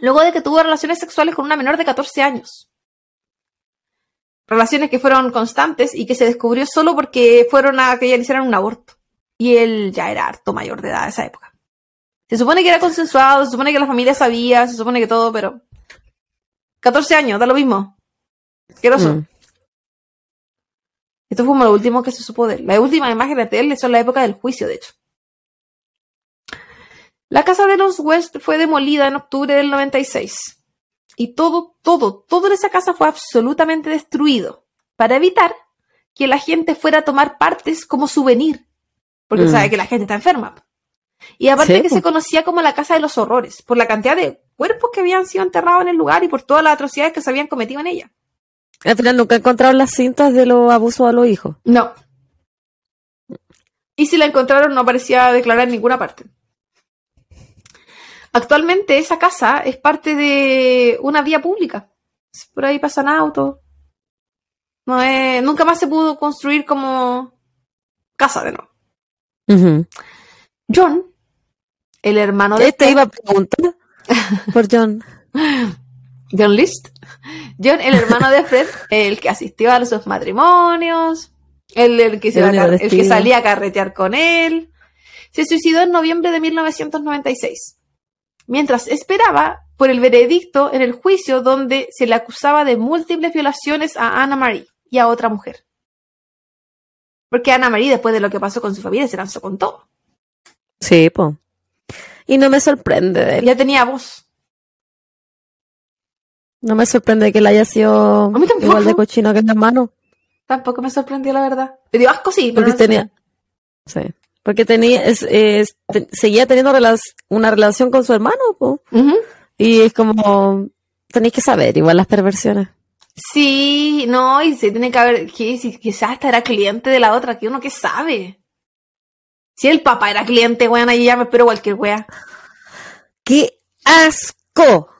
luego de que tuvo relaciones sexuales con una menor de 14 años relaciones que fueron constantes y que se descubrió solo porque fueron a que ella le hicieran un aborto. Y él ya era harto mayor de edad en esa época. Se supone que era consensuado, se supone que la familia sabía, se supone que todo, pero 14 años, da lo mismo. ¿Qué mm. Esto fue como lo último que se supo de él. La última imagen de él son la época del juicio, de hecho. La casa de los West fue demolida en octubre del 96 y todo, todo, todo en esa casa fue absolutamente destruido para evitar que la gente fuera a tomar partes como souvenir, porque mm. sabe que la gente está enferma. Y aparte que se conocía como la casa de los horrores, por la cantidad de cuerpos que habían sido enterrados en el lugar y por todas las atrocidades que se habían cometido en ella. Al final nunca encontraron las cintas de los abusos a los hijos. No. Y si la encontraron no aparecía declarar en ninguna parte. Actualmente esa casa es parte de una vía pública. Por ahí pasan autos. No es, nunca más se pudo construir como casa de nuevo. John, el hermano de. Este iba a preguntar por John. John List. John, el hermano de Fred, el que asistió a sus matrimonios, el, que, el que salía a carretear con él, se suicidó en noviembre de 1996 mientras esperaba por el veredicto en el juicio donde se le acusaba de múltiples violaciones a Anna Marie y a otra mujer. Porque Ana María, después de lo que pasó con su familia, se lanzó con todo. Sí, po. Y no me sorprende de él. Ya tenía voz. No me sorprende que él haya sido igual de cochino que el hermano. Tampoco me sorprendió, la verdad. Me dio asco, sí, pero Porque no tenía. Sí. Porque tenía, es, es- te- seguía teniendo una relación con su hermano, po. Ujú. Y es como, tenéis que saber, igual las perversiones. Sí, no, y se tiene que haber, que si quizás hasta era cliente de la otra, que uno que sabe. Si el papá era cliente, weón, ahí ya me espero cualquier wea. ¡Qué asco!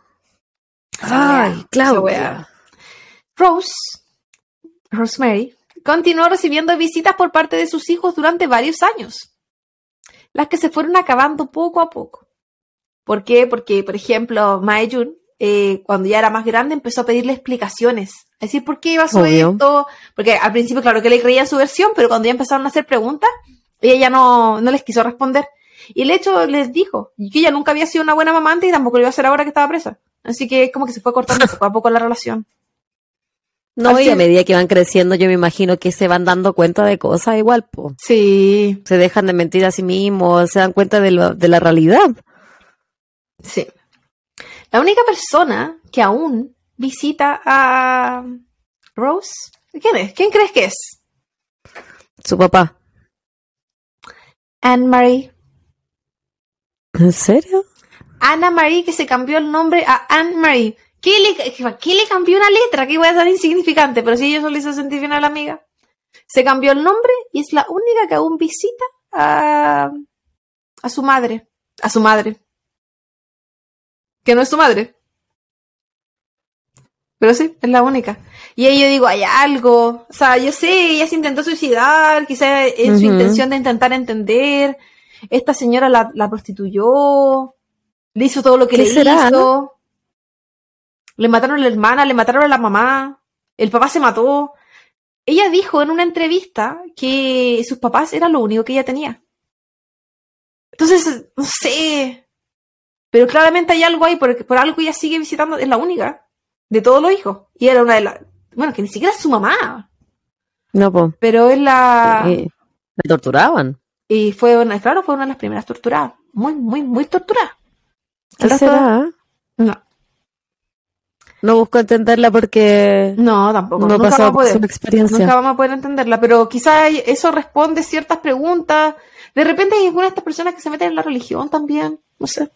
Esa Ay, Claudia. Rose, Rosemary, continuó recibiendo visitas por parte de sus hijos durante varios años, las que se fueron acabando poco a poco. ¿Por qué? Porque, por ejemplo, Mae Jun, eh, cuando ya era más grande, empezó a pedirle explicaciones. A decir, ¿por qué pasó Obvio. esto? Porque al principio, claro que le creía su versión, pero cuando ya empezaron a hacer preguntas, ella ya no, no les quiso responder. Y el hecho les dijo que ella nunca había sido una buena mamante y tampoco lo iba a hacer ahora que estaba presa. Así que es como que se fue cortando poco a poco la relación. No, y a medida que van creciendo, yo me imagino que se van dando cuenta de cosas igual, po. Sí, Se dejan de mentir a sí mismos, se dan cuenta de, lo- de la realidad. sí. La única persona que aún visita a Rose, ¿quién es? ¿Quién crees que es? Su papá. Anne-Marie. ¿En serio? Anna Marie que se cambió el nombre a Anne-Marie. ¿Qué le, ¿Qué le cambió una letra? Que iba a ser insignificante, pero si ella solo hizo sentir bien a la amiga. Se cambió el nombre y es la única que aún visita a, a su madre. A su madre. Que no es su madre. Pero sí, es la única. Y ahí yo digo, hay algo. O sea, yo sé, ella se intentó suicidar, quizá en su intención de intentar entender. Esta señora la, la prostituyó. Le hizo todo lo que ¿Qué le será, hizo. Le mataron a la hermana, le mataron a la mamá. El papá se mató. Ella dijo en una entrevista que sus papás eran lo único que ella tenía. Entonces, no sé. Pero claramente hay algo ahí, porque por algo ella sigue visitando, es la única de todos los hijos. Y era una de las. Bueno, que ni siquiera es su mamá, No, po. pero es la. Y me torturaban. Y fue una, claro, fue una de las primeras torturadas. Muy, muy, muy torturada. No, No busco entenderla porque no, tampoco. no nunca, pasado vamos a poder, experiencia. nunca vamos a poder entenderla, pero quizá eso responde ciertas preguntas. De repente hay algunas de estas personas que se meten en la religión también. No sé.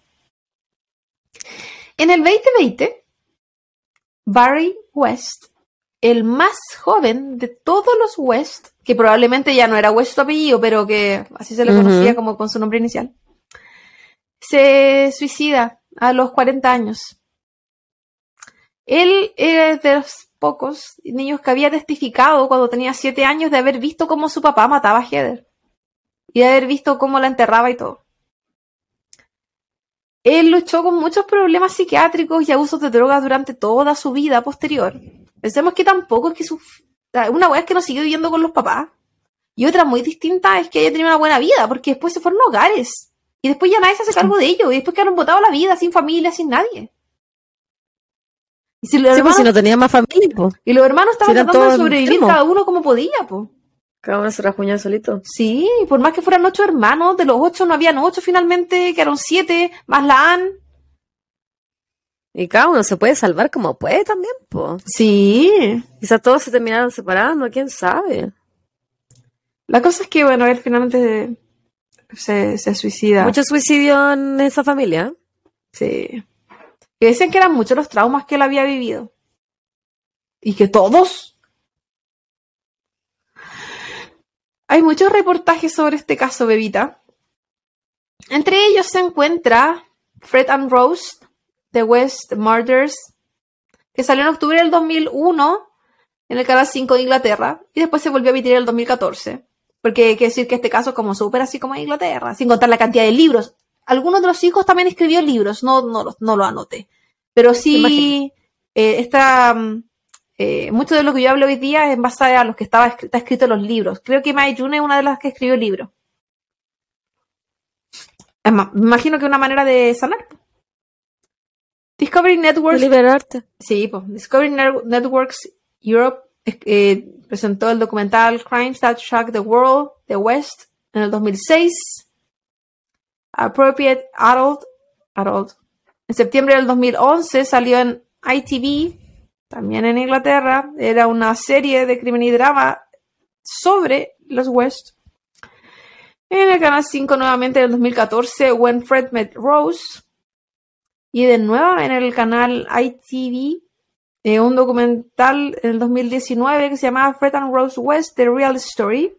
En el 2020, Barry West, el más joven de todos los West, que probablemente ya no era West su apellido, pero que así se le conocía como con su nombre inicial, se suicida a los 40 años. Él era de los pocos niños que había testificado cuando tenía 7 años de haber visto cómo su papá mataba a Heather y de haber visto cómo la enterraba y todo. Él luchó con muchos problemas psiquiátricos y abusos de drogas durante toda su vida posterior. Pensemos que tampoco es que su... Una weá es que no siguió viviendo con los papás. Y otra muy distinta es que ella tenía una buena vida, porque después se fueron a hogares. Y después ya nadie se hace cargo de ellos. Y después quedaron botados la vida, sin familia, sin nadie. Y, si los Sí, pues si no tenía más familia, po. y los hermanos estaban si tratando de sobrevivir enfermos. cada uno como podía, po. Cada uno se rajuñaba solito. Sí, por más que fueran ocho hermanos, de los ocho no habían ocho finalmente, quedaron siete, más la Anne. Y cada uno se puede salvar como puede también, po. Sí. Quizás todos se terminaron separando, quién sabe. La cosa es que, bueno, él finalmente se, se suicida. Mucho suicidio en esa familia. Sí. Que decían que eran muchos los traumas que él había vivido. Y que todos. Hay muchos reportajes sobre este caso, Bebita. Entre ellos se encuentra Fred and Rose, The West Murders, que salió en octubre del 2001 en el canal 5 de Inglaterra y después se volvió a emitir en el 2014. Porque hay que decir que este caso es como súper así como en Inglaterra, sin contar la cantidad de libros. Algunos de los hijos también escribió libros, no, no, los- no lo anoté. Pero sí, eh, esta, mm, eh, mucho de lo que yo hablo hoy día es en base a los que estaba está escrito en los libros. Creo que Mai June es una de las que escribió el libro. Es más, me imagino que una manera de sanar. Discovery Networks liberarte. Sí, pues Discovery Networks Europe eh, presentó el documental Crimes That Shock the World, The West, en el 2006. Appropriate Adult, Adult. En septiembre del 2011 salió en ITV, también en Inglaterra. Era una serie de crimen y drama sobre los West. En el canal 5 nuevamente en el 2014, When Fred Met Rose. Y de nuevo en el canal ITV, eh, un documental en el 2019 que se llamaba Fred and Rose West, The Real Story.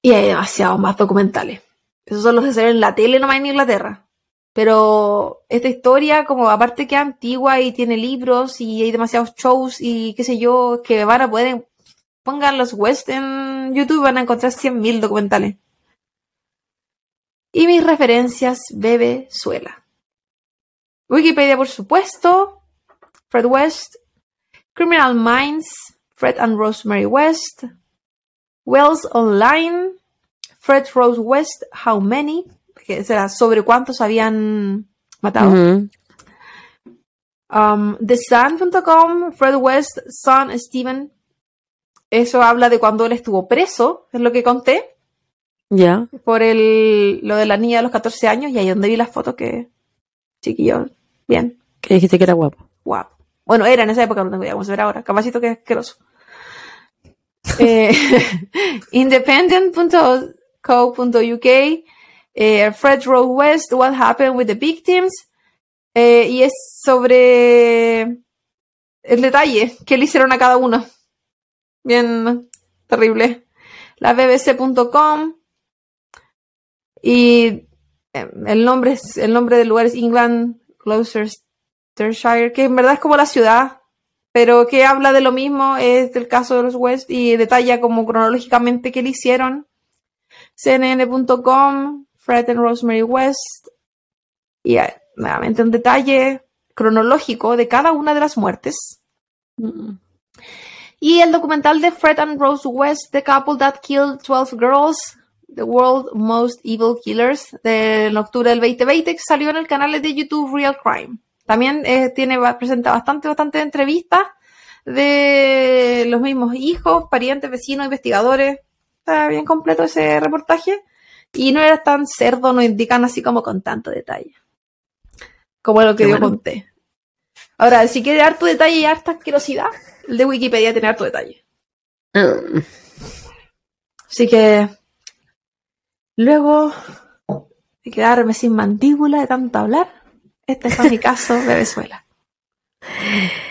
Y hay demasiados más documentales. Esos son los que se ven en la tele nomás en Inglaterra. Pero esta historia, como aparte que es antigua y tiene libros y hay demasiados shows y qué sé yo, que van a poder, pongan los West en YouTube, van a encontrar 100.000 documentales. Y mis referencias, Bebe Suela. Wikipedia, por supuesto. Fred West. Criminal Minds. Fred and Rosemary West. Wells Online. Fred Rose West. How many? Que será sobre cuántos habían matado. um, TheSun.com. Fred West, son Steven. Eso habla de cuando él estuvo preso, es lo que conté. Ya. Por el, lo de la niña de los 14 años y ahí donde vi las fotos que chiquillo, bien. Que dijiste que era guapo. Guapo. Bueno, era en esa época, no tengo idea cómo se verá ahora. Capacito que es asqueroso. eh, Independent.co.uk eh, Fred Road West, What Happened with the Victims. Eh, y es sobre el detalle que le hicieron a cada uno. Bien terrible. La bbc.com y el nombre, el nombre del lugar es England Gloucestershire, que en verdad es como la ciudad, pero que habla de lo mismo, es del caso de los West y detalla como cronológicamente qué le hicieron. CNN.com, Fred and Rosemary West, y nuevamente un detalle cronológico de cada una de las muertes. Mm. Y el documental de Fred and Rose West, The Couple That Killed 12 Girls, The World Most Evil Killers, de octubre del 2020, que salió en el canal de YouTube Real Crime. También eh, tiene, presenta bastante, bastante entrevistas de los mismos hijos, parientes, vecinos, investigadores. Está bien completo ese reportaje. Y no era tan cerdo, no indican así como con tanto detalle. Como lo que yo conté. Ahora, si quiere harto detalle y harta asquerosidad, el de Wikipedia tiene harto detalle. Mm. Así que luego de quedarme sin mandíbula de tanto hablar, este es mi caso de Venezuela.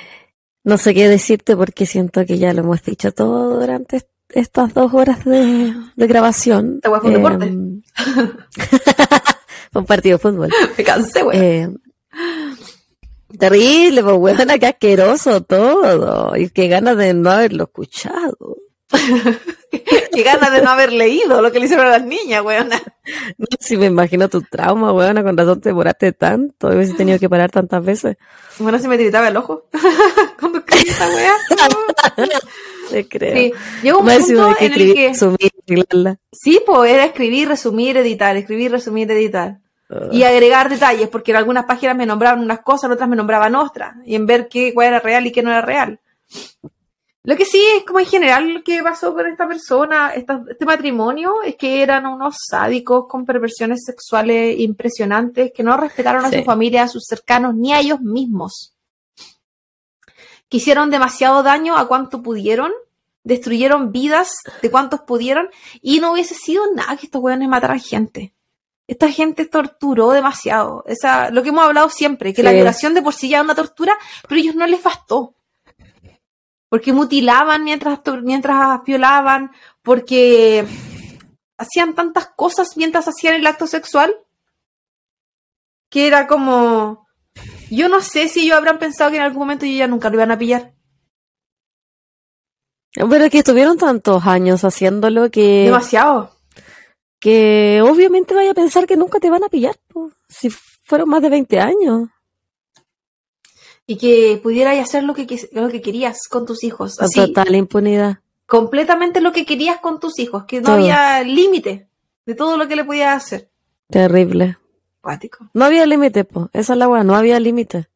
No sé qué decirte porque siento que ya lo hemos dicho todo durante estas dos horas de, grabación. Te voy a un deporte. Em, un partido de fútbol. Me cansé, güey. Eh, terrible, pues, weón, qué asqueroso todo. Y qué ganas de no haberlo escuchado. qué ganas de no haber leído lo que le hicieron a las niñas, weón. No, si me imagino tu trauma, weón, con razón te demoraste tanto, he tenido que parar tantas veces. Bueno, si me tiritaba el ojo cuando esta weá. Te creo. Sí, llegó un punto en el que... Resumir, sí, pues era escribir, resumir, editar, escribir, resumir, editar. Y ah. agregar detalles, porque en algunas páginas me nombraban unas cosas, en otras me nombraban otras, y en ver qué cuál era real y qué no era real. Lo que sí es como en general lo que pasó con esta persona, este matrimonio, es que eran unos sádicos con perversiones sexuales impresionantes que no respetaron a su familia, a sus cercanos, ni a ellos mismos. Quisieron demasiado daño a cuanto pudieron, destruyeron vidas de cuantos pudieron, y no hubiese sido nada que estos hueones mataran gente. Esta gente torturó demasiado. Esa, lo que hemos hablado siempre, que la violación de por sí ya es una tortura, pero a ellos no les bastó porque mutilaban mientras, mientras violaban, porque hacían tantas cosas mientras hacían el acto sexual, que era como, yo no sé si ellos habrán pensado que en algún momento ellos ya nunca lo iban a pillar. Pero es que estuvieron tantos años haciéndolo que... Demasiado. Que obviamente vaya a pensar que nunca te van a pillar, si fueron más de 20 años y que pudieras hacer lo que, lo que querías con tus hijos. Así, total impunidad. Completamente lo que querías con tus hijos, que no había límite de todo lo que le podías hacer. Terrible. Cuático. No había límite, pues. Esa es la weá, no había límite.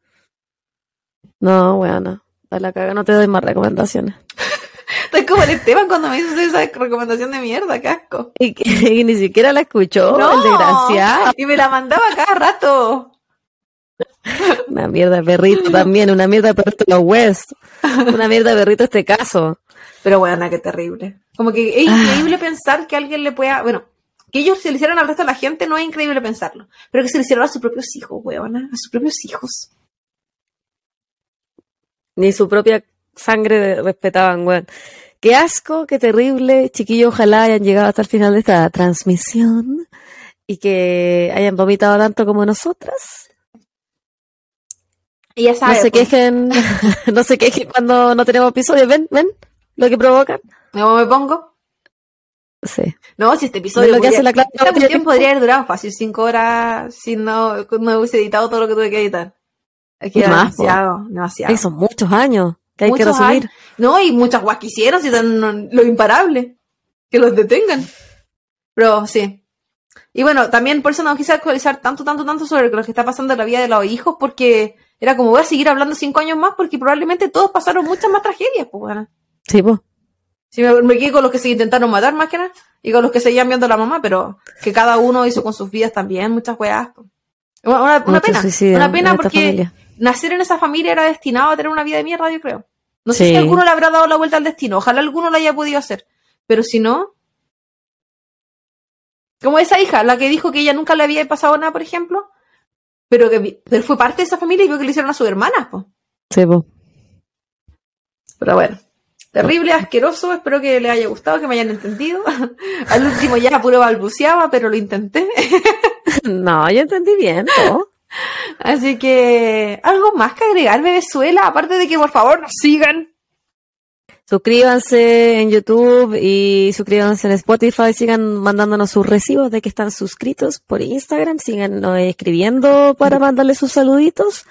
No, weá, no. A la caga, no te doy más recomendaciones. Estoy como el Esteban cuando me hizo esa recomendación de mierda, casco. Y, que, ni siquiera la escuchó, No. el desgraciado. Y me la mandaba cada rato. Una mierda perrito también, una mierda perrito los West. Una mierda perrito este caso. Pero bueno, qué terrible. Como que es increíble pensar que alguien le pueda, bueno, que ellos se lo hicieran al resto de la gente no es increíble pensarlo, pero que se lo hicieron a sus propios hijos, weona, a sus propios hijos. Ni su propia sangre respetaban, weón. Qué asco, qué terrible. Chiquillos, ojalá hayan llegado hasta el final de esta transmisión y que hayan vomitado tanto como nosotras. Y ya No sabes, se quejen, no se quejen cuando no tenemos episodios. Ven, ven, lo que provocan. ¿cómo me pongo? Sí. No, si este episodio ¿Ves lo que podría- hace la Claudia esta cuestión podría haber durado fácil cinco horas si no, no hubiese editado todo lo que tuve que editar. Es que demasiado, demasiado. Ay, son muchos años que hay que resumir. años. No, y muchas guas que hicieron, si no- lo imparable. Que los detengan. Pero sí. Y bueno, también por eso no quise actualizar tanto, tanto, tanto sobre lo que está pasando en la vida de los hijos, porque era como voy a seguir hablando cinco años más, porque probablemente todos pasaron muchas más tragedias, pues bueno. Sí, pues. Si me, me quedé con los que se intentaron matar más que nada, y con los que seguían viendo a la mamá, pero que cada uno hizo con sus vidas también muchas weas. pues. Una, una- una Mucho pena. suicidio Una en pena porque. Nacer en esa familia era destinado a tener una vida de mierda, yo creo. No sé Sí. si alguno le habrá dado la vuelta al destino. Ojalá alguno lo haya podido hacer. Pero si no. Como esa hija, la que dijo que ella nunca le había pasado nada, por ejemplo. Pero que pero fue parte de esa familia y vio que le hicieron a sus hermanas, pues. Sí, pues. Pero bueno. Terrible, asqueroso. Espero que les haya gustado, que me hayan entendido. Al último ya puro balbuceaba, pero lo intenté. No, yo entendí bien, todo. Así que, algo más que agregar, Venezuela, aparte de que por favor nos sigan. Suscríbanse en YouTube y suscríbanse en Spotify. Sigan mandándonos sus recibos de que están suscritos por Instagram. Sigan escribiendo para mandarle sus saluditos.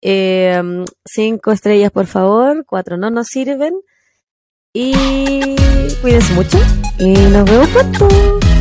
Eh, cinco estrellas, por favor. Cuatro no nos sirven. Y cuídense mucho. Y nos vemos pronto.